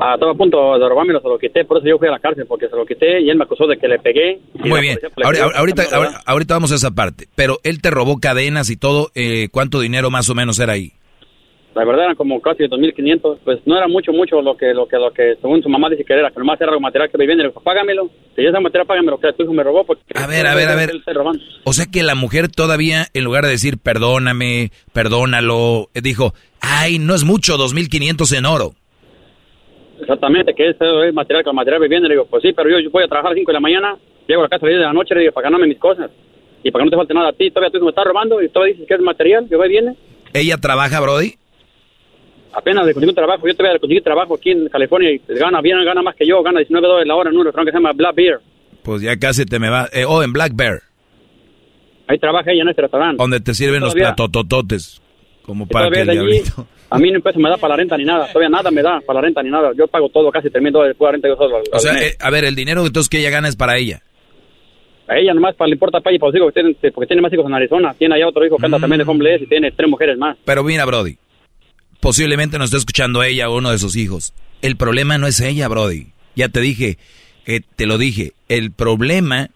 Ah, estaba a punto de robármelo, se lo quité, por eso yo fui a la cárcel, porque se lo quité y él me acusó de que le pegué. Muy bien. pues, Ahorita, ahorita- ahorita vamos a esa parte. Pero él te robó cadenas y todo. eh, ¿Cuánto dinero más o menos era ahí? La verdad eran como casi 2.500, pues no era mucho, mucho lo que, lo que, lo que según su mamá dice que era, que nomás era algo material que me viene, le dijo, págamelo, si ese material págamelo, que tu hijo me robó, porque... A ver, a ver, a ver. *laughs* O sea que la mujer todavía, en lugar de decir perdóname, perdónalo, eh, dijo, ay, no es mucho, 2.500 en oro. Exactamente, que ese es material que el material me viene, le digo, pues sí, pero yo, yo voy a trabajar a las 5 de la mañana, llego a la casa a las 10 de la noche, le digo, para ganarme mis cosas, y para que no te falte nada a ti, todavía hijo me está robando, y todavía dices que es material, yo voy y viene, ¿Ella trabaja, Brody? Apenas le conseguí un trabajo, yo todavía conseguí trabajo aquí en California, y gana bien, gana más que yo, gana 19 dólares la hora en un restaurante que se llama Black Beer, Pues ya casi te me va. eh, oh, en Black Bear, ahí trabaja ella en este restaurante. donde te sirven los Todavía- platotototes. Como para que el de diablito. a mí no peso me da para la renta ni nada, todavía nada me da para la renta ni nada, yo pago todo, casi 3 mil dólares por la renta yo solo. al- O sea, eh, a ver, el dinero entonces que ella gana es para ella. A ella nomás para le importa para ella, para los hijos que tiene, porque tiene más hijos en Arizona. Tiene allá otro hijo que anda Mm. también de homeless y tiene tres mujeres más. Pero mira, Brody, posiblemente nos está escuchando ella o uno de sus hijos. El problema no es ella, Brody. Ya te dije, que te lo dije. El problema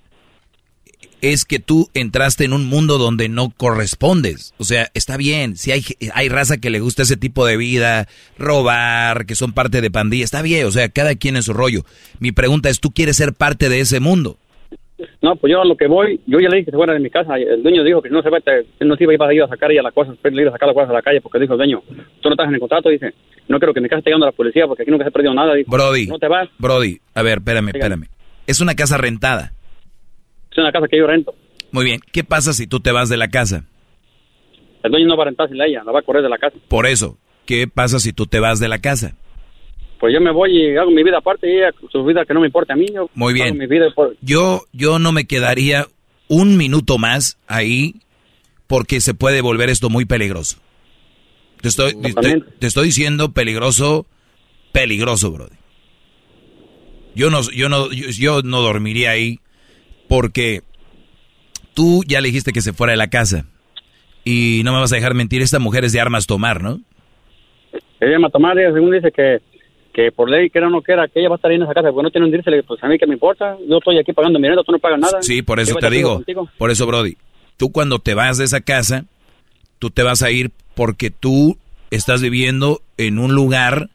es que tú entraste en un mundo donde no correspondes. O sea, está bien, si hay, hay raza que le gusta ese tipo de vida, robar, que son parte de pandilla, está bien, o sea, cada quien en su rollo. Mi pregunta es, ¿tú quieres ser parte de ese mundo? No, pues yo a lo que voy, yo ya le dije que se fuera de mi casa. El dueño dijo que no se vete, él no se iba a ir a sacar ya las cosas, pero le iba a sacar las cosas a la calle porque dijo el dueño, tú no estás en el contrato, dice, no quiero que mi casa esté llegando a la policía porque aquí nunca se ha perdido nada. Dijo, Brody, no te vas, Brody, a ver, espérame, espérame. Es una casa rentada. es una casa que yo rento. Muy bien, ¿qué pasa si tú te vas de la casa? El dueño no va a rentar sin ella, la va a correr de la casa. Por eso, ¿qué pasa si tú te vas de la casa? Pues yo me voy y hago mi vida aparte y ella su vida que no me importa a mí. Yo Muy bien. hago mi vida por- Yo, yo no me quedaría un minuto más ahí porque se puede volver esto muy peligroso. Te estoy, te, estoy diciendo peligroso, peligroso, Brody. Yo no, yo no, yo, yo no dormiría ahí porque tú ya le dijiste que se fuera de la casa y no me vas a dejar mentir. Esta mujer es de armas tomar, ¿no? Ella me tomar, ella según dice que, que por ley, que era o no quiera, que ella va a estar ahí en esa casa, porque no tiene un irse, le digo, pues a mí que me importa, yo estoy aquí pagando mi renta, tú no pagas nada. Sí, por eso te digo. contigo. Por eso, Brody, tú cuando te vas de esa casa, tú te vas a ir porque tú estás viviendo en un lugar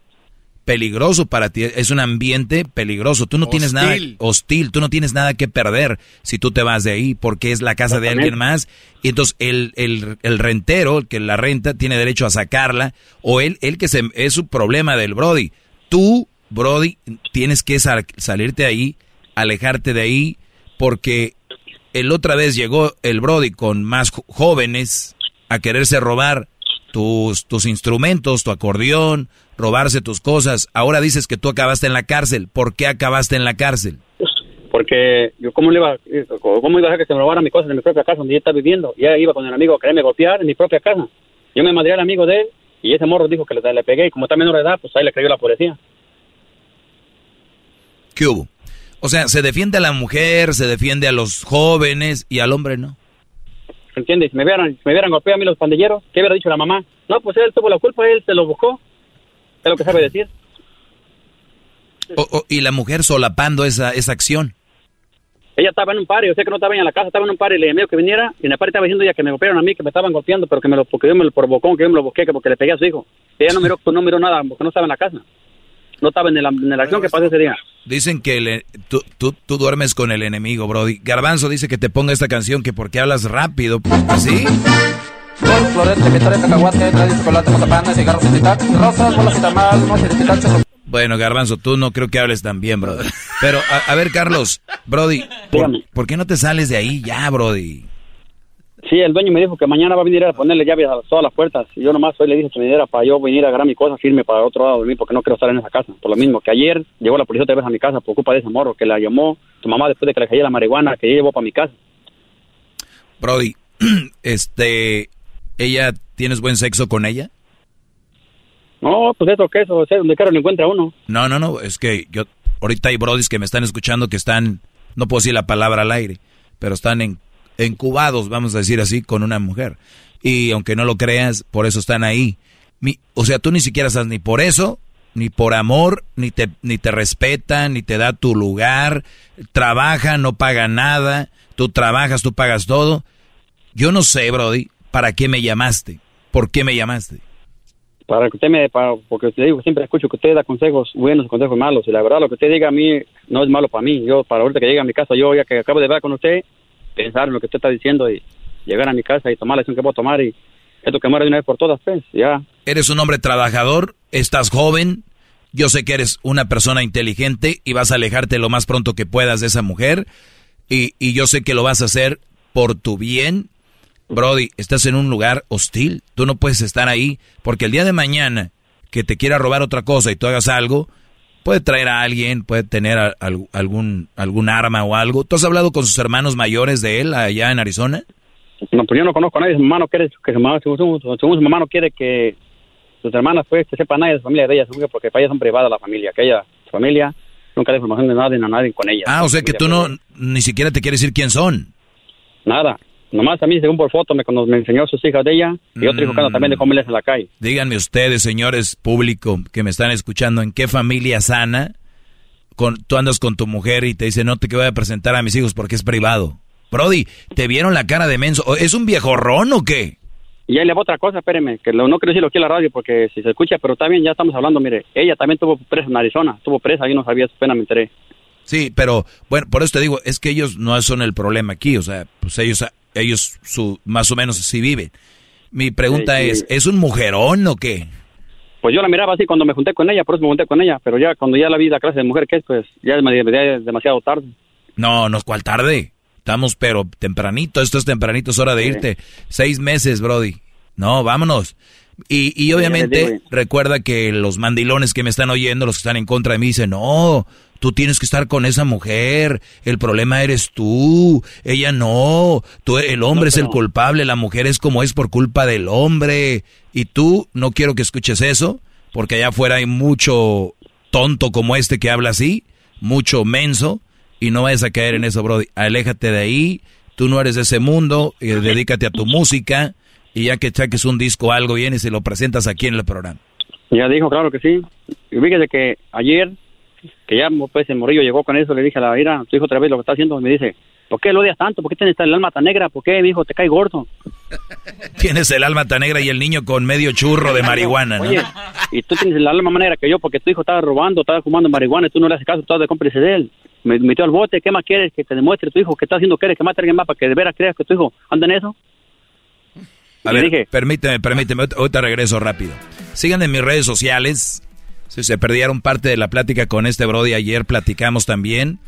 peligroso para ti. Es un ambiente peligroso. Tú no tienes nada Hostil. Tú no tienes nada que perder si tú te vas de ahí porque es la casa de alguien más. Y entonces el, el, el rentero, el que la renta, tiene derecho a sacarla. O él, él que se, es su problema del Brody. Tú, Brody, tienes que sal- salirte de ahí, alejarte de ahí, porque el otra vez llegó el Brody con más jóvenes a quererse robar tus, tus instrumentos, tu acordeón, robarse tus cosas. Ahora dices que tú acabaste en la cárcel. ¿Por qué acabaste en la cárcel? Porque yo, ¿cómo le iba, cómo iba a dejar que se me robaran mis cosas en mi propia casa donde ella está viviendo? Y ella iba con el amigo a quererme golpear en mi propia casa. Yo me madré al amigo de él Y ese morro dijo que le, le pegué y como está menor de edad, pues ahí le creyó la policía. ¿Qué hubo? O sea, se defiende a la mujer, se defiende a los jóvenes y al hombre no. ¿Entiendes? Si me hubieran, si me hubieran golpeado a mí los pandilleros, ¿qué hubiera dicho la mamá? No, pues él tuvo la culpa, él se lo buscó. Es lo que sabe decir. Y la mujer solapando esa, esa acción. Ella estaba en un par, yo sé que no estaba en la casa, estaba en un par y le llamé que viniera. Y en el par estaba diciendo ella que me golpearon a mí, que me estaban golpeando, pero que me lo, porque yo me lo provocó, que yo me lo busqué, que porque le pegué a su hijo. Ella no miró, pues no miró nada, porque no estaba en la casa. No estaba en la, en la acción que pasó ese día. Dicen que le- tú, tú, tú duermes con el enemigo, Brody. Garbanzo dice que te ponga esta canción que porque hablas rápido. ¿Sí? Florete, vitore, cacahuate, chocolate, rosas, bolas y tamal. Bueno, Garbanzo, tú no creo que hables tan bien, Brody. Pero, a, a ver, Carlos, Brody, ¿por, por qué no te sales de ahí ya, Brody? Sí, el dueño me dijo que mañana va a venir a ponerle llaves a todas las puertas. Y yo nomás hoy le dije que me diera para yo venir a agarrar mi cosa firme para otro lado de mí, porque no quiero estar en esa casa. Por lo mismo que ayer llegó la policía otra vez a mi casa por culpa de ese morro que la llamó tu mamá después de que le cayó la marihuana que ella llevó para mi casa. Brody, *clears throat* este, ¿ella, tienes buen sexo con ella? No, pues eso que eso, o sea, donde quiera lo encuentra uno. No, no, no, es que yo, ahorita hay brodis que me están escuchando que están, no puedo decir la palabra al aire, pero están en, encubados, vamos a decir así, con una mujer. Y aunque no lo creas, por eso están ahí. Mi- o sea, tú ni siquiera estás ni por eso, ni por amor, ni te, ni te respeta, ni te da tu lugar, trabaja, no paga nada, tú trabajas, tú pagas todo. Yo no sé, Brody, ¿para qué me llamaste? ¿Por qué me llamaste? Para que usted me, para, porque digo, siempre escucho que usted da consejos buenos consejos malos. Y la verdad, lo que usted diga a mí no es malo para mí. Yo, para ahorita que llegue a mi casa, yo ya que acabo de ver con usted, pensar en lo que usted está diciendo y llegar a mi casa y tomar la acción que a tomar y esto que muera de una vez por todas, pues, ya. Eres un hombre trabajador, estás joven, yo sé que eres una persona inteligente y vas a alejarte lo más pronto que puedas de esa mujer y, y yo sé que lo vas a hacer por tu bien. Brody, estás en un lugar hostil, tú no puedes estar ahí porque el día de mañana que te quiera robar otra cosa y tú hagas algo, puede traer a alguien, puede tener a- algún, algún arma o algo. ¿Tú has hablado con sus hermanos mayores de él allá en Arizona? No, pues yo no conozco a nadie. Su mamá no quiere, que su mamá, según su mamá no quiere que sus hermanas, pues, que sepa nadie de la familia de ella, porque para ella son privadas la familia, que ella, su familia, nunca da información de nadie, a nadie con ella. Ah, o sea que tú no, ni siquiera te quieres decir quién son. Nada. Nomás a mí, según por foto, me, me enseñó sus hijas de ella y otro hijo anda también de comerles en la calle. Díganme ustedes, señores público que me están escuchando, ¿en qué familia sana con, tú andas con tu mujer y te dice no te voy a presentar a mis hijos porque es privado? Brody, ¿te vieron la cara de menso? ¿O ¿Es un viejorrón o qué? Y ahí le va otra cosa, espéreme, que lo- no quiero decirlo aquí en la radio porque si se escucha, pero bien, ya estamos hablando, mire, ella también tuvo presa en Arizona, tuvo presa, yo no sabía, su pena me enteré. Sí, pero bueno, por eso te digo, es que ellos no son el problema aquí, o sea, pues ellos, ellos su, más o menos así viven. Mi pregunta Sí, sí. es, ¿es un mujerón o qué? Pues yo la miraba así cuando me junté con ella, por eso me junté con ella, pero ya cuando ya la vi la clase de mujer que es, pues ya es, ya es demasiado tarde. No, no, ¿cuál tarde? Estamos, pero tempranito, esto es tempranito, es hora de irte. Seis meses, Brody. No, vámonos. Y, y obviamente recuerda que los mandilones que me están oyendo, los que están en contra de mí, dicen, no, tú tienes que estar con esa mujer, el problema eres tú, ella no, tú, el hombre No, es el culpable, la mujer es como es por culpa del hombre. Y tú, no quiero que escuches eso, porque allá afuera hay mucho tonto como este que habla así, mucho menso, y no vayas a caer en eso, Brody. Aléjate de ahí, tú no eres de ese mundo, y dedícate a tu música, y ya que saques un disco o algo, vienes y lo presentas aquí en el programa. Ya dijo, claro que sí. Y fíjese que ayer, que ya pues el morrillo llegó con eso, le dije a la ira, tu hijo otra vez lo que está haciendo, me dice, ¿por qué lo odias tanto? ¿Por qué tienes el alma tan negra? ¿Por qué, mi hijo, te cae gordo? *laughs* Tienes el alma tan negra y el niño con medio churro de marihuana, ¿no? Oye, y tú tienes el alma más negra que yo porque tu hijo estaba robando, estaba fumando marihuana y tú no le haces caso, estás de cómplice de él. Me metió al bote, ¿qué más quieres? Que te demuestre tu hijo que está haciendo, quieres que mate a alguien más para que de veras creas que tu hijo anda en eso. A ver, permíteme, permíteme, ahorita- ahorita regreso rápido. Síganme en mis redes sociales. Si se perdieron parte de la plática con este Brody ayer, platicamos también.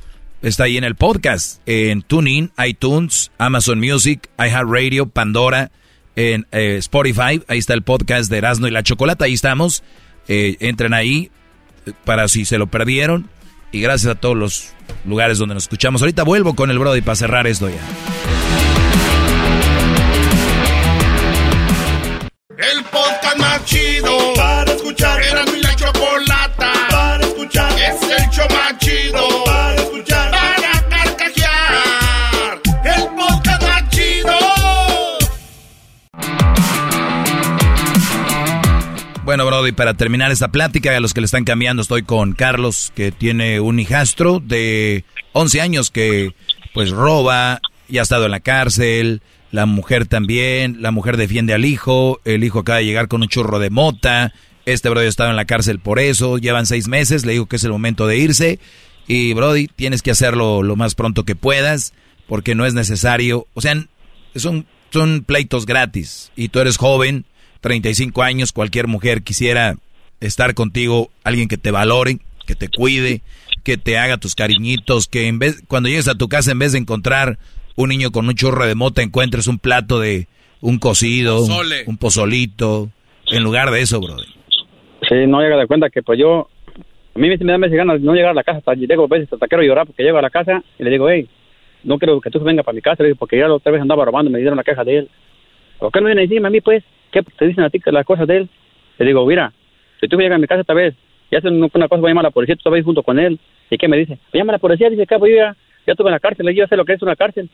Está ahí en el podcast, en TuneIn, iTunes, Amazon Music, iHeartRadio, Pandora, en eh, Spotify. Ahí está el podcast de Erasmo y la Chocolata. Ahí estamos. Eh, entren ahí eh, para si se lo perdieron. Y gracias a todos los lugares donde nos escuchamos. Ahorita vuelvo con el Brody para cerrar esto ya. El podcast más chido para escuchar. Era mi la chocolata para escuchar. Es el show más chido para escuchar. Para carcajear. El podcast más chido. Bueno, Brody, para terminar esta plática, a los que le están cambiando, estoy con Carlos, que tiene un hijastro de 11 años que pues roba y ha estado en la cárcel la mujer también, la mujer defiende al hijo, el hijo acaba de llegar con un churro de mota, este Brody ha estado en la cárcel por eso, llevan seis meses, le digo que es el momento de irse, y Brody, tienes que hacerlo lo más pronto que puedas, porque no es necesario, o sea, son, son pleitos gratis, y tú eres joven, 35 años, cualquier mujer quisiera estar contigo, alguien que te valore, que te cuide, que te haga tus cariñitos, que en vez, cuando llegues a tu casa, en vez de encontrar un niño con un churro de mota, encuentres un plato de un cocido, un, pozolito, en lugar de eso, brother. Sí, no llega de cuenta que pues yo, a mí me da veces ganas de no llegar a la casa, hasta llego a veces hasta quiero llorar porque llego a la casa y le digo, hey, no quiero que tú vengas para mi casa, porque ya la otra vez andaba robando, me dieron la caja de él. ¿Por qué no viene encima a mí, pues? ¿Qué te dicen a ti que las cosas de él? Le digo, mira, si tú llegas a mi casa esta vez y hacen una cosa, voy a llamar a la policía, tú estás junto con él. ¿Y qué me dice? Me llama a la policía, dice, capo, yo ya, ya estuve en la cárcel, yo sé lo que es una cárcel.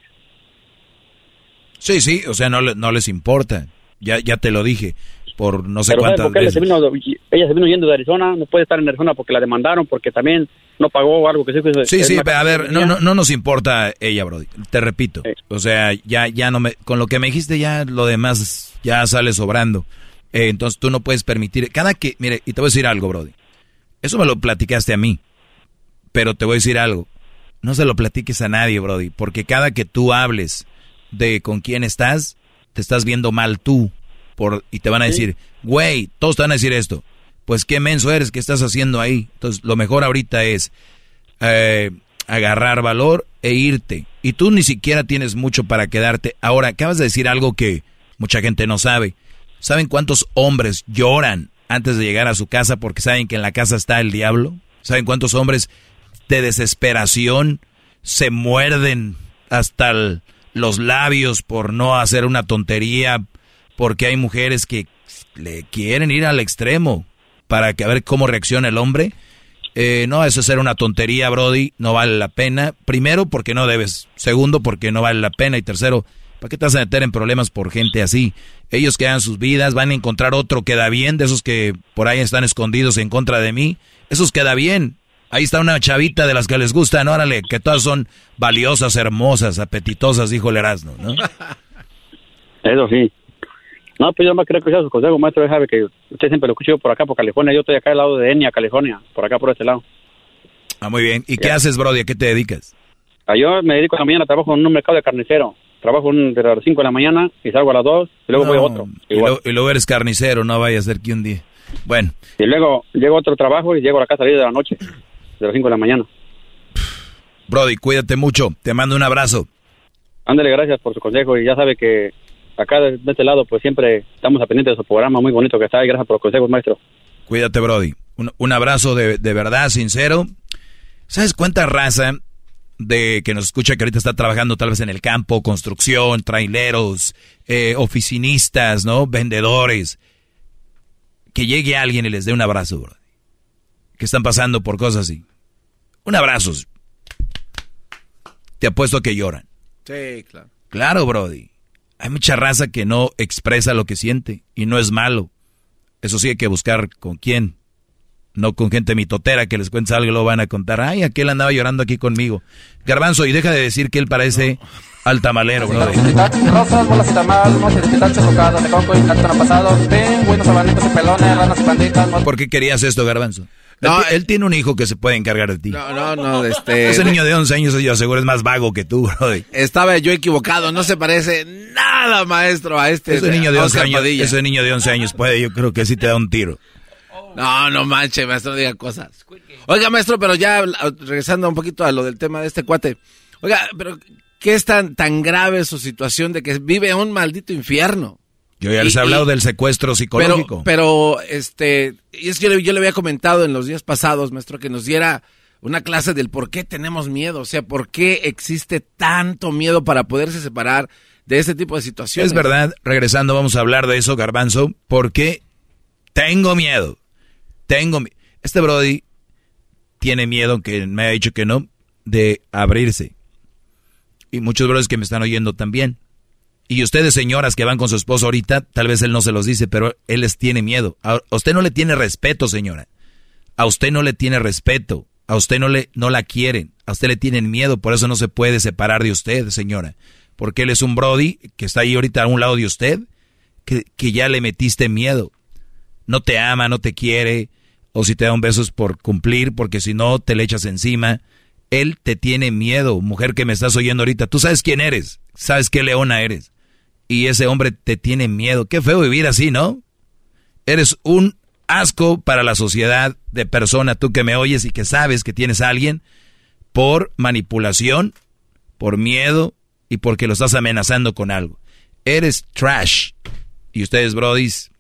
Sí, sí, o sea, no, no les importa. Ya, ya te lo dije, por no sé Pero cuántas ella veces. se, vino, ella se vino yendo de Arizona, no puede estar en Arizona porque la demandaron, porque también no pagó algo que sí. que- Sí, sí, a ver, no, no, no nos importa ella, Brody. Te repito. O sea, ya, ya no me, con lo que me dijiste ya lo demás ya sale sobrando. Eh, entonces tú no puedes permitir, cada que, mire, y te voy a decir algo, Brody. Eso me lo platicaste a mí. Pero te voy a decir algo. No se lo platiques a nadie, Brody, porque cada que tú hables de con quién estás, te estás viendo mal tú. Por, y te van a decir, güey, todos te van a decir esto. Pues qué menso eres, ¿qué estás haciendo ahí? Entonces, lo mejor ahorita es eh, agarrar valor e irte. Y tú ni siquiera tienes mucho para quedarte. Ahora, acabas de decir algo que mucha gente no sabe. ¿Saben cuántos hombres lloran antes de llegar a su casa porque saben que en la casa está el diablo? ¿Saben cuántos hombres de desesperación se muerden hasta los labios por no hacer una tontería? Porque hay mujeres que le quieren ir al extremo para que a ver cómo reacciona el hombre. Eh, no, eso es ser una tontería, Brody, no vale la pena. Primero, porque no debes. Segundo, porque no vale la pena. Y tercero, ¿para qué te vas a meter en problemas por gente así? Ellos que hagan sus vidas, van a encontrar otro que da bien, de esos que por ahí están escondidos en contra de mí. Esos queda bien. Ahí está una chavita de las que les gustan, órale, que todas son valiosas, hermosas, apetitosas, dijo el Erasmo, ¿no? *laughs* Eso sí. No, pues yo más creo que sea su consejo, maestro. Sabe que usted siempre lo escucho por acá, por California. Yo estoy acá al lado de Enya, California, por acá, por este lado. Ah, muy bien. ¿Y qué haces, Brody? ¿A qué te dedicas? Ah, Yo me dedico a la mañana, trabajo en un mercado de carnicero. Trabajo un- de las 5 de la mañana y salgo a las 2 y luego voy a otro. Y, luego- y luego eres carnicero, no vaya a ser que un día. Bueno, Y luego llego a otro trabajo y llego a la casa a 10 de la noche, de las 5 de la mañana. Brody, cuídate mucho. Te mando un abrazo. Ándale, gracias por su consejo y ya sabe que acá de, de este lado pues siempre estamos a pendiente de su programa muy bonito que está y gracias por los consejos, maestro. Cuídate, Brody. Un, un abrazo de, de verdad, sincero. ¿Sabes cuánta raza de que nos escucha que ahorita está trabajando tal vez en el campo, construcción, traileros, eh, oficinistas, ¿no? Vendedores. Que llegue alguien y les dé un abrazo, Brody. Que están pasando por cosas así. Un abrazo. Te apuesto que lloran. Sí, claro. Claro, Brody. Hay mucha raza que no expresa lo que siente y no es malo. Eso sí hay que buscar con quién. No con gente mitotera que les cuentes algo y luego van a contar, ay, aquel andaba llorando aquí conmigo. Garbanzo, y deja de decir que él parece altamalero, Brody. Rosas, bolas y tamal, de coco y plátano pasado, pingüinos, abanitos y pelones, ranas y panditas, ¿Por qué querías esto, Garbanzo? Él, ti- él tiene un hijo que se puede encargar de ti. No, no, no, este... Ese niño de 11 años, yo aseguro, es más vago que tú, Brody. Estaba yo equivocado, no se parece nada, maestro, a este. Ese niño de 11 Oscar años, ese niño de 11 años puede, yo creo que sí te da un tiro. No, no manche, maestro, no diga cosas. Oiga, maestro, pero ya regresando un poquito a lo del tema de este cuate. Oiga, pero ¿qué es tan, tan grave su situación de que vive un maldito infierno? Yo ya les he hablado y- del secuestro psicológico. Pero, pero, este, y es que yo, le- yo le había comentado en los días pasados, maestro, que nos diera una clase del por qué tenemos miedo, o sea, por qué existe tanto miedo para poderse separar de este tipo de situaciones. Es verdad, regresando vamos a hablar de eso, Garbanzo, porque tengo miedo. Tengo mi- Este Brody tiene miedo, que me ha dicho que no, de abrirse. Y muchos brothers que me están oyendo también. Y ustedes, señoras que van con su esposo ahorita, tal vez él no se los dice, pero él les tiene miedo. A usted no le tiene respeto, señora. A usted no le tiene respeto. A usted no, le, no la quieren. A usted le tienen miedo. Por eso no se puede separar de usted, señora. Porque él es un Brody que está ahí ahorita a un lado de usted, que, que ya le metiste miedo. No te ama, no te quiere. O si te da un beso es por cumplir, porque si no te le echas encima. Él te tiene miedo, mujer que me estás oyendo ahorita. Tú sabes quién eres. Sabes qué leona eres y ese hombre te tiene miedo. Qué feo vivir así, ¿no? Eres un asco para la sociedad de persona, tú que me oyes y que sabes que tienes a alguien por manipulación, por miedo y porque lo estás amenazando con algo. Eres trash. Y ustedes, brodis,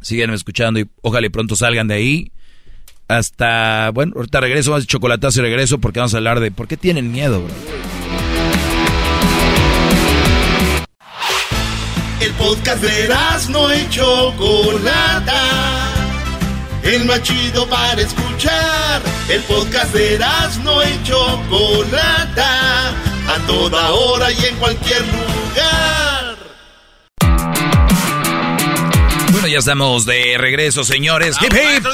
siguen escuchando y ojalá pronto salgan de ahí. Hasta, bueno, ahorita regreso, más chocolatazo y regreso porque vamos a hablar de por qué tienen miedo, bro. Podcast de no y Chocolata. El más chido para escuchar. El podcast de no y Chocolata. A toda hora y en cualquier lugar. Bueno, ya estamos de regreso, señores. Hip hip.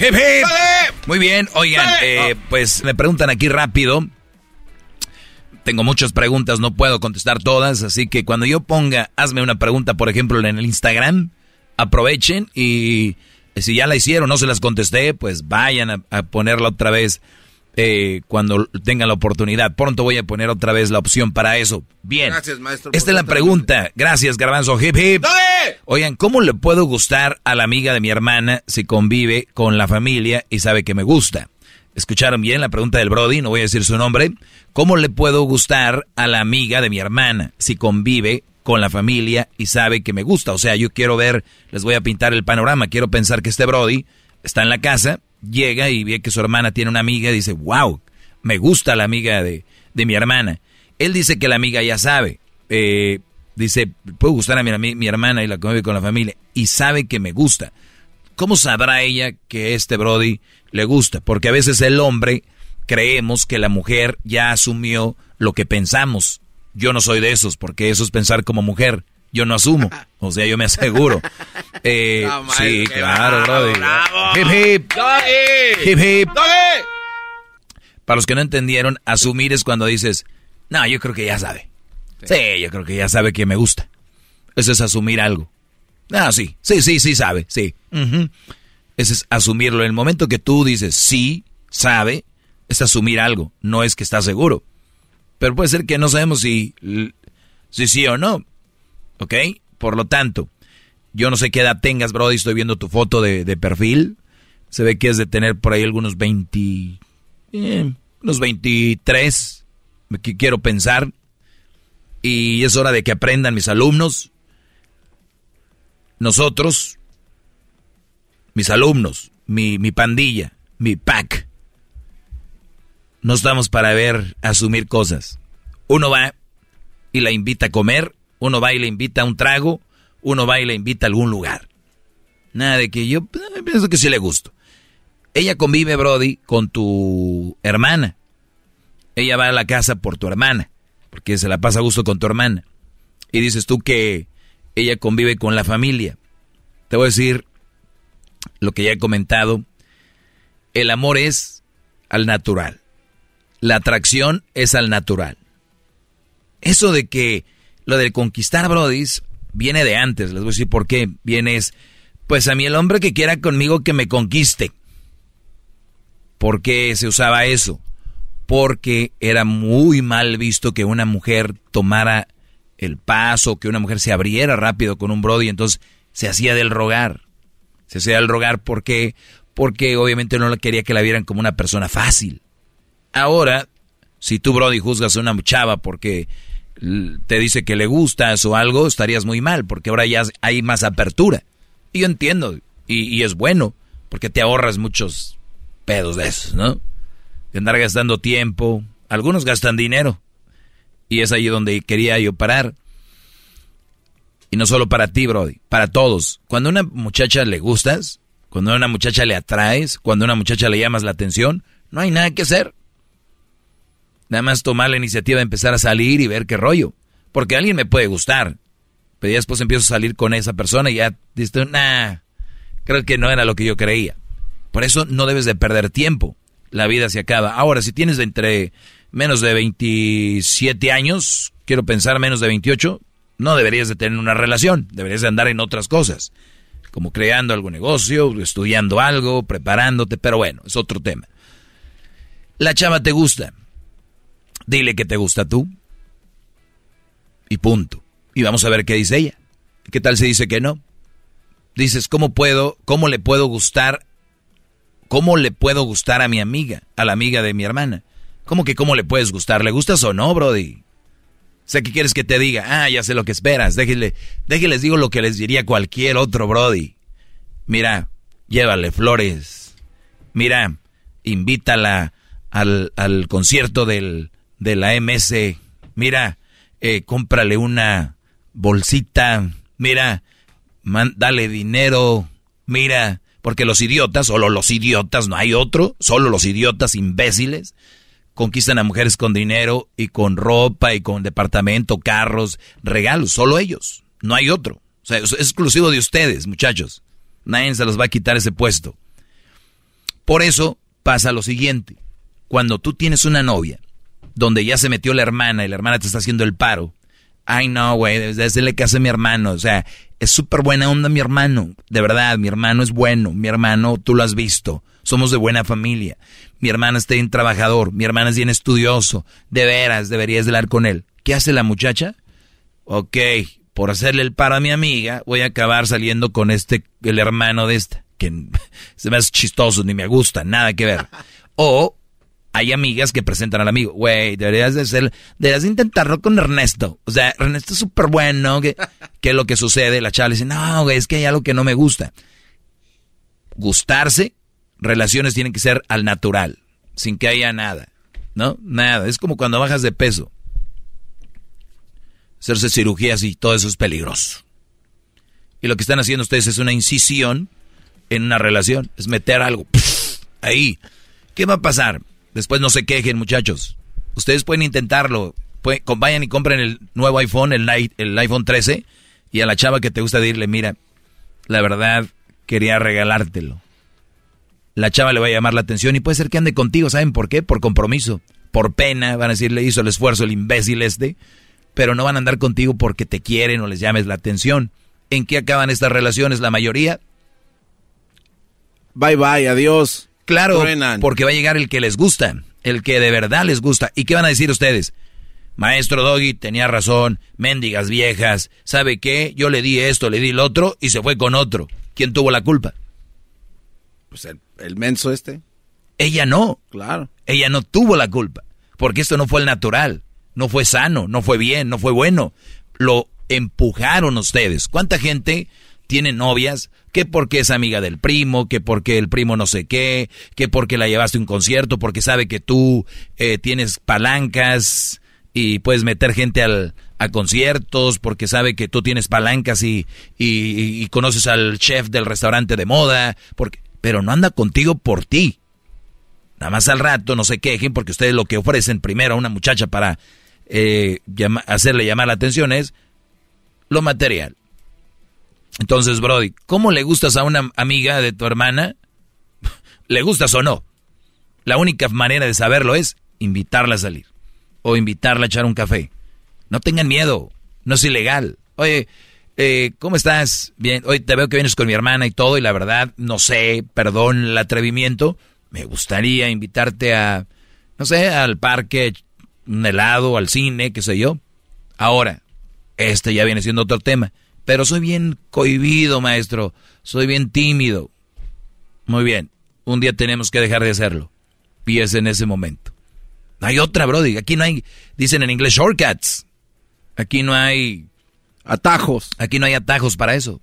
Hip hip. Muy bien, oigan, eh, pues me preguntan aquí rápido tengo muchas preguntas, no puedo contestar todas, así que cuando yo ponga, hazme una pregunta, por ejemplo, en el Instagram, aprovechen y si ya la hicieron, no se las contesté, pues vayan a, ponerla otra vez eh, cuando tengan la oportunidad. Pronto voy a poner otra vez la opción para eso. Bien. Gracias, maestro. Esta es la pregunta. Gracias, Garbanzo. Hip hip. Oigan, ¿cómo le puedo gustar a la amiga de mi hermana si convive con la familia y sabe que me gusta? Escucharon bien la pregunta del Brody, no voy a decir su nombre. ¿Cómo le puedo gustar a la amiga de mi hermana si convive con la familia y sabe que me gusta? O sea, yo quiero ver, les voy a pintar el panorama, quiero pensar que este Brody está en la casa, llega y ve que su hermana tiene una amiga y dice, wow, me gusta la amiga de, de mi hermana. Él dice que la amiga ya sabe, eh, dice, puedo gustar a mi, mi hermana y la convive con la familia y sabe que me gusta. ¿Cómo sabrá ella que este Brody le gusta? Porque a veces el hombre creemos que la mujer ya asumió lo que pensamos. Yo no soy de esos, porque eso es pensar como mujer. Yo no asumo. O sea, yo me aseguro. *laughs* Eh, sí, claro, Brody. Hip hip. Hip hip. Para los que no entendieron, asumir es cuando dices, no, yo creo que ya sabe. Sí, yo creo que ya sabe que me gusta. Eso es asumir algo. Ah, sí, sí, sí, sí sabe, sí. Ese es asumirlo. En el momento que tú dices sí, sabe, es asumir algo, no es que está seguro. Pero puede ser que no sabemos si, si sí o no. ¿Ok? Por lo tanto, yo no sé qué edad tengas, Brody, estoy viendo tu foto de, perfil. Se ve que es de tener por ahí algunos 20, eh, unos 23, que quiero pensar. Y es hora de que aprendan mis alumnos nosotros, mis alumnos, mi, mi pandilla, mi pack, no estamos para ver, asumir cosas. Uno va y la invita a comer, uno va y le invita a un trago, uno va y le invita a algún lugar. Nada de que yo eh, pienso que sí le gusto. Ella convive, Brody, con tu hermana. Ella va a la casa por tu hermana, porque se la pasa a gusto con tu hermana. Y dices tú que ella convive con la familia. Te voy a decir lo que ya he comentado. El amor es al natural. La atracción es al natural. Eso de que lo de conquistar brodis viene de antes. Les voy a decir por qué. Viene es, pues a mí el hombre que quiera conmigo que me conquiste. ¿Por qué se usaba eso? Porque era muy mal visto que una mujer tomara el paso, que una mujer se abriera rápido con un brody, entonces se hacía del rogar. Se hacía del rogar porque porque obviamente no quería que la vieran como una persona fácil. Ahora, si tú brody juzgas a una chava porque te dice que le gustas o algo, estarías muy mal, porque ahora ya hay más apertura. Y yo entiendo, y, y es bueno, porque te ahorras muchos pedos de esos, ¿no? De andar gastando tiempo, algunos gastan dinero, y es ahí donde quería yo parar. Y no solo para ti, Brody, para todos. Cuando a una muchacha le gustas, cuando a una muchacha le atraes, cuando a una muchacha le llamas la atención, no hay nada que hacer. Nada más tomar la iniciativa de empezar a salir y ver qué rollo. Porque alguien me puede gustar, pero ya después empiezo a salir con esa persona y ya dices, nah, creo que no era lo que yo creía. Por eso no debes de perder tiempo. La vida se acaba. Ahora, si tienes entre menos de 27 años, quiero pensar menos de 28, no deberías de tener una relación, deberías de andar en otras cosas, como creando algún negocio, estudiando algo, preparándote, pero bueno, es otro tema. La chava te gusta, dile que te gusta tú y punto. Y vamos a ver qué dice ella. ¿Qué tal si dice que no? Dices, ¿cómo puedo, cómo le puedo gustar, cómo le puedo gustar a mi amiga, a la amiga de mi hermana? ¿Cómo que cómo le puedes gustar? ¿Le gustas o no, Brody? Sé que quieres que te diga, ah, ya sé lo que esperas. Déjenle, déjenles digo lo que les diría cualquier otro Brody. Mira, llévale flores. Mira, invítala al, al concierto del, de la MS. Mira, eh, cómprale una bolsita. Mira, dale dinero. Mira, porque los idiotas, solo los idiotas, no hay otro, solo los idiotas imbéciles conquistan a mujeres con dinero y con ropa y con departamento, carros, regalos, solo ellos, no hay otro. O sea, es exclusivo de ustedes, muchachos. Nadie se los va a quitar ese puesto. Por eso pasa lo siguiente. Cuando tú tienes una novia donde ya se metió la hermana y la hermana te está haciendo el paro. Ay, no, güey, desde le que hace mi hermano. O sea, es súper buena onda mi hermano. De verdad, mi hermano es bueno. Mi hermano, tú lo has visto. Somos de buena familia. Mi hermana está bien trabajador. Mi hermana es bien estudioso. De veras, deberías hablar con él. ¿Qué hace la muchacha? Ok, por hacerle el paro a mi amiga, voy a acabar saliendo con este, el hermano de esta. Que *laughs* se me hace chistoso, ni me gusta, nada que ver. O hay amigas que presentan al amigo, güey, deberías de ser, deberías de intentarlo con Ernesto. O sea, Ernesto es súper bueno, ¿qué, ¿qué es lo que sucede? La chava le dice, no, güey, es que hay algo que no me gusta. Gustarse, relaciones tienen que ser al natural, sin que haya nada, ¿no? Nada, es como cuando bajas de peso. Hacerse cirugías y todo eso es peligroso. Y lo que están haciendo ustedes es una incisión en una relación, es meter algo ahí. ¿Qué va a pasar? Después no se quejen, muchachos. Ustedes pueden intentarlo. vayan y compren el nuevo iPhone, el, el iPhone 13, y a la chava que te gusta decirle, mira, la verdad, quería regalártelo. La chava le va a llamar la atención y puede ser que ande contigo, ¿saben por qué? Por compromiso. Por pena, van a decirle, hizo el esfuerzo el imbécil este, pero no van a andar contigo porque te quieren o les llames la atención. ¿En qué acaban estas relaciones la mayoría? Bye bye, adiós. Claro, porque va a llegar el que les gusta, el que de verdad les gusta. ¿Y qué van a decir ustedes? Maestro Doggy tenía razón, mendigas viejas, ¿sabe qué? Yo le di esto, le di el otro y se fue con otro. ¿Quién tuvo la culpa? Pues el, el menso este. Ella no. Claro. Ella no tuvo la culpa, porque esto no fue el natural, no fue sano, no fue bien, no fue bueno. Lo empujaron ustedes. ¿Cuánta gente tiene novias que porque es amiga del primo, que porque el primo no sé qué, que porque la llevaste a un concierto, porque sabe que tú eh, tienes palancas y puedes meter gente al, a conciertos, porque sabe que tú tienes palancas y, y, conoces al chef del restaurante de moda, porque, pero no anda contigo por ti. Nada más al rato no se quejen porque ustedes lo que ofrecen primero a una muchacha para eh, hacerle llamar la atención es lo material. Entonces, Brody, ¿cómo le gustas a una amiga de tu hermana? *laughs* ¿Le gustas o no? La única manera de saberlo es invitarla a salir o invitarla a echar un café. No tengan miedo, no es ilegal. Oye, eh, ¿cómo estás? Bien, hoy te veo que vienes con mi hermana y todo, y la verdad, no sé, perdón el atrevimiento, me gustaría invitarte a, no sé, al parque, un helado, al cine, qué sé yo. Ahora, este ya viene siendo otro tema. Pero soy bien cohibido, maestro. Soy bien tímido. Muy bien. Un día tenemos que dejar de hacerlo. Y en ese momento. No hay otra, Brody. Aquí no hay, dicen en inglés, shortcuts. Aquí no hay... Atajos. Aquí no hay atajos para eso.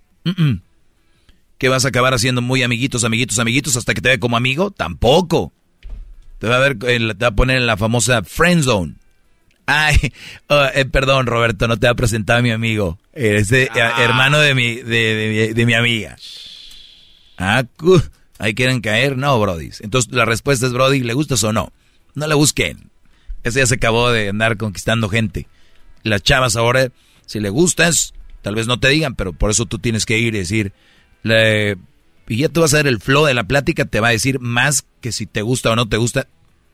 ¿Qué vas a acabar haciendo muy amiguitos, amiguitos, amiguitos hasta que te ve como amigo? Tampoco. Te va a, ver, te va a poner en la famosa friend zone. Ay, *laughs* oh, eh, perdón, Roberto, no te ha presentado a mi amigo. Es eh, ah. hermano de mi, de, mi amiga. Ah, ahí quieren caer, no, Brody. Entonces la respuesta es, Brody, ¿le gustas o no? No la busquen. Ese ya se acabó de andar conquistando gente. Las chavas ahora, si le gustas, tal vez no te digan, pero por eso tú tienes que ir y decir, le, y ya tú vas a ver el flow de la plática, te va a decir más que si te gusta o no te gusta,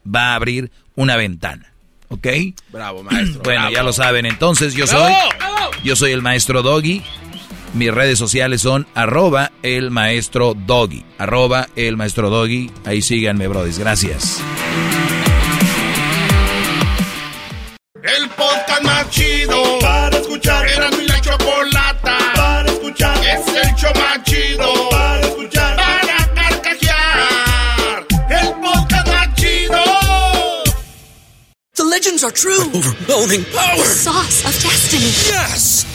va a abrir una ventana. ¿Ok? Bravo, maestro. *clears throat* Bueno, ya lo saben. Entonces yo soy, yo soy el maestro Doggy. Mis redes sociales son arroba el maestro Doggy. Arroba el maestro Doggy. Ahí síganme, brodis. Gracias. El podcast más chido escuchar. Era mi la chocolata para escuchar. Es el show más chido para escuchar. Para carcajear. El podcast más chido. The legends are true. Overwhelming power! The sauce of destiny. Yes!